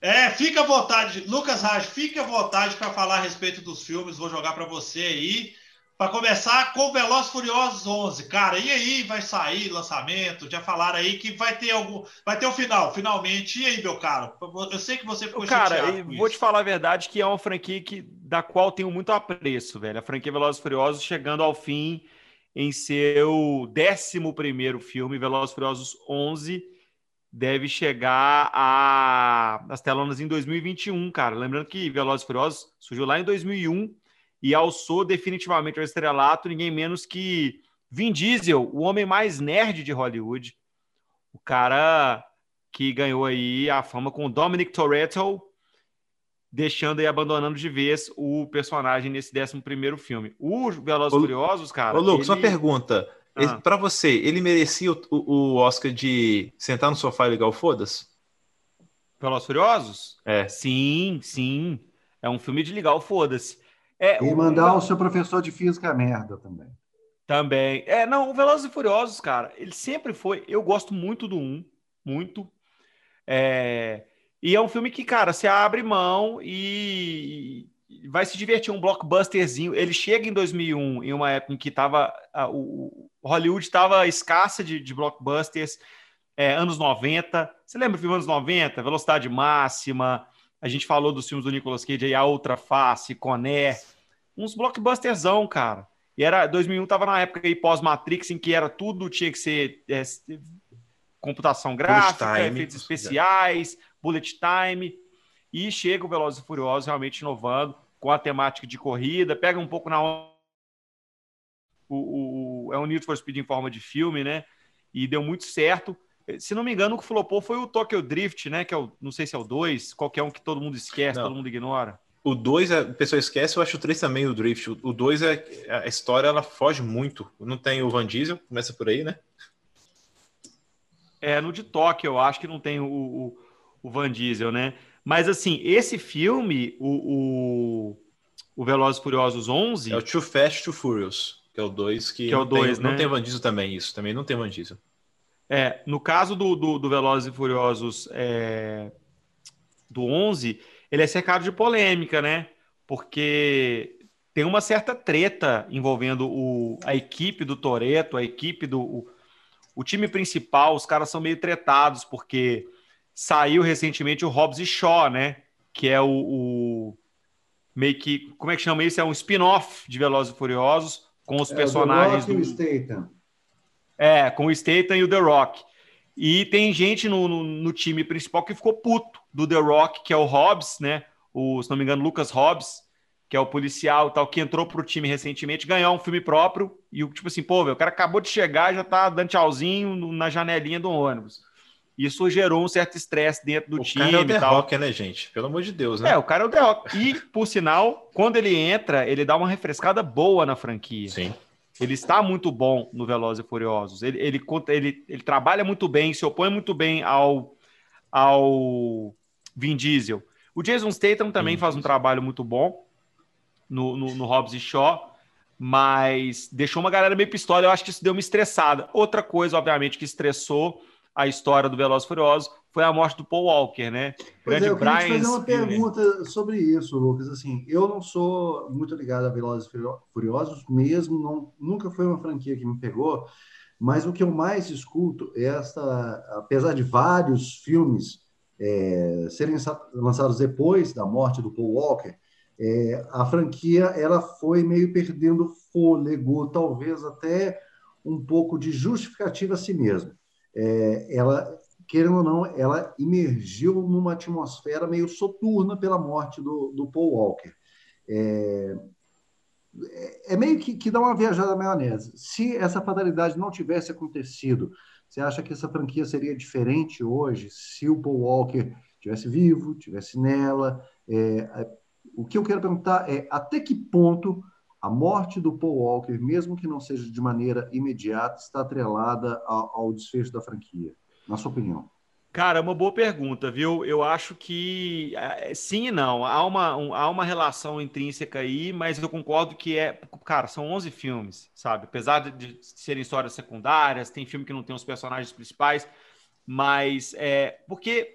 É, fica à vontade. Lucas Raj, fique à vontade para falar a respeito dos filmes. Vou jogar para você aí. Para começar com Velozes Furiosos 11, cara, e aí vai sair lançamento? Já falaram aí que vai ter algum, vai ter o um final, finalmente. E aí, meu caro? Eu sei que você ficou Cara, vou te falar a verdade que é uma franquia que, da qual tenho muito apreço, velho. A franquia Velozes Furiosos chegando ao fim em seu 11 primeiro filme, Velozes Furiosos 11, deve chegar a... às telonas em 2021, cara. Lembrando que Velozes Furiosos surgiu lá em 2001 e alçou definitivamente ao estrelato ninguém menos que Vin Diesel, o homem mais nerd de Hollywood, o cara que ganhou aí a fama com Dominic Toretto, deixando e abandonando de vez o personagem nesse 11 primeiro filme. O Velozes Furiosos, cara... Ô, Lucas, ele... uma pergunta. Ah. Para você, ele merecia o, o, Oscar de sentar no sofá e ligar o foda-se? Velozes Furiosos? É. Sim, sim. É um filme de ligar o foda-se. É, e mandar o... o seu professor de física merda também. Também. É, não, o Velozes e Furiosos, cara, ele sempre foi. Eu gosto muito do 1, muito. É, e é um filme que, cara, você abre mão e vai se divertir um blockbusterzinho. Ele chega em 2001, em uma época em que tava, a, o Hollywood estava escassa de, de blockbusters, é, anos 90. Você lembra do filme anos 90? Velocidade Máxima, a gente falou dos filmes do Nicolas Cage aí, A Outra Face, Coné, uns blockbusterzão, cara. E era 2001 tava na época aí pós-Matrix em que era tudo tinha que ser é, computação gráfica, efeitos especiais, bullet time. E chega o Velozes e Furiosos realmente inovando com a temática de corrida, pega um pouco na o, o, o, é um Need for Speed em forma de filme, né? E deu muito certo. Se não me engano, o que flopou foi o Tokyo Drift, né? Que é o, não sei se é o 2, qualquer um que todo mundo esquece, não. todo mundo ignora. O 2, a pessoa esquece, eu acho o 3 também o Drift. O 2 é. A história ela foge muito. Não tem o Van Diesel, começa por aí, né? É, no de Tóquio, eu acho que não tem o, o, o Van Diesel, né? Mas assim, esse filme, o, o, o Velozes Furiosos 11. É o Too Fast, Too Furious, que é o 2 que, que é o dois, tem, né? não tem Van Diesel também, isso. Também não tem Van Diesel. É, no caso do, do, do Velozes e Furiosos é, do 11, ele é cercado de polêmica, né? Porque tem uma certa treta envolvendo o, a equipe do Toreto, a equipe do. O, o, time principal, os caras são meio tretados, porque saiu recentemente o Hobbs e Shaw, né? Que é o, o meio que. Como é que chama isso? É um spin-off de Velozes e Furiosos com os é, personagens do. Statham. É, com o Statham e o The Rock. E tem gente no, no, no, time principal que ficou puto do The Rock, que é o Hobbs, né? O, se não me engano, Lucas Hobbs, que é o policial tal, que entrou pro time recentemente, ganhou um filme próprio. E o tipo assim, pô, véio, o cara acabou de chegar já tá dando tchauzinho na janelinha do ônibus. Isso gerou um certo estresse dentro do o time. O cara é o The. Rock, né, gente? Pelo amor de Deus, né? É, o cara é o The Rock. E, por sinal, quando ele entra, ele dá uma refrescada boa na franquia. Sim. Ele está muito bom no Velozes e Furiosos. Ele, ele, ele, ele trabalha muito bem, se opõe muito bem ao, ao Vin Diesel. O Jason Statham também Sim. faz um trabalho muito bom no, no, no Hobbs e Shaw, mas deixou uma galera meio pistola. Eu acho que isso deu uma estressada. Outra coisa, obviamente, que estressou a história do Velozes e Furiosos foi a morte do Paul Walker, né? Pois Grande é, eu Brian fazer uma pergunta sobre isso, Lucas. Assim, eu não sou muito ligado a Velozes e Furiosos, mesmo, não, nunca foi uma franquia que me pegou, mas o que eu mais escuto é esta, apesar de vários filmes é, serem lançados depois da morte do Paul Walker, é, a franquia ela foi meio perdendo fôlego, talvez até um pouco de justificativa a si mesma. É, ela querendo ou não, ela emergiu numa atmosfera meio soturna pela morte do, do Paul Walker. É, é meio que, que dá uma viajada na maionese. Se essa fatalidade não tivesse acontecido, você acha que essa franquia seria diferente hoje se o Paul Walker tivesse vivo, tivesse nela? É, o que eu quero perguntar é até que ponto a morte do Paul Walker, mesmo que não seja de maneira imediata, está atrelada ao, desfecho da franquia? na sua opinião? Cara, é uma boa pergunta, viu? Eu acho que é, sim e não. Há uma, um, há uma relação intrínseca aí, mas eu concordo que é. Cara, são 11 filmes, sabe? Apesar de, de serem histórias secundárias, tem filme que não tem os personagens principais, mas é. Porque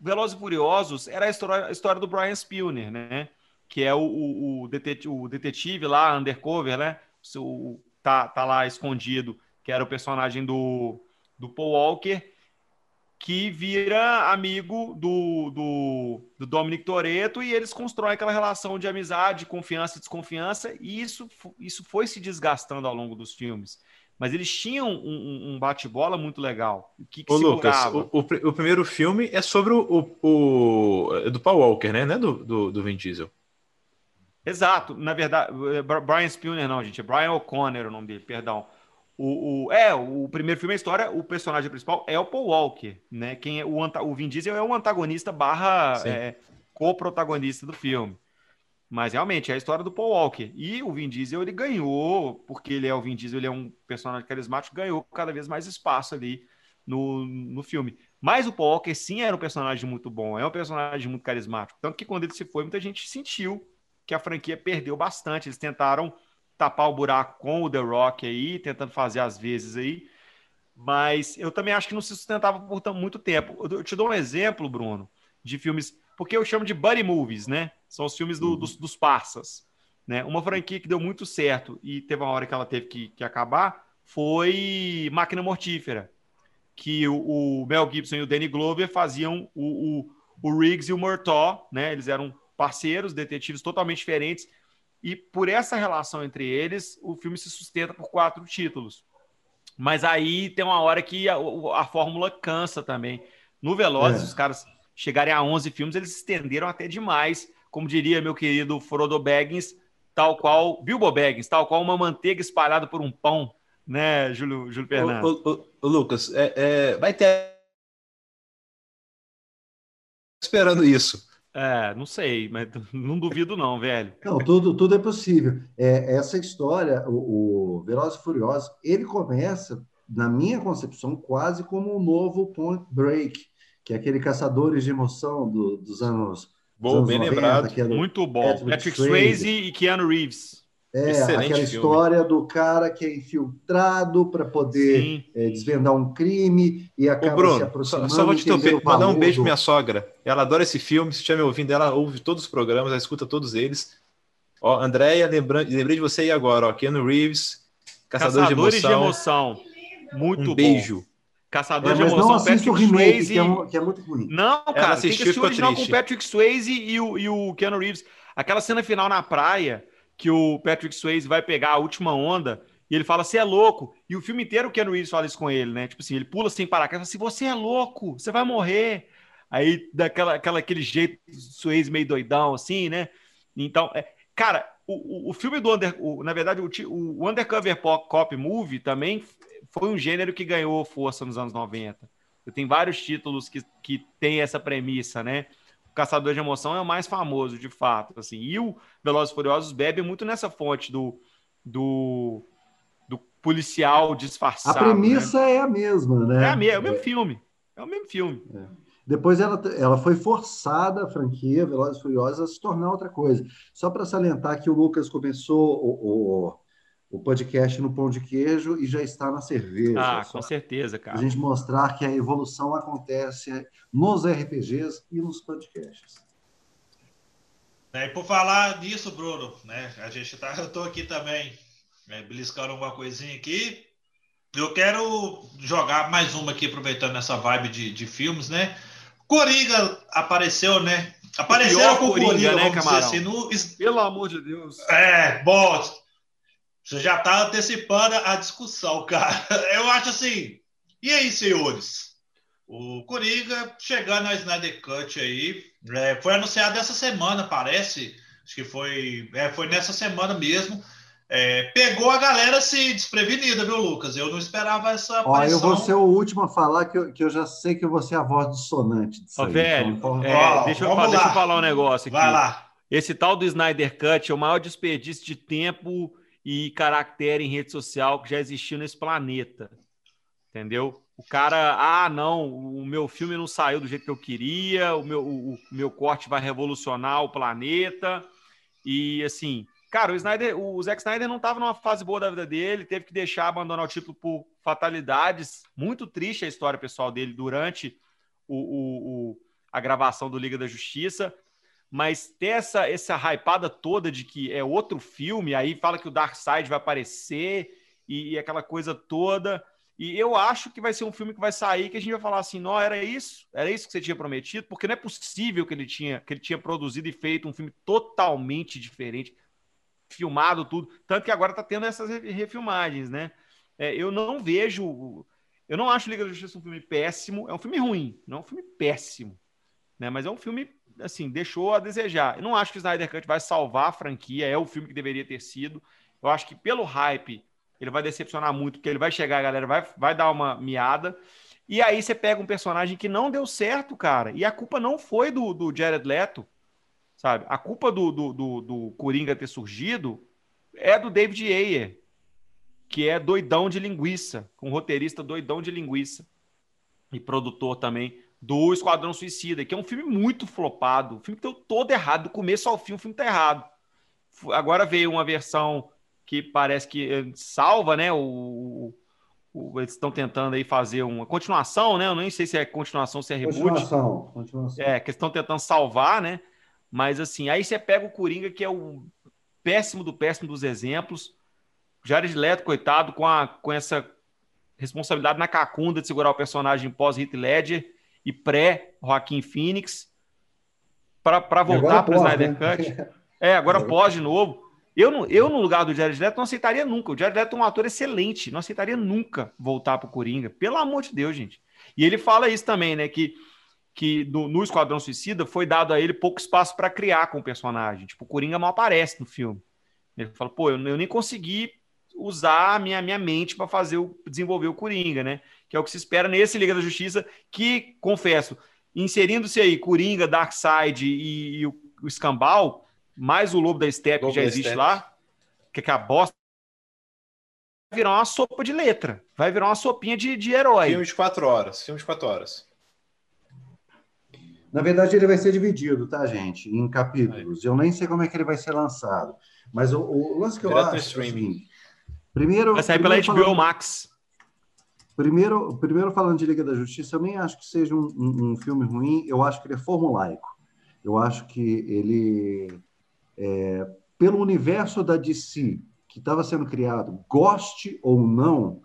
Velozes e Furiosos era a história, a história do Brian Spilner, né? Que é o, o, o, detetive, o detetive lá, undercover, né? O, tá, tá lá escondido, que era o personagem do, do Paul Walker que vira amigo do, do, do Dominic Toretto e eles constroem aquela relação de amizade, confiança e desconfiança, e isso, isso foi se desgastando ao longo dos filmes. Mas eles tinham um, um bate-bola muito legal. O que, que Ô, Lucas, o, o, o, primeiro filme é sobre o, o, é do Paul Walker, né? Não é do, do, do Vin Diesel. Exato. Na verdade, é Brian Spilner não, gente. É Brian O'Connor o nome dele, perdão. O, o, é, o primeiro filme é a história, o personagem principal é o Paul Walker, né? Quem é o, o Vin Diesel é o antagonista barra é, co-protagonista do filme. Mas realmente é a história do Paul Walker. E o Vin Diesel ele ganhou, porque ele é o Vin Diesel, ele é um personagem carismático, ganhou cada vez mais espaço ali no, no filme. Mas o Paul Walker sim era um personagem muito bom, é um personagem muito carismático. Tanto que quando ele se foi, muita gente sentiu que a franquia perdeu bastante. Eles tentaram tapar o buraco com o The Rock aí, tentando fazer às vezes aí. Mas eu também acho que não se sustentava por muito tempo. Eu te dou um exemplo, Bruno, de filmes, porque eu chamo de buddy movies, né? São os filmes do, uhum. dos, dos parças. Né? Uma franquia que deu muito certo e teve uma hora que ela teve que, que acabar foi Máquina Mortífera, que o, o, Mel Gibson e o Danny Glover faziam o, o, o Riggs e o Murtaugh, né? Eles eram parceiros, detetives totalmente diferentes, e por essa relação entre eles, o filme se sustenta por quatro títulos. Mas aí tem uma hora que a, a fórmula cansa também. No Velozes, é. os caras chegarem a 11 filmes, eles estenderam até demais. Como diria meu querido Frodo Baggins, tal qual Bilbo Baggins, tal qual uma manteiga espalhada por um pão. né, Júlio, Júlio Fernando? Ô, ô, ô, Lucas, é, é, vai ter. Esperando isso. É, não sei, mas não duvido não, velho. Não, tudo, tudo é possível. É, essa história, o, o Velozes e Furiosos, ele começa, na minha concepção, quase como um novo Point Break, que é aquele Caçadores de Emoção do, dos anos Bom, bem 90, lembrado. É Muito bom. Patrick, Patrick Swayze e Keanu Reeves. É, Excelente aquela filme. história do cara que é infiltrado para poder é, desvendar um crime e acaba Ô Bruno, se aproximando. Só, só vou te mandar um beijo minha sogra. Ela adora esse filme. Se estiver me ouvindo, ela ouve todos os programas, ela escuta todos eles. Ó, Andréia, lembrei de você aí agora, ó. Keanu Reeves, Caçador Caçadores de Emoção. De emoção. Muito um beijo. Caçador é, de Emoção, Patrick remake, Swayze. Que é, que é, muito ruim. Não, cara, tem que assistir o original com o Patrick Swayze e o, e o Keanu Reeves. Aquela cena final na praia que o Patrick Swayze vai pegar a última onda e ele fala, você é louco. E o filme inteiro o Ken Reeves fala isso com ele, né? Tipo assim, ele pula sem parar, fala assim, você é louco, você vai morrer. Aí, daquela aquela, aquele jeito, Swayze meio doidão, assim, né? Então, é, cara, o, o, o filme do Under... O, na verdade, o, o Undercover Cop Movie também foi um gênero que ganhou força nos anos 90. Tem vários títulos que, que tem essa premissa, né? Caçador de Emoção é o mais famoso, de fato. Assim. E o Velozes e Furiosos bebe muito nessa fonte do, do, do policial disfarçado. A premissa né? é a mesma, né? É, a mesma, é o mesmo filme. É o mesmo filme. É. Depois ela, ela foi forçada, a franquia Velozes e Furiosos, a se tornar outra coisa. Só para salientar que o Lucas começou o, o o podcast no pão de queijo e já está na cerveja. Ah, com certeza, cara. A gente mostrar que a evolução acontece nos RPGs e nos podcasts. É, e por falar nisso, Bruno, né? A gente tá, eu estou aqui também, né, beliscando alguma coisinha aqui. Eu quero jogar mais uma aqui, aproveitando essa vibe de, de filmes, né? Coringa apareceu, né? Apareceu com o Coringa, Coringa né, Camarão? Assim, no... Pelo amor de Deus. É, bom, você já está antecipando a discussão, cara. Eu acho assim. E aí, senhores? O Coringa chegando na Snyder Cut aí. É, foi anunciado essa semana, parece. Acho que foi, é, foi nessa semana mesmo. É, pegou a galera assim, desprevenida, viu, Lucas? Eu não esperava essa aparição. Ó, eu vou ser o último a falar que eu, que eu já sei que eu vou ser a voz dissonante disso. Ó, aí, velho, então, é, deixa, eu, deixa eu falar um negócio aqui. Vai lá. Esse tal do Snyder Cut é o maior desperdício de tempo e caractere em rede social que já existiu nesse planeta. Entendeu? O cara, ah, não, o meu filme não saiu do jeito que eu queria, o meu, o, o meu corte vai revolucionar o planeta. E assim, cara, o Snyder, o Zack Snyder não estava numa fase boa da vida dele, teve que deixar abandonar o título por fatalidades. Muito triste a história pessoal dele durante o, o, o a gravação do Liga da Justiça mas ter essa, essa hypada toda de que é outro filme, aí fala que o Dark Side vai aparecer e, e, aquela coisa toda. E eu acho que vai ser um filme que vai sair que a gente vai falar assim: não, era isso, era isso que você tinha prometido, porque não é possível que ele tinha, que ele tinha produzido e feito um filme totalmente diferente, filmado tudo. Tanto que agora está tendo essas refilmagens, né? É, eu não vejo. Eu não acho Liga da Justiça um filme péssimo, é um filme ruim, não é um filme péssimo, né? Mas é um filme assim, deixou a desejar. Eu não acho que o Snyder Cut vai salvar a franquia, é o filme que deveria ter sido. Eu acho que pelo hype ele vai decepcionar muito, porque ele vai chegar, a galera vai, vai dar uma miada. E aí você pega um personagem que não deu certo, cara. E a culpa não foi do, do Jared Leto, sabe? A culpa do, do, do, do Coringa ter surgido é do David Ayer, que é doidão de linguiça, um roteirista doidão de linguiça. E produtor também do Esquadrão Suicida, que é um filme muito flopado. Um filme que deu todo errado, do começo ao fim, o filme tá errado. Agora veio uma versão que parece que eh, salva, né? O, o eles estão tentando aí fazer uma continuação, né? Eu nem sei se é continuação, ou se é reboot. Continuação, continuação. É, que estão tentando salvar, né? Mas assim, aí você pega o Coringa, que é o péssimo do péssimo dos exemplos. Jared Leto, coitado, com, a, com essa responsabilidade na cacunda de segurar o personagem pós-Heath Ledger e pré-Joaquim Phoenix para voltar para o Snyder né? Cut. É, agora pós de novo. Eu, no, eu, no lugar do Jared Leto, não aceitaria nunca. O Jared Leto é um ator excelente. Não aceitaria nunca voltar para o Coringa. Pelo amor de Deus, gente. E ele fala isso também, né? Que, que no, no Esquadrão Suicida foi dado a ele pouco espaço para criar com o personagem. Tipo, o Coringa mal aparece no filme. Ele fala, pô, eu, eu nem consegui usar a minha, minha mente para fazer o desenvolver o Coringa, né? Que é o que se espera nesse Liga da Justiça, que, confesso, inserindo-se aí Coringa, Darkseid e, e o, o Escambau, mais o Lobo da Steppe que já existe lá, que é a bosta vai virar uma sopa de letra. Vai virar uma sopinha de, de herói. Filme de quatro horas. Filme de quatro horas. Na verdade, ele vai ser dividido, tá, gente? Em capítulos. Eu nem sei como é que ele vai ser lançado. Mas o, o lance que eu Direto acho. É streaming. primeiro, vai sair primeiro pela HBO falando, Max. Primeiro, primeiro, falando de Liga da Justiça, eu nem acho que seja um, um, um filme ruim. Eu acho que ele é formulaico. Eu acho que ele, é, pelo universo da DC que estava sendo criado, goste ou não,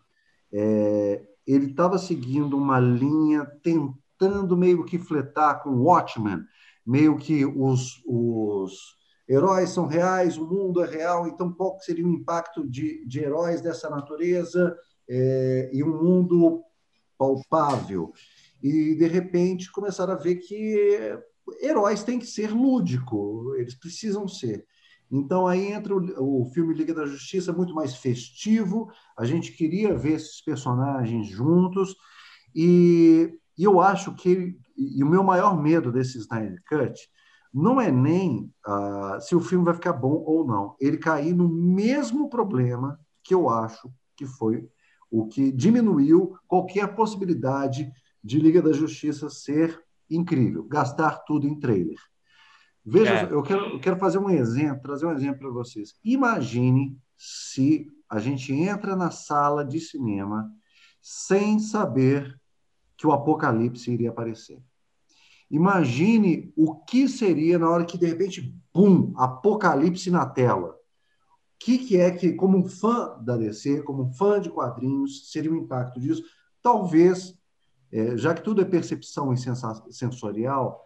é, ele estava seguindo uma linha tentando meio que fletar com Watchmen, meio que os, os heróis são reais, o mundo é real, então qual seria o impacto de, de heróis dessa natureza é, e um mundo palpável? E, de repente, começaram a ver que heróis têm que ser lúdico, eles precisam ser. Então aí entra o, o, filme Liga da Justiça muito mais festivo. A gente queria ver esses personagens juntos e, e eu acho que e o meu maior medo desse Snyder Cut não é nem uh, se o filme vai ficar bom ou não. Ele cair no mesmo problema que eu acho que foi o que diminuiu qualquer possibilidade de Liga da Justiça ser incrível, gastar tudo em trailer. Veja, é. eu, quero, eu quero fazer um exemplo, trazer um exemplo para vocês. Imagine se a gente entra na sala de cinema sem saber que o apocalipse iria aparecer. Imagine o que seria na hora que, de repente, bum, apocalipse na tela. Que, que é que, como um fã da DC, como um fã de quadrinhos, seria o impacto disso? Talvez, é, já que tudo é percepção e sensorial,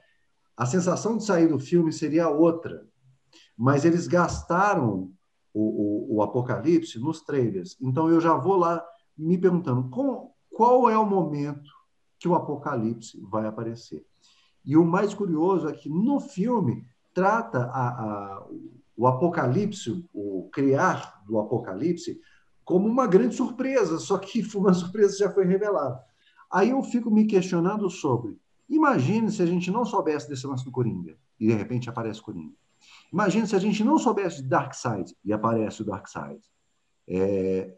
a sensação de sair do filme seria outra, mas eles gastaram o, o, o Apocalipse nos trailers. Então eu já vou lá me perguntando qual, qual é o momento que o Apocalipse vai aparecer. E o mais curioso é que no filme trata a, a, o Apocalipse, o criar do Apocalipse, como uma grande surpresa, só que uma surpresa já foi revelada. Aí eu fico me questionando sobre Imagine se a gente não soubesse desse lance do Coringa e de repente aparece o Coringa. Imagine se a gente não soubesse de Darkseid e aparece o Darkseid. É...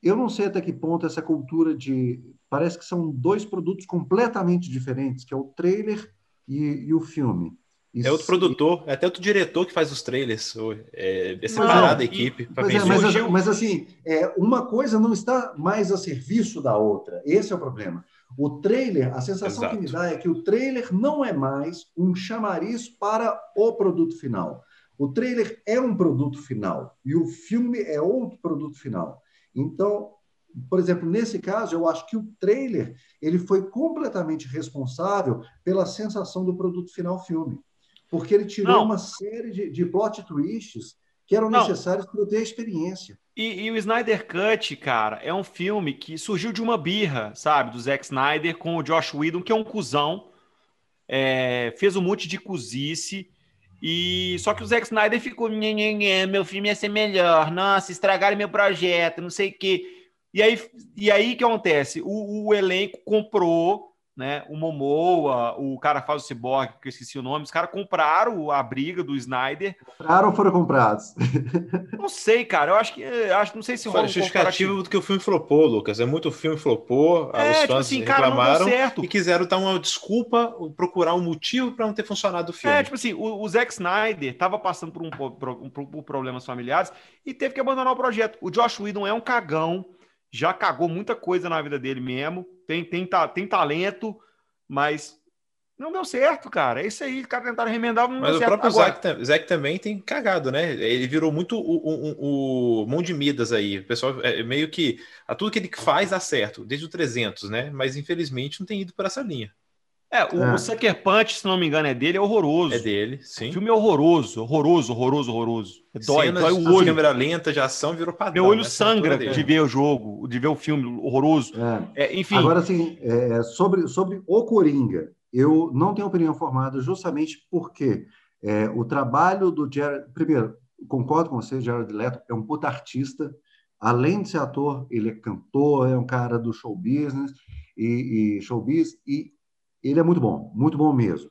Eu não sei até que ponto essa cultura de. Parece que são dois produtos completamente diferentes, que é o trailer e, e o filme. É outro produtor, é até outro diretor que faz os trailers. É, é separada a equipe. Mas, é, mas, mas, assim, é, uma coisa não está mais a serviço da outra. Esse é o problema. O trailer, a sensação Exato. que me dá é que o trailer não é mais um chamariz para o produto final. O trailer é um produto final e o filme é outro produto final. Então, por exemplo, nesse caso, eu acho que o trailer ele foi completamente responsável pela sensação do produto final filme, porque ele tirou não. uma série de, de plot twists que eram não. necessários para eu ter a experiência. E, e, o Snyder Cut, cara, é um filme que surgiu de uma birra, sabe? Do Zack Snyder com o Josh Whedon, que é um cuzão. É, fez um monte de cozice. E só que o Zack Snyder ficou, nhê, nhê, nhê, meu filme ia ser melhor. Nossa, estragaram meu projeto, não sei o quê. E aí, e aí que acontece? O, o elenco comprou né? O Momoa, o cara faz o Cyborg, que eu esqueci o nome, os caras compraram a briga do Snyder. Compraram ou foram comprados? Não sei, cara. Eu acho que acho não sei se rola um justificativo do que o filme flopou, Lucas. É muito filme flopou, é, os tipo fãs assim, reclamaram cara, e quiseram dar uma desculpa, procurar um motivo para não ter funcionado o filme. É, tipo assim, o, o Zack Snyder estava passando por, um, por, por, por problemas familiares e teve que abandonar o projeto. O Josh Whedon é um cagão já cagou muita coisa na vida dele mesmo, tem, tem, tem talento, mas não deu certo, cara. É isso aí, os caras tentaram remendar, não Mas o próprio Zack, Zack, também tem cagado, né? Ele virou muito o, o, o, mão de Midas aí. O pessoal é meio que. A tudo que ele faz dá certo, desde o 300, né? Mas infelizmente não tem ido por essa linha. É, o, ah. o Sucker Punch, se não me engano, é dele, é horroroso. É dele, sim. O filme é horroroso, horroroso, horroroso, horroroso. É dói, Cenas dói o olho. câmera lenta de ação virou padrão. Meu olho né? sangra de ver o jogo, de ver o filme horroroso. É. É, enfim. Agora, assim, é, sobre, sobre o Coringa, eu não tenho opinião formada justamente porque é, o trabalho do Jared... Primeiro, concordo com você, Jared Leto é um puta artista, além de ser ator, ele é cantor, é um cara do show business e, e showbiz, e ele é muito bom, muito bom mesmo.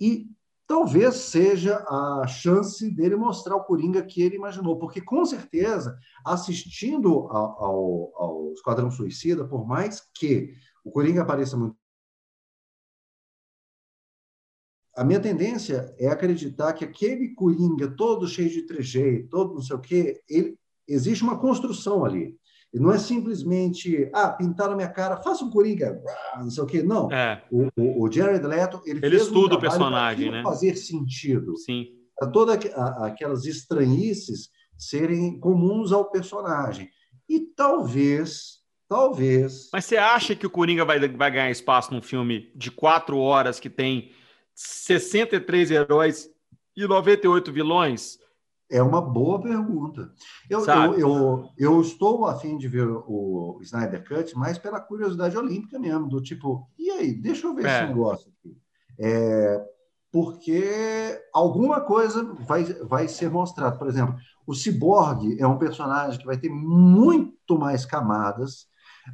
E talvez seja a chance dele mostrar o Coringa que ele imaginou, porque com certeza, assistindo ao, ao, ao Esquadrão Suicida, por mais que o Coringa apareça muito a minha tendência é acreditar que aquele Coringa todo cheio de trejeito, todo não sei o quê, ele, existe uma construção ali. E não é simplesmente, ah, pintaram minha cara, faça um Coringa, não sei o quê. Não. É. O, o, o, Jared Leto, ele, ele fez estuda um o personagem, né? fazer sentido. Sim. Para todas aquelas estranhices serem comuns ao personagem. E talvez, talvez... Mas você acha que o Coringa vai, vai ganhar espaço num filme de quatro horas que tem 63 heróis e 98 vilões? É uma boa pergunta. Eu, eu, eu, eu, estou a fim de ver o Snyder Cut, mais pela curiosidade olímpica mesmo, do tipo, e aí, deixa eu ver é. esse negócio aqui. É, porque alguma coisa vai, vai ser mostrada. Por exemplo, o Cyborg é um personagem que vai ter muito mais camadas.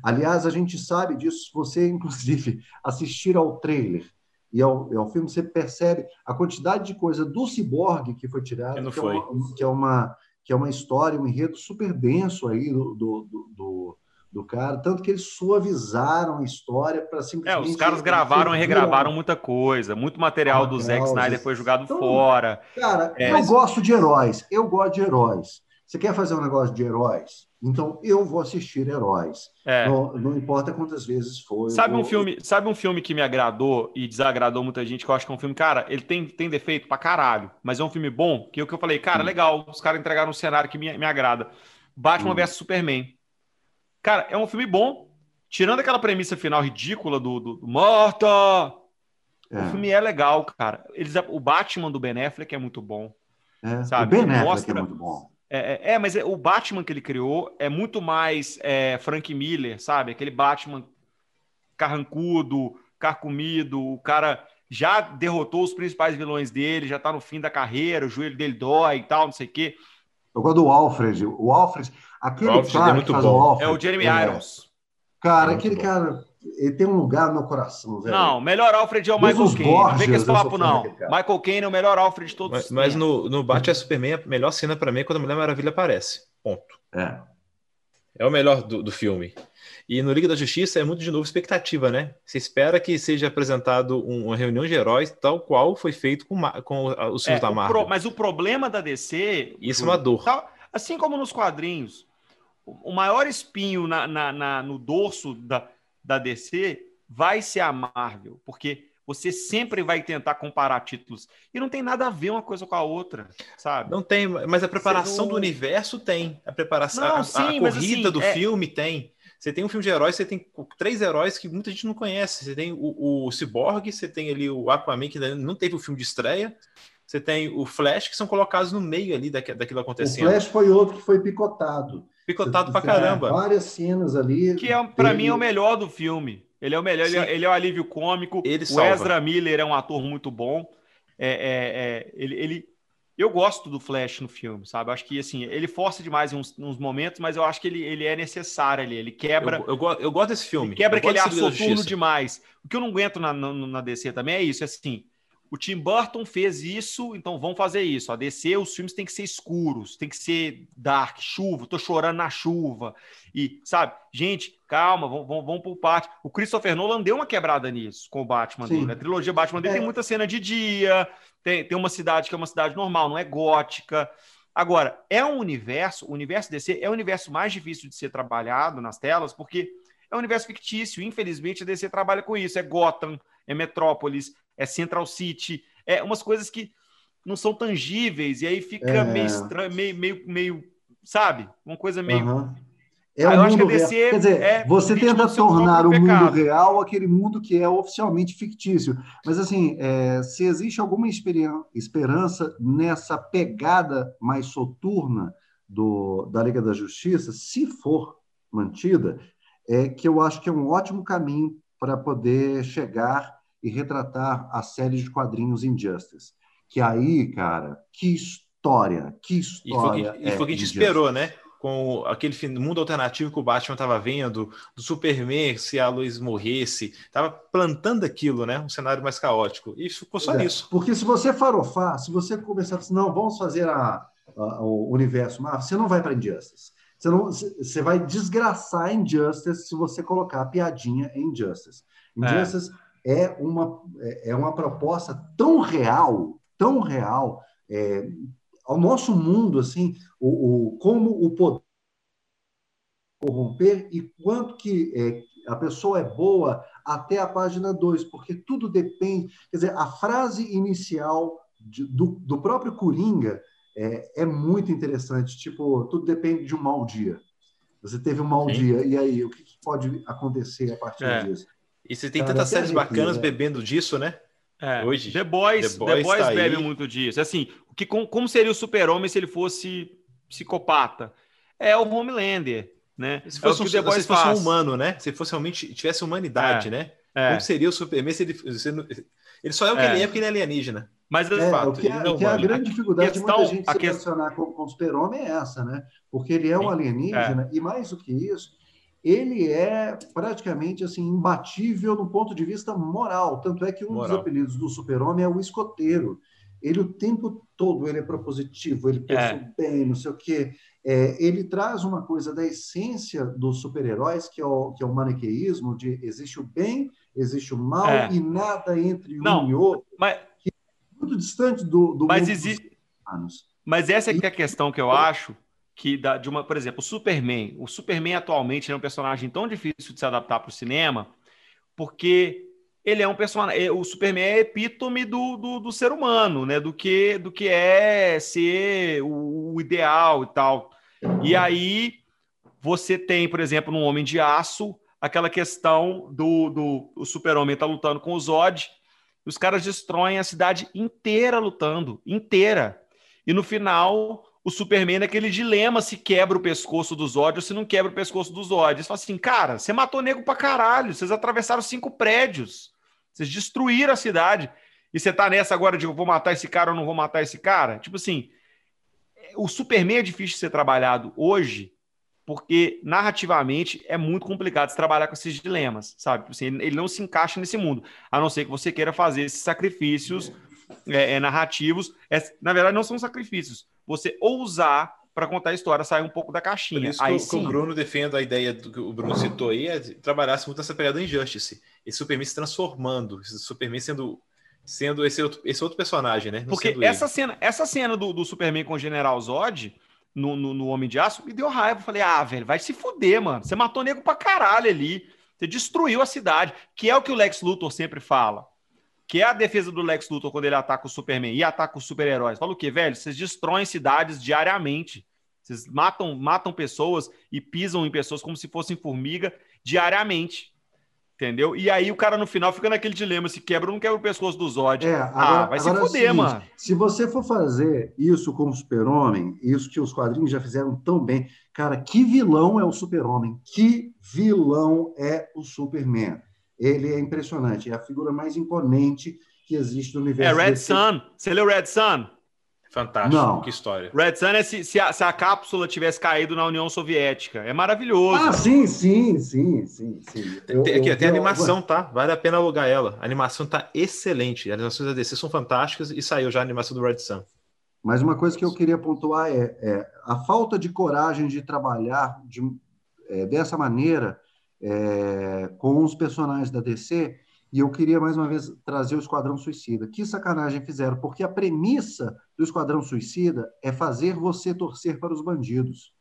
Aliás, a gente sabe disso, você, inclusive, assistir ao trailer e ao, ao filme você percebe a quantidade de coisa do ciborgue que foi tirada, que, que, é uma, que, é uma, que é uma história, um enredo super denso aí do, do, do, do cara, tanto que eles suavizaram a história para simplesmente... É, os caras gravaram e regravaram muita coisa, muito material do Zack Snyder foi jogado então, fora. Cara, é. eu gosto de heróis, eu gosto de heróis. Você quer fazer um negócio de heróis? Então eu vou assistir Heróis. É. Não, não, importa quantas vezes for. Sabe vou... um filme, sabe um filme que me agradou e desagradou muita gente, que eu acho que é um filme, cara, ele tem, tem defeito pra caralho, mas é um filme bom, que é o que eu falei, cara, hum. legal, os caras entregaram um cenário que me, me agrada. Batman hum. vs Superman. Cara, é um filme bom, tirando aquela premissa final ridícula do, do, do Morta. É. O filme é legal, cara. Eles, o Batman do Ben Affleck é muito bom. É. Sabe? O Ben Affleck é Mostra... é muito bom é, é, é, mas é, o Batman que ele criou é muito mais é, Frank Miller, sabe? Aquele Batman carrancudo, carcomido, o cara já derrotou os principais vilões dele, já tá no fim da carreira, o joelho dele dói e tal, não sei o quê. Eu gosto do Alfred. O Alfred, aquele o Alfred cara é muito que faz bom. o Alfred. É o Jeremy Irons. Cara, aquele cara, ele tem um lugar no meu coração, velho. Não, melhor Alfred é o Michael Caine. Não vem com esse papo, não. Michael Caine é o melhor Alfred de todos Mas, mas no, no Batman Superman, a melhor cena para mim é quando a Mulher Maravilha aparece. Ponto. É. É o melhor do, do filme. E no Liga da Justiça é muito de novo expectativa, né? Você espera que seja apresentado uma reunião de heróis tal qual foi feito com, com os filmes é, da Marvel. Pro, mas o problema da DC. Isso é uma dor. assim como nos quadrinhos, o maior espinho na, na, na no dorso da, da DC vai ser a Marvel, porque você sempre vai tentar comparar títulos. E não tem nada a ver uma coisa com a outra, sabe? Não tem, mas a preparação não... do universo tem. A preparação, não, a, sim, a, corrida assim, do é... filme tem. Você tem um filme de heróis, você tem três heróis que muita gente não conhece. Você tem o, o Cyborg, você tem ali o Aquaman, que não teve o filme de estreia. Você tem o Flash, que são colocados no meio ali daquilo acontecendo. O Flash foi outro que foi picotado. Picotado pra caramba. Várias cenas ali. Que é, para mim é o melhor do filme. Ele é o melhor, ele é, ele é, o alívio cômico. Ele o salva. Ezra Miller é um ator muito bom. É, é, é, ele, ele, eu gosto do Flash no filme, sabe? Acho que assim, ele força demais em uns, uns, momentos, mas eu acho que ele, ele é necessário ali. Ele quebra. Eu, eu, eu gosto desse filme. quebra aquele ar soturno demais. O que eu não aguento na, na, na DC também é isso, é assim. O Tim Burton fez isso, então vamos fazer isso. A DC, os filmes têm que ser escuros, tem que ser dark, chuva, tô chorando na chuva. E, sabe, gente, calma, vamos, vamos, vamos pro parte. O Christopher Nolan deu uma quebrada nisso com o Batman dele. A trilogia Batman dele é. tem muita cena de dia, tem, tem uma cidade que é uma cidade normal, não é gótica. Agora, é um universo, o universo DC é o universo mais difícil de ser trabalhado nas telas, porque é um universo fictício. Infelizmente, a DC trabalha com isso. É Gotham, é Metrópolis, é Central City, é umas coisas que não são tangíveis, e aí fica é... meio estranho, meio, meio, meio, sabe? Uma coisa meio. Uhum. É ah, o mundo real. Quer dizer, é você tenta tornar o mundo real aquele mundo que é oficialmente fictício. Mas, assim, é, se existe alguma esperança nessa pegada mais soturna do, da Liga da Justiça, se for mantida, é que eu acho que é um ótimo caminho para poder chegar e retratar a série de quadrinhos Injustice. Que aí, cara, que história, que história. E foi, foi o que a gente esperou, né? com aquele mundo alternativo que o Batman estava vendo, do Superman, se a luz morresse, estava plantando aquilo, né? Um cenário mais caótico. E ficou só é, nisso. Porque se você farofar, se você começar assim, não, vamos fazer a, a, o universo Marvel, você não vai para Injustice. Você, não, você vai desgraçar Injustice se você colocar a piadinha em Injustice. Injustice é, é uma, é, é uma proposta tão real, tão real, é, ao nosso mundo, assim, o, o, como o poder corromper e quanto que é, a pessoa é boa até a página 2, porque tudo depende. Quer dizer, a frase inicial de, do, do próprio Coringa é, é, muito interessante. Tipo, tudo depende de um mau dia. Você teve um mau Sim. dia, e aí, o que, que, pode acontecer a partir é. disso? E você tem Cara, tantas séries bacanas é. bebendo disso, né? É. Hoje. The Boys, The Boys, The Boys tá bebe aí. muito disso. Assim, que, como seria o super-homem se ele fosse psicopata? É o Homelander, né? Se fosse, é um, The Boys se fosse um humano, né? Se fosse realmente tivesse humanidade, é. né? É. Como seria o Superman se ele, se ele, ele só é o que ele é porque ele é alienígena. Mas é, fato, o que, é, que é a grande dificuldade questão, de muita gente se relacionar com, com o super-homem é essa, né? Porque ele é um alienígena, e mais do que isso, ele é praticamente assim imbatível no ponto de vista moral. Tanto é que um moral. dos apelidos do super-homem é o escoteiro. Ele o tempo todo ele é propositivo, ele pensa é. bem, não sei o quê. É, ele traz uma coisa da essência dos super-heróis, que, é o, que é o maniqueísmo, de existe o bem, existe o mal, é. e nada entre não, um e outro. Mas... É muito distante do, do mas existe... Mas essa é, que é a questão que eu acho que da, de uma, por exemplo, o Superman. O Superman atualmente é um personagem tão difícil de se adaptar para o cinema, porque ele é um personagem. É, o Superman é epítome do, do, do, ser humano, né? Do que, do que é ser o, o ideal e tal. E aí você tem, por exemplo, no Homem de Aço, aquela questão do, do o super-homem tá lutando com o Zod, os caras destroem a cidade inteira lutando, inteira. E no final, o Superman naquele dilema se quebra o pescoço do Zod ou se não quebra o pescoço do Zod. Eles falam assim, cara, você matou nego pra caralho, vocês atravessaram cinco prédios, vocês destruíram a cidade, e você tá nessa agora de vou matar esse cara ou não vou matar esse cara? Tipo assim, o Superman é difícil de ser trabalhado hoje, porque narrativamente é muito complicado se trabalhar com esses dilemas, sabe? Tipo assim, ele não se encaixa nesse mundo, a não ser que você queira fazer esses sacrifícios é, é, narrativos. É, na verdade, não são sacrifícios você ousar para contar a história, sair um pouco da caixinha. Por isso aí, que, sim. o Bruno defende a ideia do que o Bruno citou aí, é trabalhasse muito essa pegada do Injustice. Esse Superman se transformando, esse Superman sendo sendo esse outro, esse outro personagem, né? Não Porque essa ele. cena, essa cena do, do, Superman com o General Zod no, no, no, Homem de Aço me deu raiva. Eu falei, ah, velho, vai se fuder, mano. Você matou nego pra caralho ali. Você destruiu a cidade, que é o que o Lex Luthor sempre fala que é a defesa do Lex Luthor quando ele ataca o Superman e ataca os super-heróis. Fala o quê, velho? Vocês destroem cidades diariamente. Vocês matam, matam pessoas e pisam em pessoas como se fossem formiga diariamente. Entendeu? E aí o cara no final fica naquele dilema: se quebra ou não quebra o pescoço do Zod. É, agora, ah, vai se é fuder, é mano. Se você for fazer isso com o Super-Homem, isso que os quadrinhos já fizeram tão bem, cara, que vilão é o Super-Homem? Que vilão é o Superman? Ele é impressionante. É a figura mais imponente que existe no universo. É Red Sun. Você leu Red Sun? Fantástico, Não. que história. Red Sun é se, se, a, se, a, cápsula tivesse caído na União Soviética. É maravilhoso. Ah, sim, sim, sim, sim. sim. Eu, tem, aqui, eu, tem eu, animação, tá? Vale a pena alugar ela. A animação tá excelente. As animações da DC são fantásticas e saiu já a animação do Red Sun. Mas uma coisa que eu queria pontuar é, é a falta de coragem de trabalhar de, é, dessa maneira é, com os personagens da DC, e eu queria mais uma vez trazer o Esquadrão Suicida. Que sacanagem fizeram, porque a premissa do Esquadrão Suicida é fazer você torcer para os bandidos.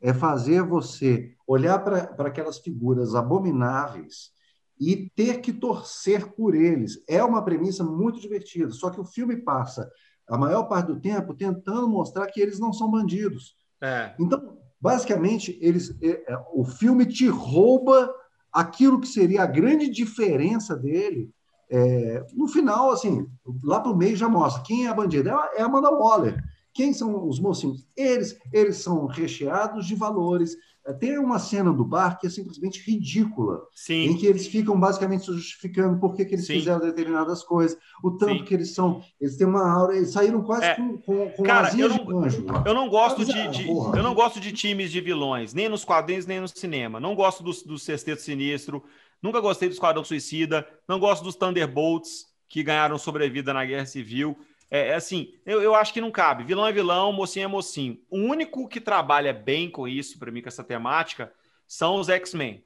É fazer você olhar para aquelas figuras abomináveis e ter que torcer por eles. É uma premissa muito divertida, só que o filme passa a maior parte do tempo tentando mostrar que eles não são bandidos. É. Então, Basicamente, eles, é, é, o filme te rouba aquilo que seria a grande diferença dele. É, no final, assim, lá para o meio já mostra quem é a bandida. É a, é Amanda Waller. Quem são os mocinhos? Eles, eles são recheados de valores, Tem uma cena do bar que é simplesmente ridícula, Sim. em que eles ficam basicamente justificando por que, que eles Sim. fizeram determinadas coisas, o tanto Sim. que eles são. Eles têm uma aura, eles saíram quase É. com, com, com Cara, eu de não- anjo. lá. Eu não gosto de, de- eu não gosto de times de vilões, nem nos quadrinhos, nem no cinema. Não gosto dos, do Sexteto Sinistro, nunca gostei do Esquadrão Suicida, não gosto dos Thunderbolts, que ganharam sobrevida na Guerra Civil. É, é assim, eu, eu acho que não cabe. Vilão é vilão, mocinho é mocinho. O único que trabalha bem com isso, para mim, com essa temática, são os X-Men.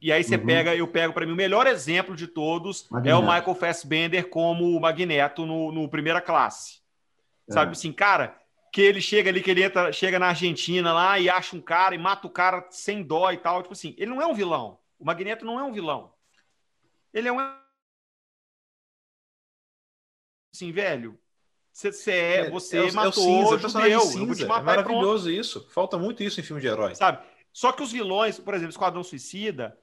E aí você Uhum. pega, eu pego para mim o melhor exemplo de todos é Magneto. o Michael Fassbender como o Magneto no, no Primeira Classe. É. Sabe assim, cara, que ele chega ali, que ele entra, chega na Argentina lá e acha um cara e mata o cara sem dó e tal. Tipo assim, ele não é um vilão. O Magneto não é um vilão. Ele é um. Assim, velho. Você é, você é, o- é matou cinza, judeu. te cinza. É matar e pronto maravilhoso isso. Falta muito isso em filme de herói. sabe? Só que os vilões, por exemplo, Esquadrão Suicida,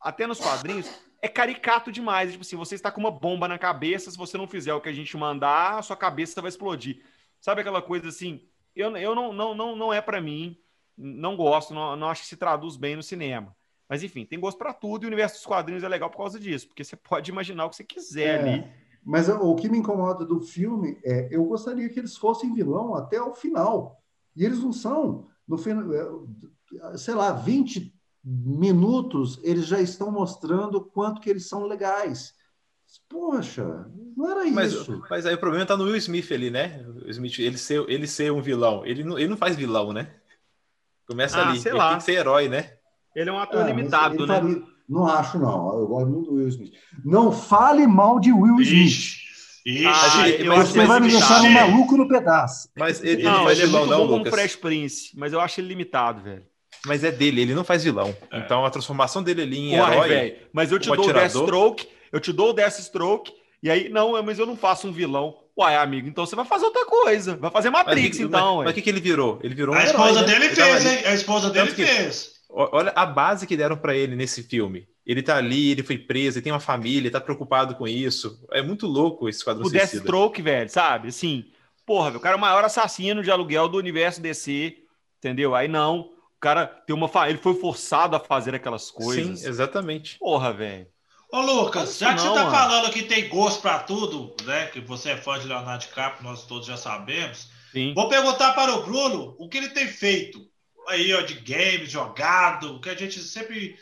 até nos quadrinhos, é caricato demais. Tipo assim, você está com uma bomba na cabeça, se você não fizer o que a gente mandar, a sua cabeça vai explodir. Sabe aquela coisa assim? Eu, eu não, não, não, não é para mim, não gosto, não, não acho que se traduz bem no cinema. Mas enfim, tem gosto para tudo e o universo dos quadrinhos é legal por causa disso, porque você pode imaginar o que você quiser É. ali. Mas o que me incomoda do filme é eu gostaria que eles fossem vilão até o final. E eles não são. No final, é, sei lá, 20 minutos eles já estão mostrando o quanto que eles são legais. Poxa, não era Mas, isso. mas aí o problema tá no Will Smith ali, né? O Smith, ele ser, ele ser um vilão. Ele não, ele não faz vilão, né? Começa Ah, ali. sei ele lá. tem que ser herói, né? Ele é um ator Ah, limitado, ele né? faria- Não acho, não. Eu gosto muito do Will Smith. Não fale mal de Will Smith. Ixi, ixi. Ah, ele- mas- Você ele vai me deixar um maluco no pedaço. Mas ele, ele Não, faz ele é vilão, muito não, bom como Lucas. Fresh Prince, mas eu acho ele limitado, velho. Mas é dele, ele não faz vilão. Então a transformação dele ali em Uai, herói. velho, mas eu te dou o atirador. Deathstroke, eu te dou o Deathstroke, e aí, não, mas eu não faço um vilão. Uai, amigo, então você vai fazer outra coisa. Vai fazer Mas, Matrix, que- então, mas, mas o que, que ele virou? Ele virou um A herói, esposa né? dele Ele tava fez, hein? A esposa dele Tanto que- fez. O- Olha a base que deram pra ele nesse filme. Ele tá ali, ele foi preso, ele tem uma família, ele tá preocupado com isso. É muito louco esse quadro O Deathstroke, velho, sabe? Assim, porra, velho, o cara é o maior assassino de aluguel do universo DC, entendeu? Aí não, o cara tem uma fa... ele foi forçado a fazer aquelas coisas. Sim, exatamente. Porra, velho. Ô, Lucas, já que não, você tá mano. falando que tem gosto pra tudo, né? Que você é fã de Leonardo DiCaprio, nós todos já sabemos. Sim. Vou perguntar para o Bruno o que ele tem feito aí, ó, de games, jogado, que a gente sempre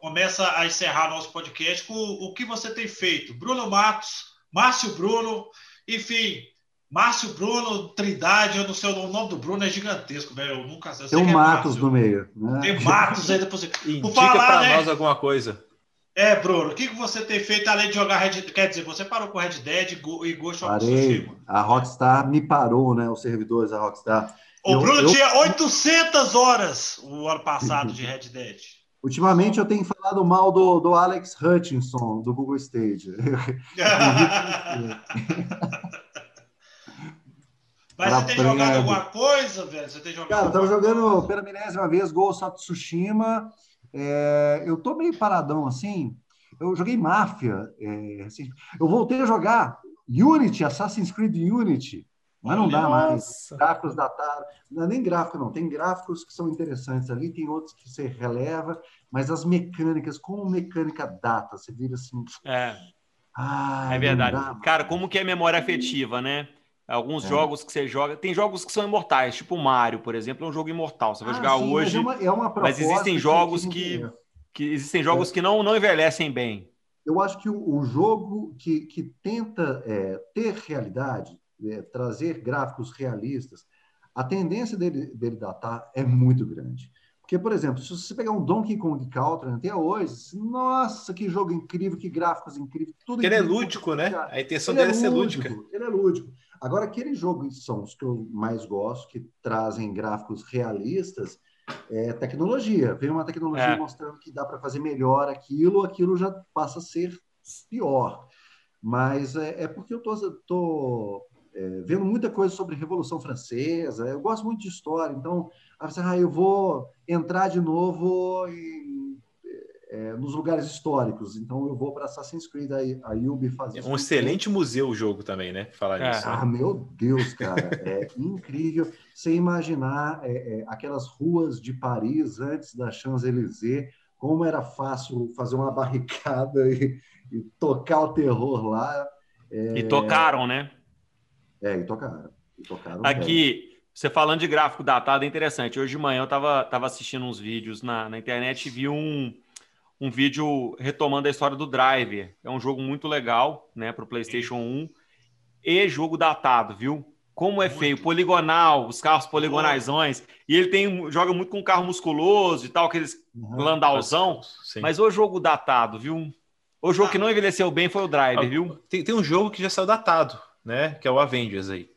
começa a encerrar nosso podcast com o que você tem feito. Bruno Matos, Márcio Bruno, enfim, Márcio Bruno, Trindade, eu não sei, o nome do Bruno é gigantesco, velho. Eu nunca sei. Tem o que é Matos no meio. Né? Tem Matos ainda por cima. Indica pra né? nós alguma coisa. É, Bruno, o que, você tem feito além de jogar Red Quer dizer, você parou com Red Dead e Go- e Ghost of Parei. Tsushima. A Rockstar me parou, né? Os servidores da Rockstar. O Eu- Bruno eu- tinha 800 horas o ano passado de Red Dead. Ultimamente eu tenho falado mal do, do Alex Hutchinson, do Google Stage. Mas Pra você tem jogado alguma coisa, velho? Você tem jogado Cara, eu tava alguma jogando coisa? pela milésima vez of Tsushima. É, eu tô meio paradão assim. Eu joguei Máfia. é, assim, eu voltei a jogar Unity, Assassin's Creed Unity. Mas não dá mais. Gráficos datados. Não é nem gráfico, não. Tem gráficos que são interessantes ali, tem outros que você releva, mas as mecânicas, como mecânica data, você vira assim. É. Ah, É verdade. dá, Cara, como que é memória afetiva, né? Alguns É. jogos que você joga. Tem jogos que são imortais, tipo o Mario, por exemplo, é um jogo imortal. Você vai Ah, jogar sim, hoje. Mas, é uma, é uma mas existem jogos que- erro. Que existem jogos que não, não envelhecem bem. Eu acho que o, o jogo que, que tenta é, ter realidade, é, trazer gráficos realistas, a tendência dele, dele datar é muito grande. Porque, por exemplo, se você pegar um Donkey Kong Country até hoje, nossa, que jogo incrível, que gráficos incríveis, tudo ele é incrível, lúdico, né? A intenção Ele é dele é ser lúdico, lúdica. Ele é lúdico. Agora, aqueles jogos são os que eu mais gosto, que trazem gráficos realistas, é tecnologia. Vem uma tecnologia É. mostrando que dá para fazer melhor aquilo, aquilo já passa a ser pior. Mas é, é porque eu estou vendo muita coisa sobre Revolução Francesa, eu gosto muito de história, então ah, você, ah, eu vou entrar de novo em é, nos lugares históricos. Então eu vou para Assassin's Creed aí, a Ubi fazer. É um excelente museu o jogo também, né? Falar é. nisso. Ah, meu Deus, cara, é incrível. Você imaginar é, é, aquelas ruas de Paris antes da Champs-Élysées, como era fácil fazer uma barricada e, e tocar o terror lá. É. E tocaram, né? É, e tocaram. E tocaram Aqui. Você falando de gráfico datado é interessante. Hoje de manhã eu estava tava assistindo uns vídeos na, na internet e vi um, um vídeo retomando a história do Driver. É um jogo muito legal, né, para o PlayStation 1 e jogo datado, viu? Como é muito. feio, poligonal, os carros poligonais, e ele tem joga muito com carro musculoso e tal, aqueles uhum. landauzão, mas o jogo datado, viu? O jogo ah. que não envelheceu bem foi o Driver, ah, viu? Tem, tem um jogo que já saiu datado, né? Que é o Avengers aí.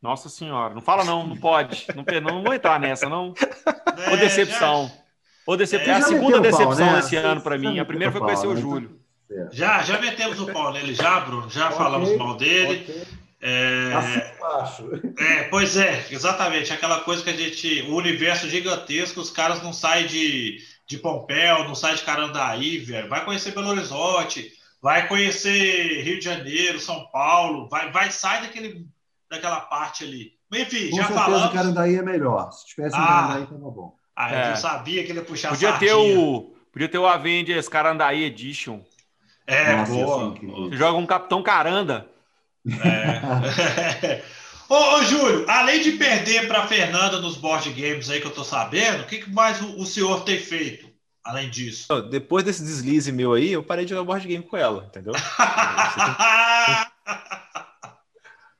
Nossa senhora, não fala não, não pode. Não, não, não vou entrar nessa, não. É, Ô decepção. Já... Ou decep... É, é a segunda decepção pau, né? desse ano para mim. A primeira foi conhecer o né? Júlio. Já, já metemos o pau nele, já, Bruno. Já okay, falamos mal dele. Okay. É... é, pois é, exatamente. Aquela coisa que a gente. O universo gigantesco, os caras não saem de, de Pompéu, não saem de Carandaí, velho. Vai conhecer Belo Horizonte, vai conhecer Rio de Janeiro, São Paulo, vai, vai sair daquele, daquela parte ali. Enfim, Com já certeza falamos. Carandaí é melhor. Se tivesse ah, Carandaí, tava bom. Ah, é. eu sabia que ele ia puxar podia ter o Podia ter o Avengers Carandaí Edition. É, Nossa, boa. Assim, Você joga um Capitão Caranda. É. ô, ô, Júlio, além de perder para Fernanda nos board games aí que eu tô sabendo, o que mais o, o senhor tem feito? Além disso. Depois desse deslize meu aí, eu parei de jogar board game com ela, entendeu?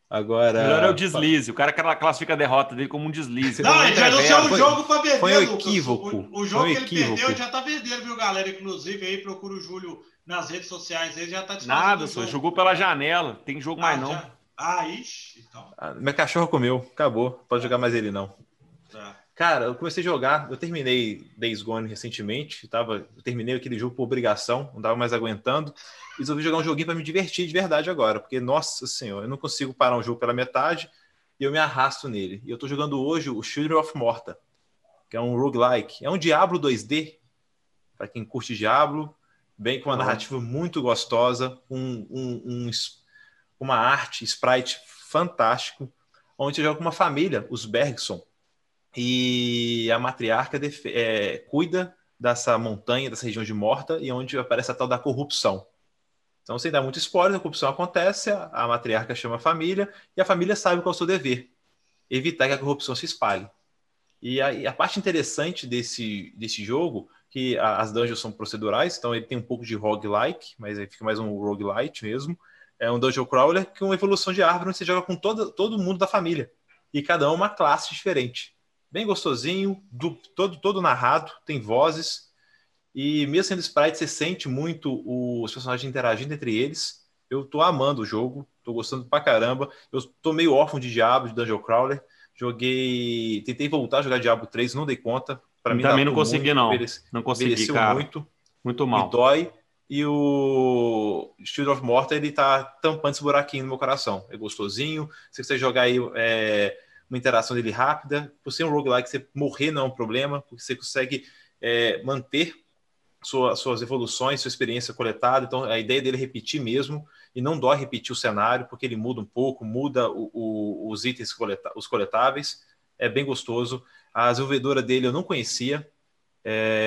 Agora. Melhor é o deslize. O cara classifica a derrota dele como um deslize. Não, ele já anunciou um jogo para vender. Foi um equívoco. O, o jogo que ele equívoco. perdeu já tá vendendo, viu, galera? Inclusive, aí procura o Júlio nas redes sociais. Ele já tá Nada, só jogou pela janela. Tem jogo ah, mais não. Já... Ah, ixi. Então. Ah, meu cachorro comeu. Acabou. Pode jogar mais ele, não. Cara, eu comecei a jogar. Eu terminei Days Gone recentemente. Tava, eu terminei aquele jogo por obrigação. Não tava mais aguentando resolvi jogar um joguinho para me divertir de verdade agora, porque, nossa senhora, eu não consigo parar um jogo pela metade e eu me arrasto nele. E eu estou jogando hoje o Children of Morta, que é um roguelike. É um Diablo 2D, para quem curte Diablo, bem com uma narrativa muito gostosa, um, um, um, uma arte, sprite fantástico, onde você joga com uma família, os Bergson, e a matriarca é, cuida dessa montanha, dessa região de Morta, e onde aparece a tal da corrupção. Então, sem dar muito spoiler, a corrupção acontece, a, matriarca chama a família e a família sabe qual é o seu dever: evitar que a corrupção se espalhe. E a, e a parte interessante desse, desse jogo, que a, as dungeons são procedurais, então ele tem um pouco de roguelike, mas aí fica mais um roguelite mesmo. É um dungeon crawler é uma evolução de árvore onde você joga com todo, todo mundo da família. E cada um uma classe diferente. Bem gostosinho, do, todo, todo narrado, tem vozes. E mesmo sendo sprite, você sente muito os personagens interagindo entre eles. Eu tô amando o jogo, tô gostando pra caramba. Eu tô meio órfão de Diablo, de Dungeon Crawler. Joguei. Tentei voltar a jogar Diablo 3, não dei conta. Para mim, também não consegui, muito, não. Não consegui, cara. muito. Muito mal. Me dói. E o Shield of Morta, ele tá tampando esse buraquinho no meu coração. É gostosinho. Se você jogar aí é, uma interação dele rápida, por ser um roguelike, você morrer não é um problema, porque você consegue é, manter sua, suas evoluções, sua experiência coletada. Então, a ideia dele é repetir mesmo, e não dói repetir o cenário, porque ele muda um pouco, muda o, o, os itens, coleta, os coletáveis. É bem gostoso. A desenvolvedora dele eu não conhecia.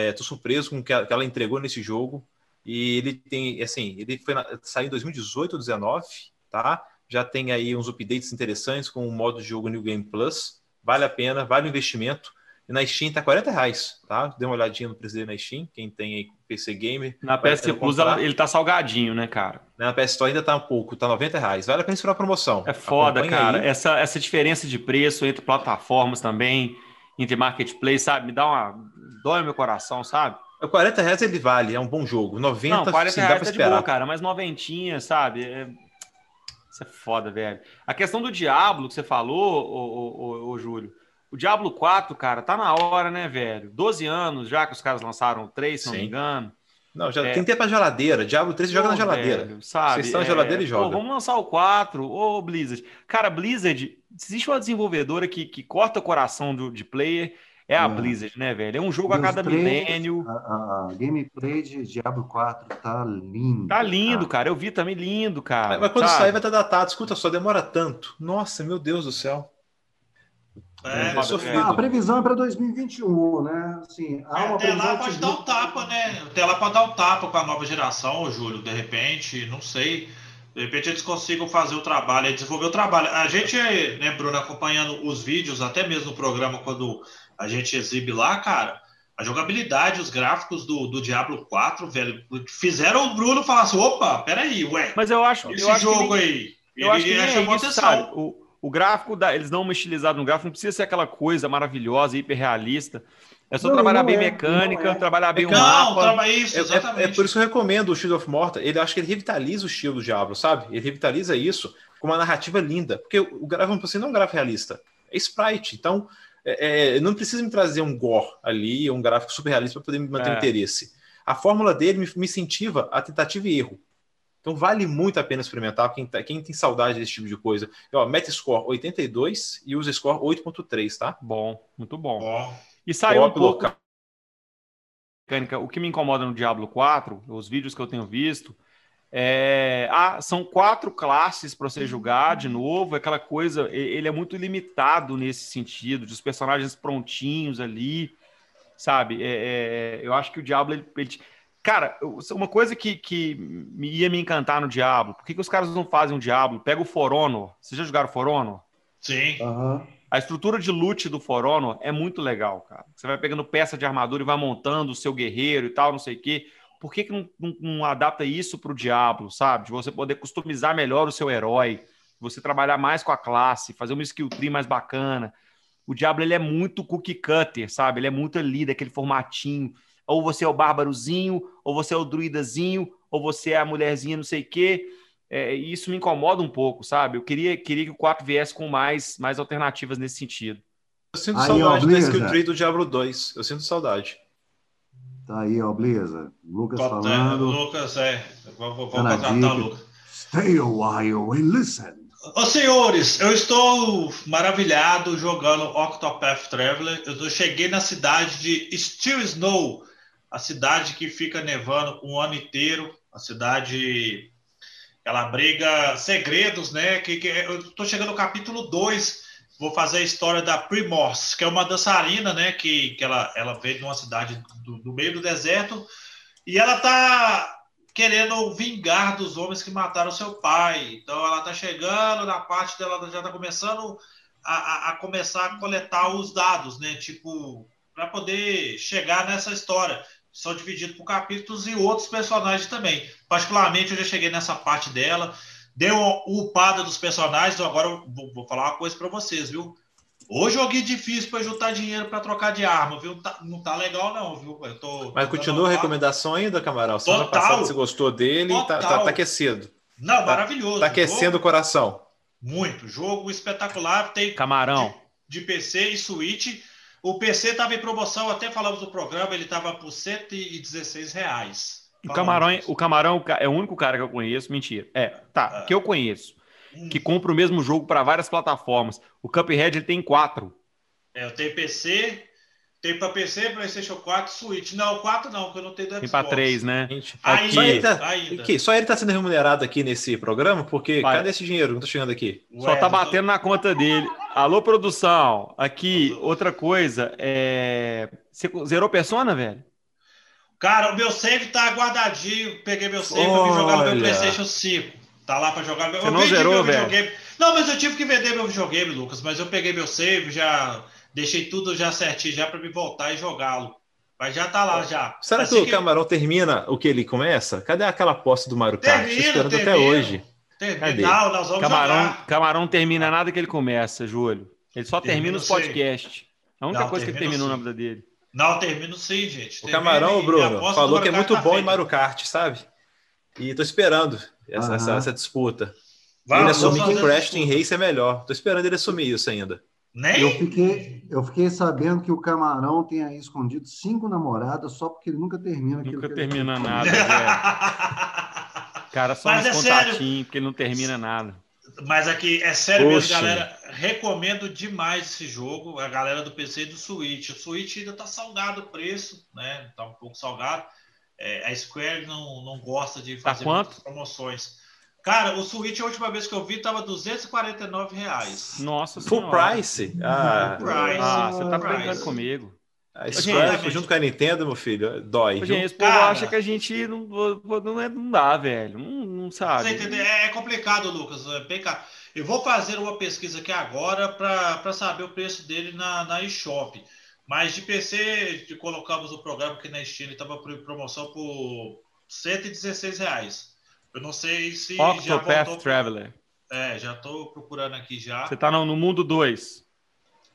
Estou é, surpreso com o que ela entregou nesse jogo. E ele tem, assim, ele foi na, saiu em 2018 ou 2019, tá? Já tem aí uns updates interessantes com o modo de jogo New Game Plus. Vale a pena, vale o investimento. E na Steam tá 40 reais, tá? Dê uma olhadinha no preço dele na Steam, quem tem aí PC Gamer. Na PS Plus ele tá salgadinho, né, cara? Na PS Store ainda tá um pouco, tá 90 reais. Vale a pena esperar a promoção. É foda, Acompanha cara. Essa, essa diferença de preço entre plataformas também, entre marketplace, sabe? Me dá uma. dói meu coração, sabe? 40 reais ele vale, é um bom jogo. 90 Não, 40 sim, reais dá pra tá esperar. de boa, cara, mas noventinha, sabe? É... Isso é foda, velho. A questão do Diablo que você falou, ô, ô, ô, Júlio, o Diablo 4, cara, tá na hora, né, velho? 12 anos já que os caras lançaram o 3, se Sim. não me engano. Não, já é... tem tempo pra geladeira. Diablo 3 joga na geladeira. Velho, sabe? Vocês estão na geladeira é... e joga. Pô, vamos lançar o 4. Ô, Blizzard. Cara, Blizzard, existe uma desenvolvedora que, que corta o coração do, de player. É a é. Blizzard, né, velho? É um jogo a cada milênio. A, a, gameplay de Diablo 4 tá lindo. Tá lindo, cara. cara. Eu vi também lindo, cara. Mas, mas quando sabe? sair vai estar tá datado. Escuta só, demora tanto. Nossa, meu Deus do céu. É, é, a previsão é para 2021, né? Assim, há uma até lá pode dar um tapa, né? Até lá pode dar um tapa com a nova geração, Júlio, de repente, não sei. De repente eles consigam fazer o trabalho, desenvolver o trabalho. A gente, né, Bruno, acompanhando os vídeos, até mesmo no programa, quando a gente exibe lá, cara, a jogabilidade, os gráficos do, do Diablo 4, velho, fizeram o Bruno falar assim: opa, peraí, ué. Mas eu acho. Esse eu acho jogo nem, aí. Eu acho que nem chamou é isso, atenção. O, o gráfico, da, eles dão uma estilizada no gráfico, não precisa ser aquela coisa maravilhosa, hiperrealista. É só não, trabalhar não bem é, mecânica, é. trabalhar bem é, o mapa. Isso, é, é, por isso que eu recomendo o Shield of Morta. Ele acho que ele revitaliza o estilo do Diablo, sabe? Ele revitaliza isso com uma narrativa linda. Porque o gráfico assim, não é um gráfico realista, é sprite. Então, é, não precisa me trazer um gore ali, um gráfico super realista para poder me manter o interesse. A fórmula dele me, me incentiva a tentativa e erro. Então vale muito a pena experimentar quem, tá, quem tem saudade desse tipo de coisa. Ó, Metascore 82 e usa score 8.3, tá? Bom, muito bom. bom. E saiu um pouco mecânica. O que me incomoda no Diablo 4, os vídeos que eu tenho visto, é... ah, são quatro classes para você jogar de novo. Aquela coisa, ele é muito limitado nesse sentido, de os personagens prontinhos ali, sabe? É, é... eu acho que o Diablo ele, ele Cara, uma coisa que, que ia me encantar no Diablo, por que, que os caras não fazem um Diablo? Pega o For Honor. Vocês já jogaram For Honor? Sim. Uhum. A estrutura de loot do For Honor é muito legal, cara. Você vai pegando peça de armadura e vai montando o seu guerreiro e tal, não sei o quê. Por que, que não, não, não adapta isso para o Diablo, sabe? De você poder customizar melhor o seu herói, você trabalhar mais com a classe, fazer uma skill tree mais bacana. O Diablo ele é muito cookie cutter, sabe? Ele é muito ali, daquele formatinho ou você é o bárbarozinho, ou você é o druidazinho, ou você é a mulherzinha não sei o quê. É, isso me incomoda um pouco, sabe? Eu queria, queria que o 4 viesse com mais, mais alternativas nesse sentido. Eu sinto aí, saudade ó, da skill tree do Diablo 2. Eu sinto saudade. Tá aí, ó, Bliza. Lucas falando. Lucas, é. Vou, vou contratar o Lucas. Stay a while and listen. Ô senhores, eu estou maravilhado jogando Octopath Traveler. Eu cheguei na cidade de Still Snow, a cidade que fica nevando um ano inteiro, a cidade ela briga segredos, né? Que, que eu tô chegando no capítulo 2, vou fazer a história da Primors, que é uma dançarina, né? Que, que ela, ela veio de uma cidade do, do meio do deserto e ela tá querendo vingar dos homens que mataram seu pai. Então ela tá chegando na parte dela, já tá começando a, a, a começar a coletar os dados, né? Tipo, para poder chegar nessa história são divididos por capítulos e outros personagens também. Particularmente, eu já cheguei nessa parte dela. Deu uma upada dos personagens, então agora eu vou, vou falar uma coisa para vocês, viu? Hoje joguei difícil para juntar dinheiro para trocar de arma, viu? Tá, não tá legal, não, viu? Eu tô, Mas continua a recomendação ainda, Camaral? Semana Total. passada você gostou dele, tá, tá, tá, aquecido. Não, tá, maravilhoso. Tá aquecendo jogo, o coração. Muito. Jogo espetacular. Tem Camarão. De, de PC e Switch. O PC estava em promoção, até falamos do programa, ele estava por 116 reais. O Camarão, o Camarão é o único cara que eu conheço, mentira. É, tá, ah. que eu conheço, hum. que compra o mesmo jogo para várias plataformas. O Cuphead ele tem quatro. É, eu tenho PC, tem para PC, PlayStation 4, Switch. Não, 4 não, porque eu não tenho do Xbox. Tem para 3, né? Gente, ainda, só ele, tá, ainda. só ele tá sendo remunerado aqui nesse programa, porque Vai. cadê esse dinheiro que tá chegando aqui? Ué, só tá batendo tô... na conta dele. Alô, produção. Aqui, outra coisa. É... Você zerou Persona, velho? Cara, o meu save tá guardadinho. Peguei meu save pra jogar no meu PlayStation 5. Tá lá pra jogar. Você eu não zerou, velho? Videogame. Não, mas eu tive que vender meu videogame, Lucas. Mas eu peguei meu save, já Deixei tudo já certinho já para me voltar e jogá-lo. Mas já tá lá já. Será assim que o que... Camarão termina o que ele começa? Cadê aquela aposta do Mario Kart? Termina, esperando termina. até hoje. Cadê? Não, nós vamos Camarão, jogar. Camarão termina nada que ele começa, Júlio. Ele só termina, termina os podcasts. A única não, coisa que ele terminou sim. na vida dele. Não, termino sim, gente. O Camarão, Bruno, falou que é muito tá bom feita. em Mario Kart, sabe? E tô esperando essa, essa, essa disputa. Vamos, ele assumir que Crash Team Race é melhor. Tô esperando ele assumir isso ainda. Nem... Eu, fiquei, eu fiquei sabendo que o Camarão tem aí escondido cinco namoradas só porque ele nunca termina aquilo Nunca termina ele... nada, velho. Cara, só Mas uns é contatinhos, porque ele não termina nada. Mas aqui, é sério mesmo, galera. Recomendo demais esse jogo. A galera do PC e do Switch. O Switch ainda tá salgado o preço, né? Tá um pouco salgado. É, a Square não, não gosta de tá fazer tá muitas promoções. Cara, o Switch, a última vez que eu vi, tava 249 reais. Nossa Full senhora. price? Ah, Full price. Ah, você tá brincando comigo. A Square gente, junto com a Nintendo, meu filho, dói. Gente, esse povo acha que a gente não, não, é, não dá, velho. Não, não sabe. É complicado, Lucas. Caro. Eu vou fazer uma pesquisa aqui agora para saber o preço dele na, na eShop. Mas de PC, de colocamos o programa que na Steam estava por promoção por 116 reais. Eu não sei se Octopath já voltou. Traveler. É, já estou procurando aqui já. Você está no, no mundo 2.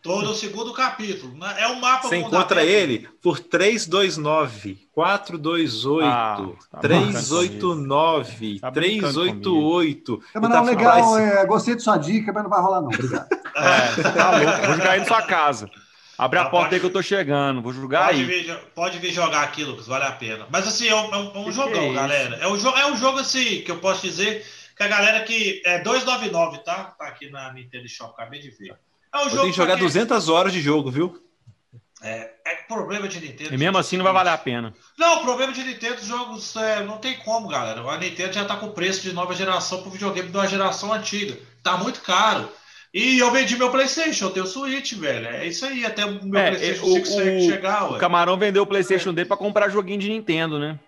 Todo o segundo capítulo. É um mapa Você encontra ele por 329, 428, ah, tá 389, tá 388. Tá não, legal, é, gostei de sua dica, mas não vai rolar, não. Obrigado. é, tá louco. Vou jogar aí na sua casa. Abre a porta pode, aí que eu tô chegando. Vou jogar pode aí. Vir, pode vir jogar aqui, Lucas, vale a pena. Mas assim, é um, é um, é jogão, é galera. É um, jogo, é um jogo assim que eu posso dizer que a galera que. É 299, tá? Tá aqui na Nintendo Shop, acabei de ver. É um jogo. Tem que jogar 200 horas de jogo, viu? É, é problema de Nintendo. E mesmo assim não vai valer a pena. Não, o problema de Nintendo, os jogos é, não tem como, galera. A Nintendo já tá com preço de nova geração pro videogame de uma geração antiga. Tá muito caro. E eu vendi meu PlayStation, eu tenho Switch, velho. É isso aí, até o meu é, PlayStation o, 5 o, chegar. Ué. O Camarão vendeu o PlayStation é. dele para comprar joguinho de Nintendo, né?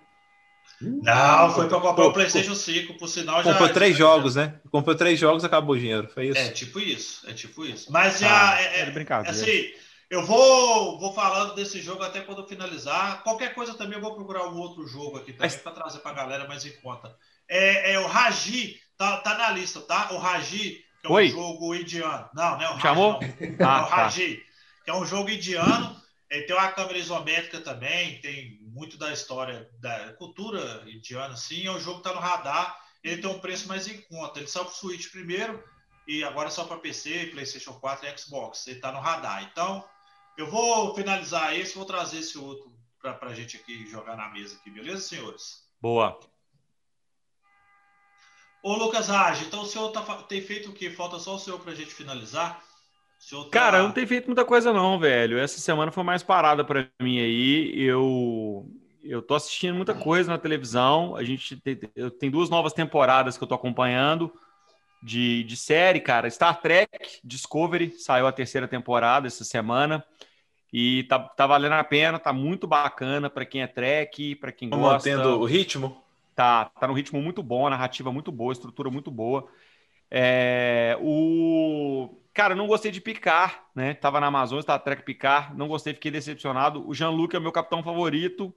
Não, foi para comprar o PlayStation 5, por sinal já. Comprou três jogos, né? Comprou três jogos acabou o dinheiro. Foi isso. É tipo isso, é tipo isso. Mas já. Ah, é, é, brincadeira. Assim, eu vou, vou falando desse jogo até quando finalizar. Qualquer coisa também eu vou procurar um outro jogo aqui também Mas... para trazer para a galera mais em conta. É, é o Raji, tá, tá na lista, tá? O Raji, que é um Oi? jogo indiano. Não, não é o Chamou? Raji, não. Ah, é o Raji, tá. que é um jogo indiano. Ele tem uma câmera isométrica também, tem muito da história da cultura indiana, assim. É um jogo que está no radar, ele tem um preço mais em conta. Ele saiu para o Switch primeiro e agora só para PC, PlayStation 4 e Xbox. Ele está no radar. Então, eu vou finalizar esse, vou trazer esse outro para a gente aqui jogar na mesa aqui, beleza, senhores? Boa. Ô, Lucas Rage, então o senhor tá, tem feito o que? Falta só o senhor para a gente finalizar? Tá... Cara, não tem feito muita coisa não, velho. Essa semana foi mais parada para mim aí. Eu eu tô assistindo muita coisa na televisão. A gente tem, eu tem duas novas temporadas que eu tô acompanhando de, de série, cara. Star Trek Discovery saiu a terceira temporada essa semana. E tá, tá valendo a pena, tá muito bacana para quem é Trek, para quem tá gosta. Mantendo o ritmo? Tá, tá no ritmo muito bom, narrativa muito boa, estrutura muito boa. É, o Cara, não gostei de Picar, né? Tava na Amazônia, Star Trek Picar, não gostei, fiquei decepcionado. O Jean-Luc é meu capitão favorito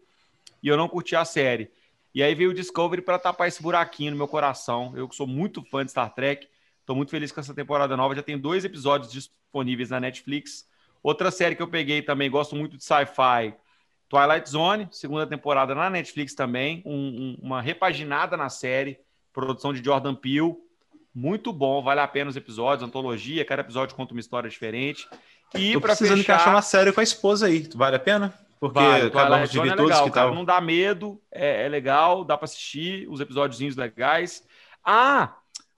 e eu não curti a série. E aí veio o Discovery para tapar esse buraquinho no meu coração. Eu que sou muito fã de Star Trek, tô muito feliz com essa temporada nova. Já tem dois episódios disponíveis na Netflix. Outra série que eu peguei também, gosto muito de sci-fi, Twilight Zone, segunda temporada na Netflix também, um, um, uma repaginada na série, produção de Jordan Peele muito bom, vale a pena os episódios, antologia, cada episódio conta uma história diferente. E para precisando fechar... encaixar uma série com a esposa aí, vale a pena? Porque vale, acabamos de ver é todos legal, que cara, Não dá medo, é, é, legal, dá para assistir, os episódios legais. Ah,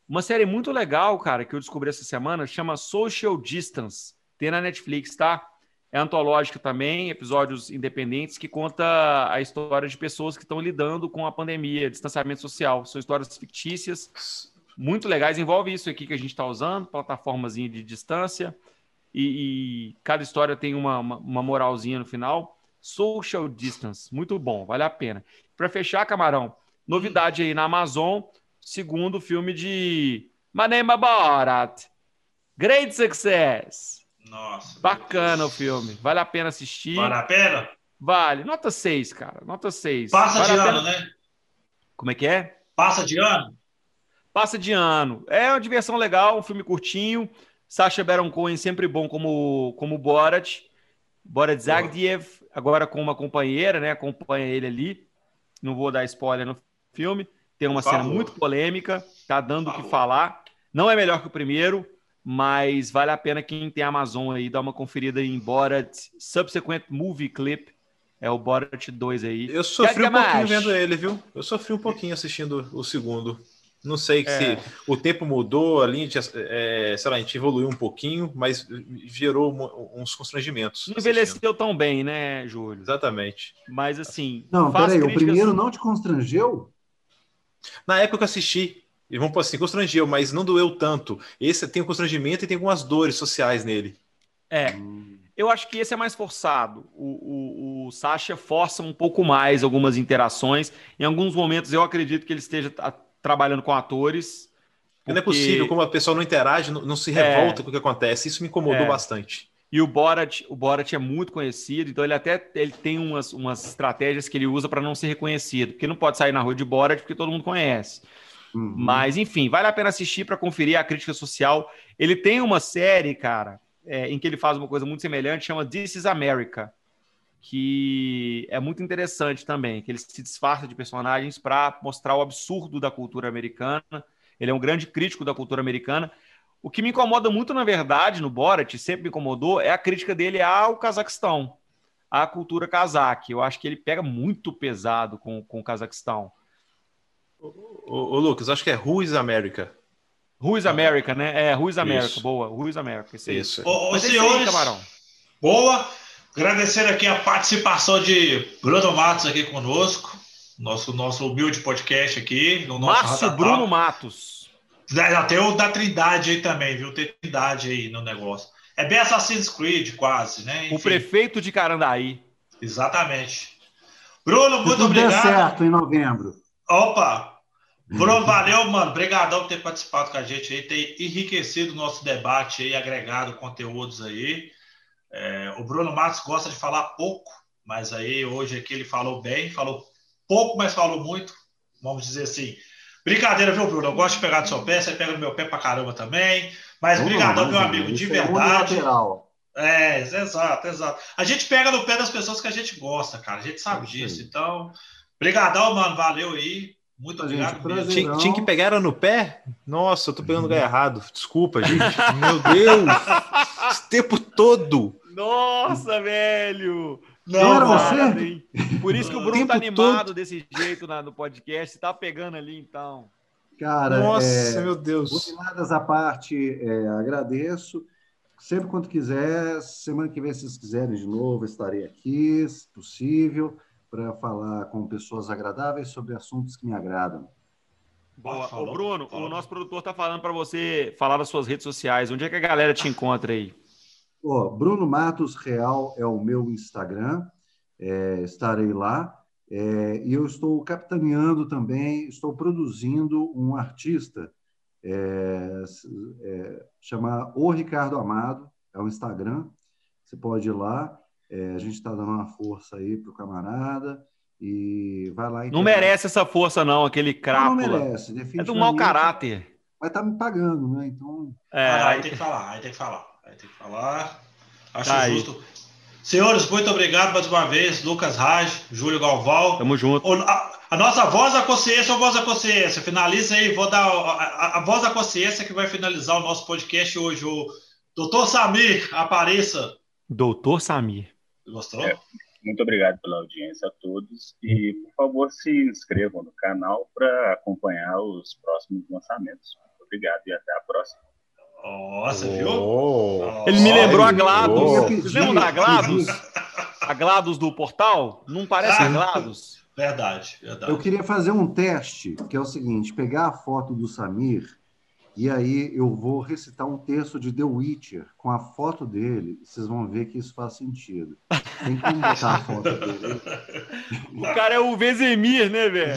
uma série muito legal, cara, que eu descobri essa semana, chama Social Distance. Tem na Netflix, tá? É antológica também, episódios independentes que conta a história de pessoas que estão lidando com a pandemia, distanciamento social. São histórias fictícias muito legais. Envolve isso aqui que a gente está usando, plataformas de distância, e, e, cada história tem uma, uma, uma, moralzinha no final. Social Distance, muito bom, vale a pena. Para fechar, Camarão, novidade aí na Amazon, segundo filme de Manema Borat. Great success! Nossa. Bacana o filme, vale a pena assistir. Vale a pena? Vale, nota 6, cara, nota 6. Passa vale de ano, né? Como é que é? Passa de ano? Passa de ano. É uma diversão legal, um filme curtinho. Sacha Baron Cohen sempre bom como, como Borat. Borat Zagdiev, agora com uma companheira, né? Acompanha ele ali. Não vou dar spoiler no filme. Tem uma cena muito polêmica, tá dando o que falar. Não é melhor que o primeiro, mas vale a pena quem tem Amazon aí dar uma conferida em Borat Subsequent Movie Clip. É o Borat 2 aí. Eu sofri um pouquinho vendo ele, viu? Eu sofri um pouquinho assistindo o segundo. Não sei é. se o tempo mudou ali, é, sei lá, a gente evoluiu um pouquinho, mas gerou uns constrangimentos. Não envelheceu tão bem, né, Júlio? Exatamente. Mas assim. Não, peraí, críticas... o primeiro não te constrangeu? Na época que eu assisti, e vamos pôr assim, constrangeu, mas não doeu tanto. Esse tem um constrangimento e tem algumas dores sociais nele. É. Eu acho que esse é mais forçado. O, o, o Sasha força um pouco mais algumas interações. Em alguns momentos eu acredito que ele esteja trabalhando com atores. Porque... Não é possível, como a pessoa não interage, não, não se revolta é... com o que acontece. Isso me incomodou é... bastante. E o Borat, o Borat é muito conhecido, então ele até ele tem umas, umas estratégias que ele usa para não ser reconhecido, porque não pode sair na rua de Borat porque todo mundo conhece. Uhum. Mas, enfim, vale a pena assistir para conferir a crítica social. Ele tem uma série, cara, é, em que ele faz uma coisa muito semelhante, chama This is America, que é muito interessante também, que ele se disfarça de personagens para mostrar o absurdo da cultura americana. Ele é um grande crítico da cultura americana. O que me incomoda muito, na verdade, no Borat, sempre me incomodou, é a crítica dele ao Cazaquistão, à cultura cazaque. Eu acho que ele pega muito pesado com, com o Cazaquistão. Ô, ô, Lucas, acho que é Who is America. Who is America, né? É, Who is America, Isso. boa. Who is America. Isso. Isso. Ô, ô senhores, aí, camarão. boa. Agradecer aqui a participação de Bruno Matos aqui conosco, nosso, nosso humilde podcast aqui. No nosso Márcio Bruno Matos. Já tem o da Trindade aí também, viu? Tem Trindade aí no negócio. É bem Assassin's Creed, quase, né? Enfim. O prefeito de Carandaí. Exatamente. Bruno, muito tudo obrigado. Certo em novembro. Opa! Bruno, valeu, mano. Obrigadão por ter participado com a gente aí, ter enriquecido o nosso debate aí, agregado conteúdos aí. É, o Bruno Matos gosta de falar pouco, mas aí hoje aqui ele falou bem, falou pouco, mas falou muito. Vamos dizer assim. Brincadeira, viu, Bruno? Eu gosto de pegar do seu pé, você pega no meu pé pra caramba também. Mas obrigadão, meu amigo, de é verdade. É, é, exato, exato. A gente pega no pé das pessoas que a gente gosta, cara. A gente sabe disso. Então, brigadão, mano. Valeu aí. Muito obrigado. Gente, tinha, tinha, que pegar ela no pé? Nossa, eu tô pegando o lugar errado. Desculpa, gente. Meu Deus! Esse tempo todo. Nossa, velho! Não, era você? Por isso que o Bruno tá animado todo. desse jeito na, no podcast. Tá pegando ali, então. Cara, Nossa, é, meu Deus. Nada à parte, é, agradeço. Sempre quando quiser, semana que vem, se vocês quiserem de novo, estarei aqui, se possível, para falar com pessoas agradáveis sobre assuntos que me agradam. Boa. Ô, Bruno, o nosso produtor está falando para você falar das suas redes sociais. Onde é que a galera te encontra aí? Oh, Bruno Matos Real é o meu Instagram, é, estarei lá. É, e eu estou capitaneando também, estou produzindo um artista, é, é, chama O Ricardo Amado, é o Instagram, você pode ir lá, é, a gente está dando uma força aí para o camarada e vai lá. Não merece essa força não, aquele crápula. Não, não merece, definitivamente. É do mau caráter. Mas tá me pagando, né? Então... É, aí tem que falar, aí tem que falar. Aí tem que falar. Acho tá justo. Aí. Senhores, muito obrigado mais uma vez. Lucas Raj, Júlio Galval. Tamo junto. A, a, nossa voz da consciência ou voz da consciência? Finaliza aí, vou dar a, a, a, voz da consciência que vai finalizar o nosso podcast hoje. O doutor Samir, apareça. Doutor Samir. Gostou? É, muito obrigado pela audiência a todos. E, por favor, se inscrevam no canal para acompanhar os próximos lançamentos. Muito obrigado e até a próxima. Nossa, oh. viu? Ele me lembrou a GLaDOS. Oh. Vocês lembram da GLaDOS? A GLaDOS do portal? Não parece ah, a GLaDOS? Verdade, verdade. Eu queria fazer um teste, que é o seguinte: pegar a foto do Samir e aí eu vou recitar um texto de The Witcher com a foto dele. Vocês vão ver que isso faz sentido. Tem como botar a foto dele. O cara é o Vezemir, né, velho?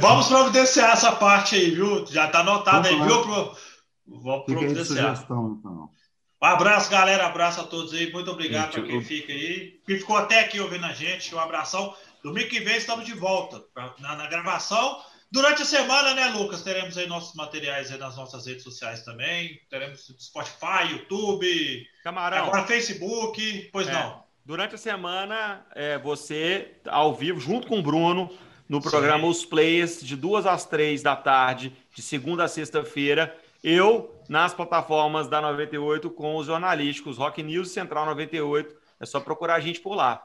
Vamos providenciar essa parte aí, viu? Já tá anotado aí, viu? Pro... Vamos providenciar. Sugestão, então. Um abraço, galera. Abraço a todos aí. Muito obrigado para quem fica aí. Quem ficou até aqui ouvindo a gente. Um abração. Domingo que vem estamos de volta na, na gravação. Durante a semana, né, Lucas? Teremos aí nossos materiais aí nas nossas redes sociais também. Teremos Spotify, YouTube, Camarão. agora Facebook. Pois é. não. Durante a semana, é, você, ao vivo, junto com o Bruno, no programa Sim. Os Players, de duas às três da tarde, de segunda a sexta-feira. Eu, nas plataformas da 98, com os jornalísticos Rock News Central 98. É só procurar a gente por lá.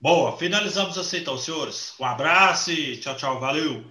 Boa, finalizamos assim então, senhores. Um abraço e tchau, tchau, valeu.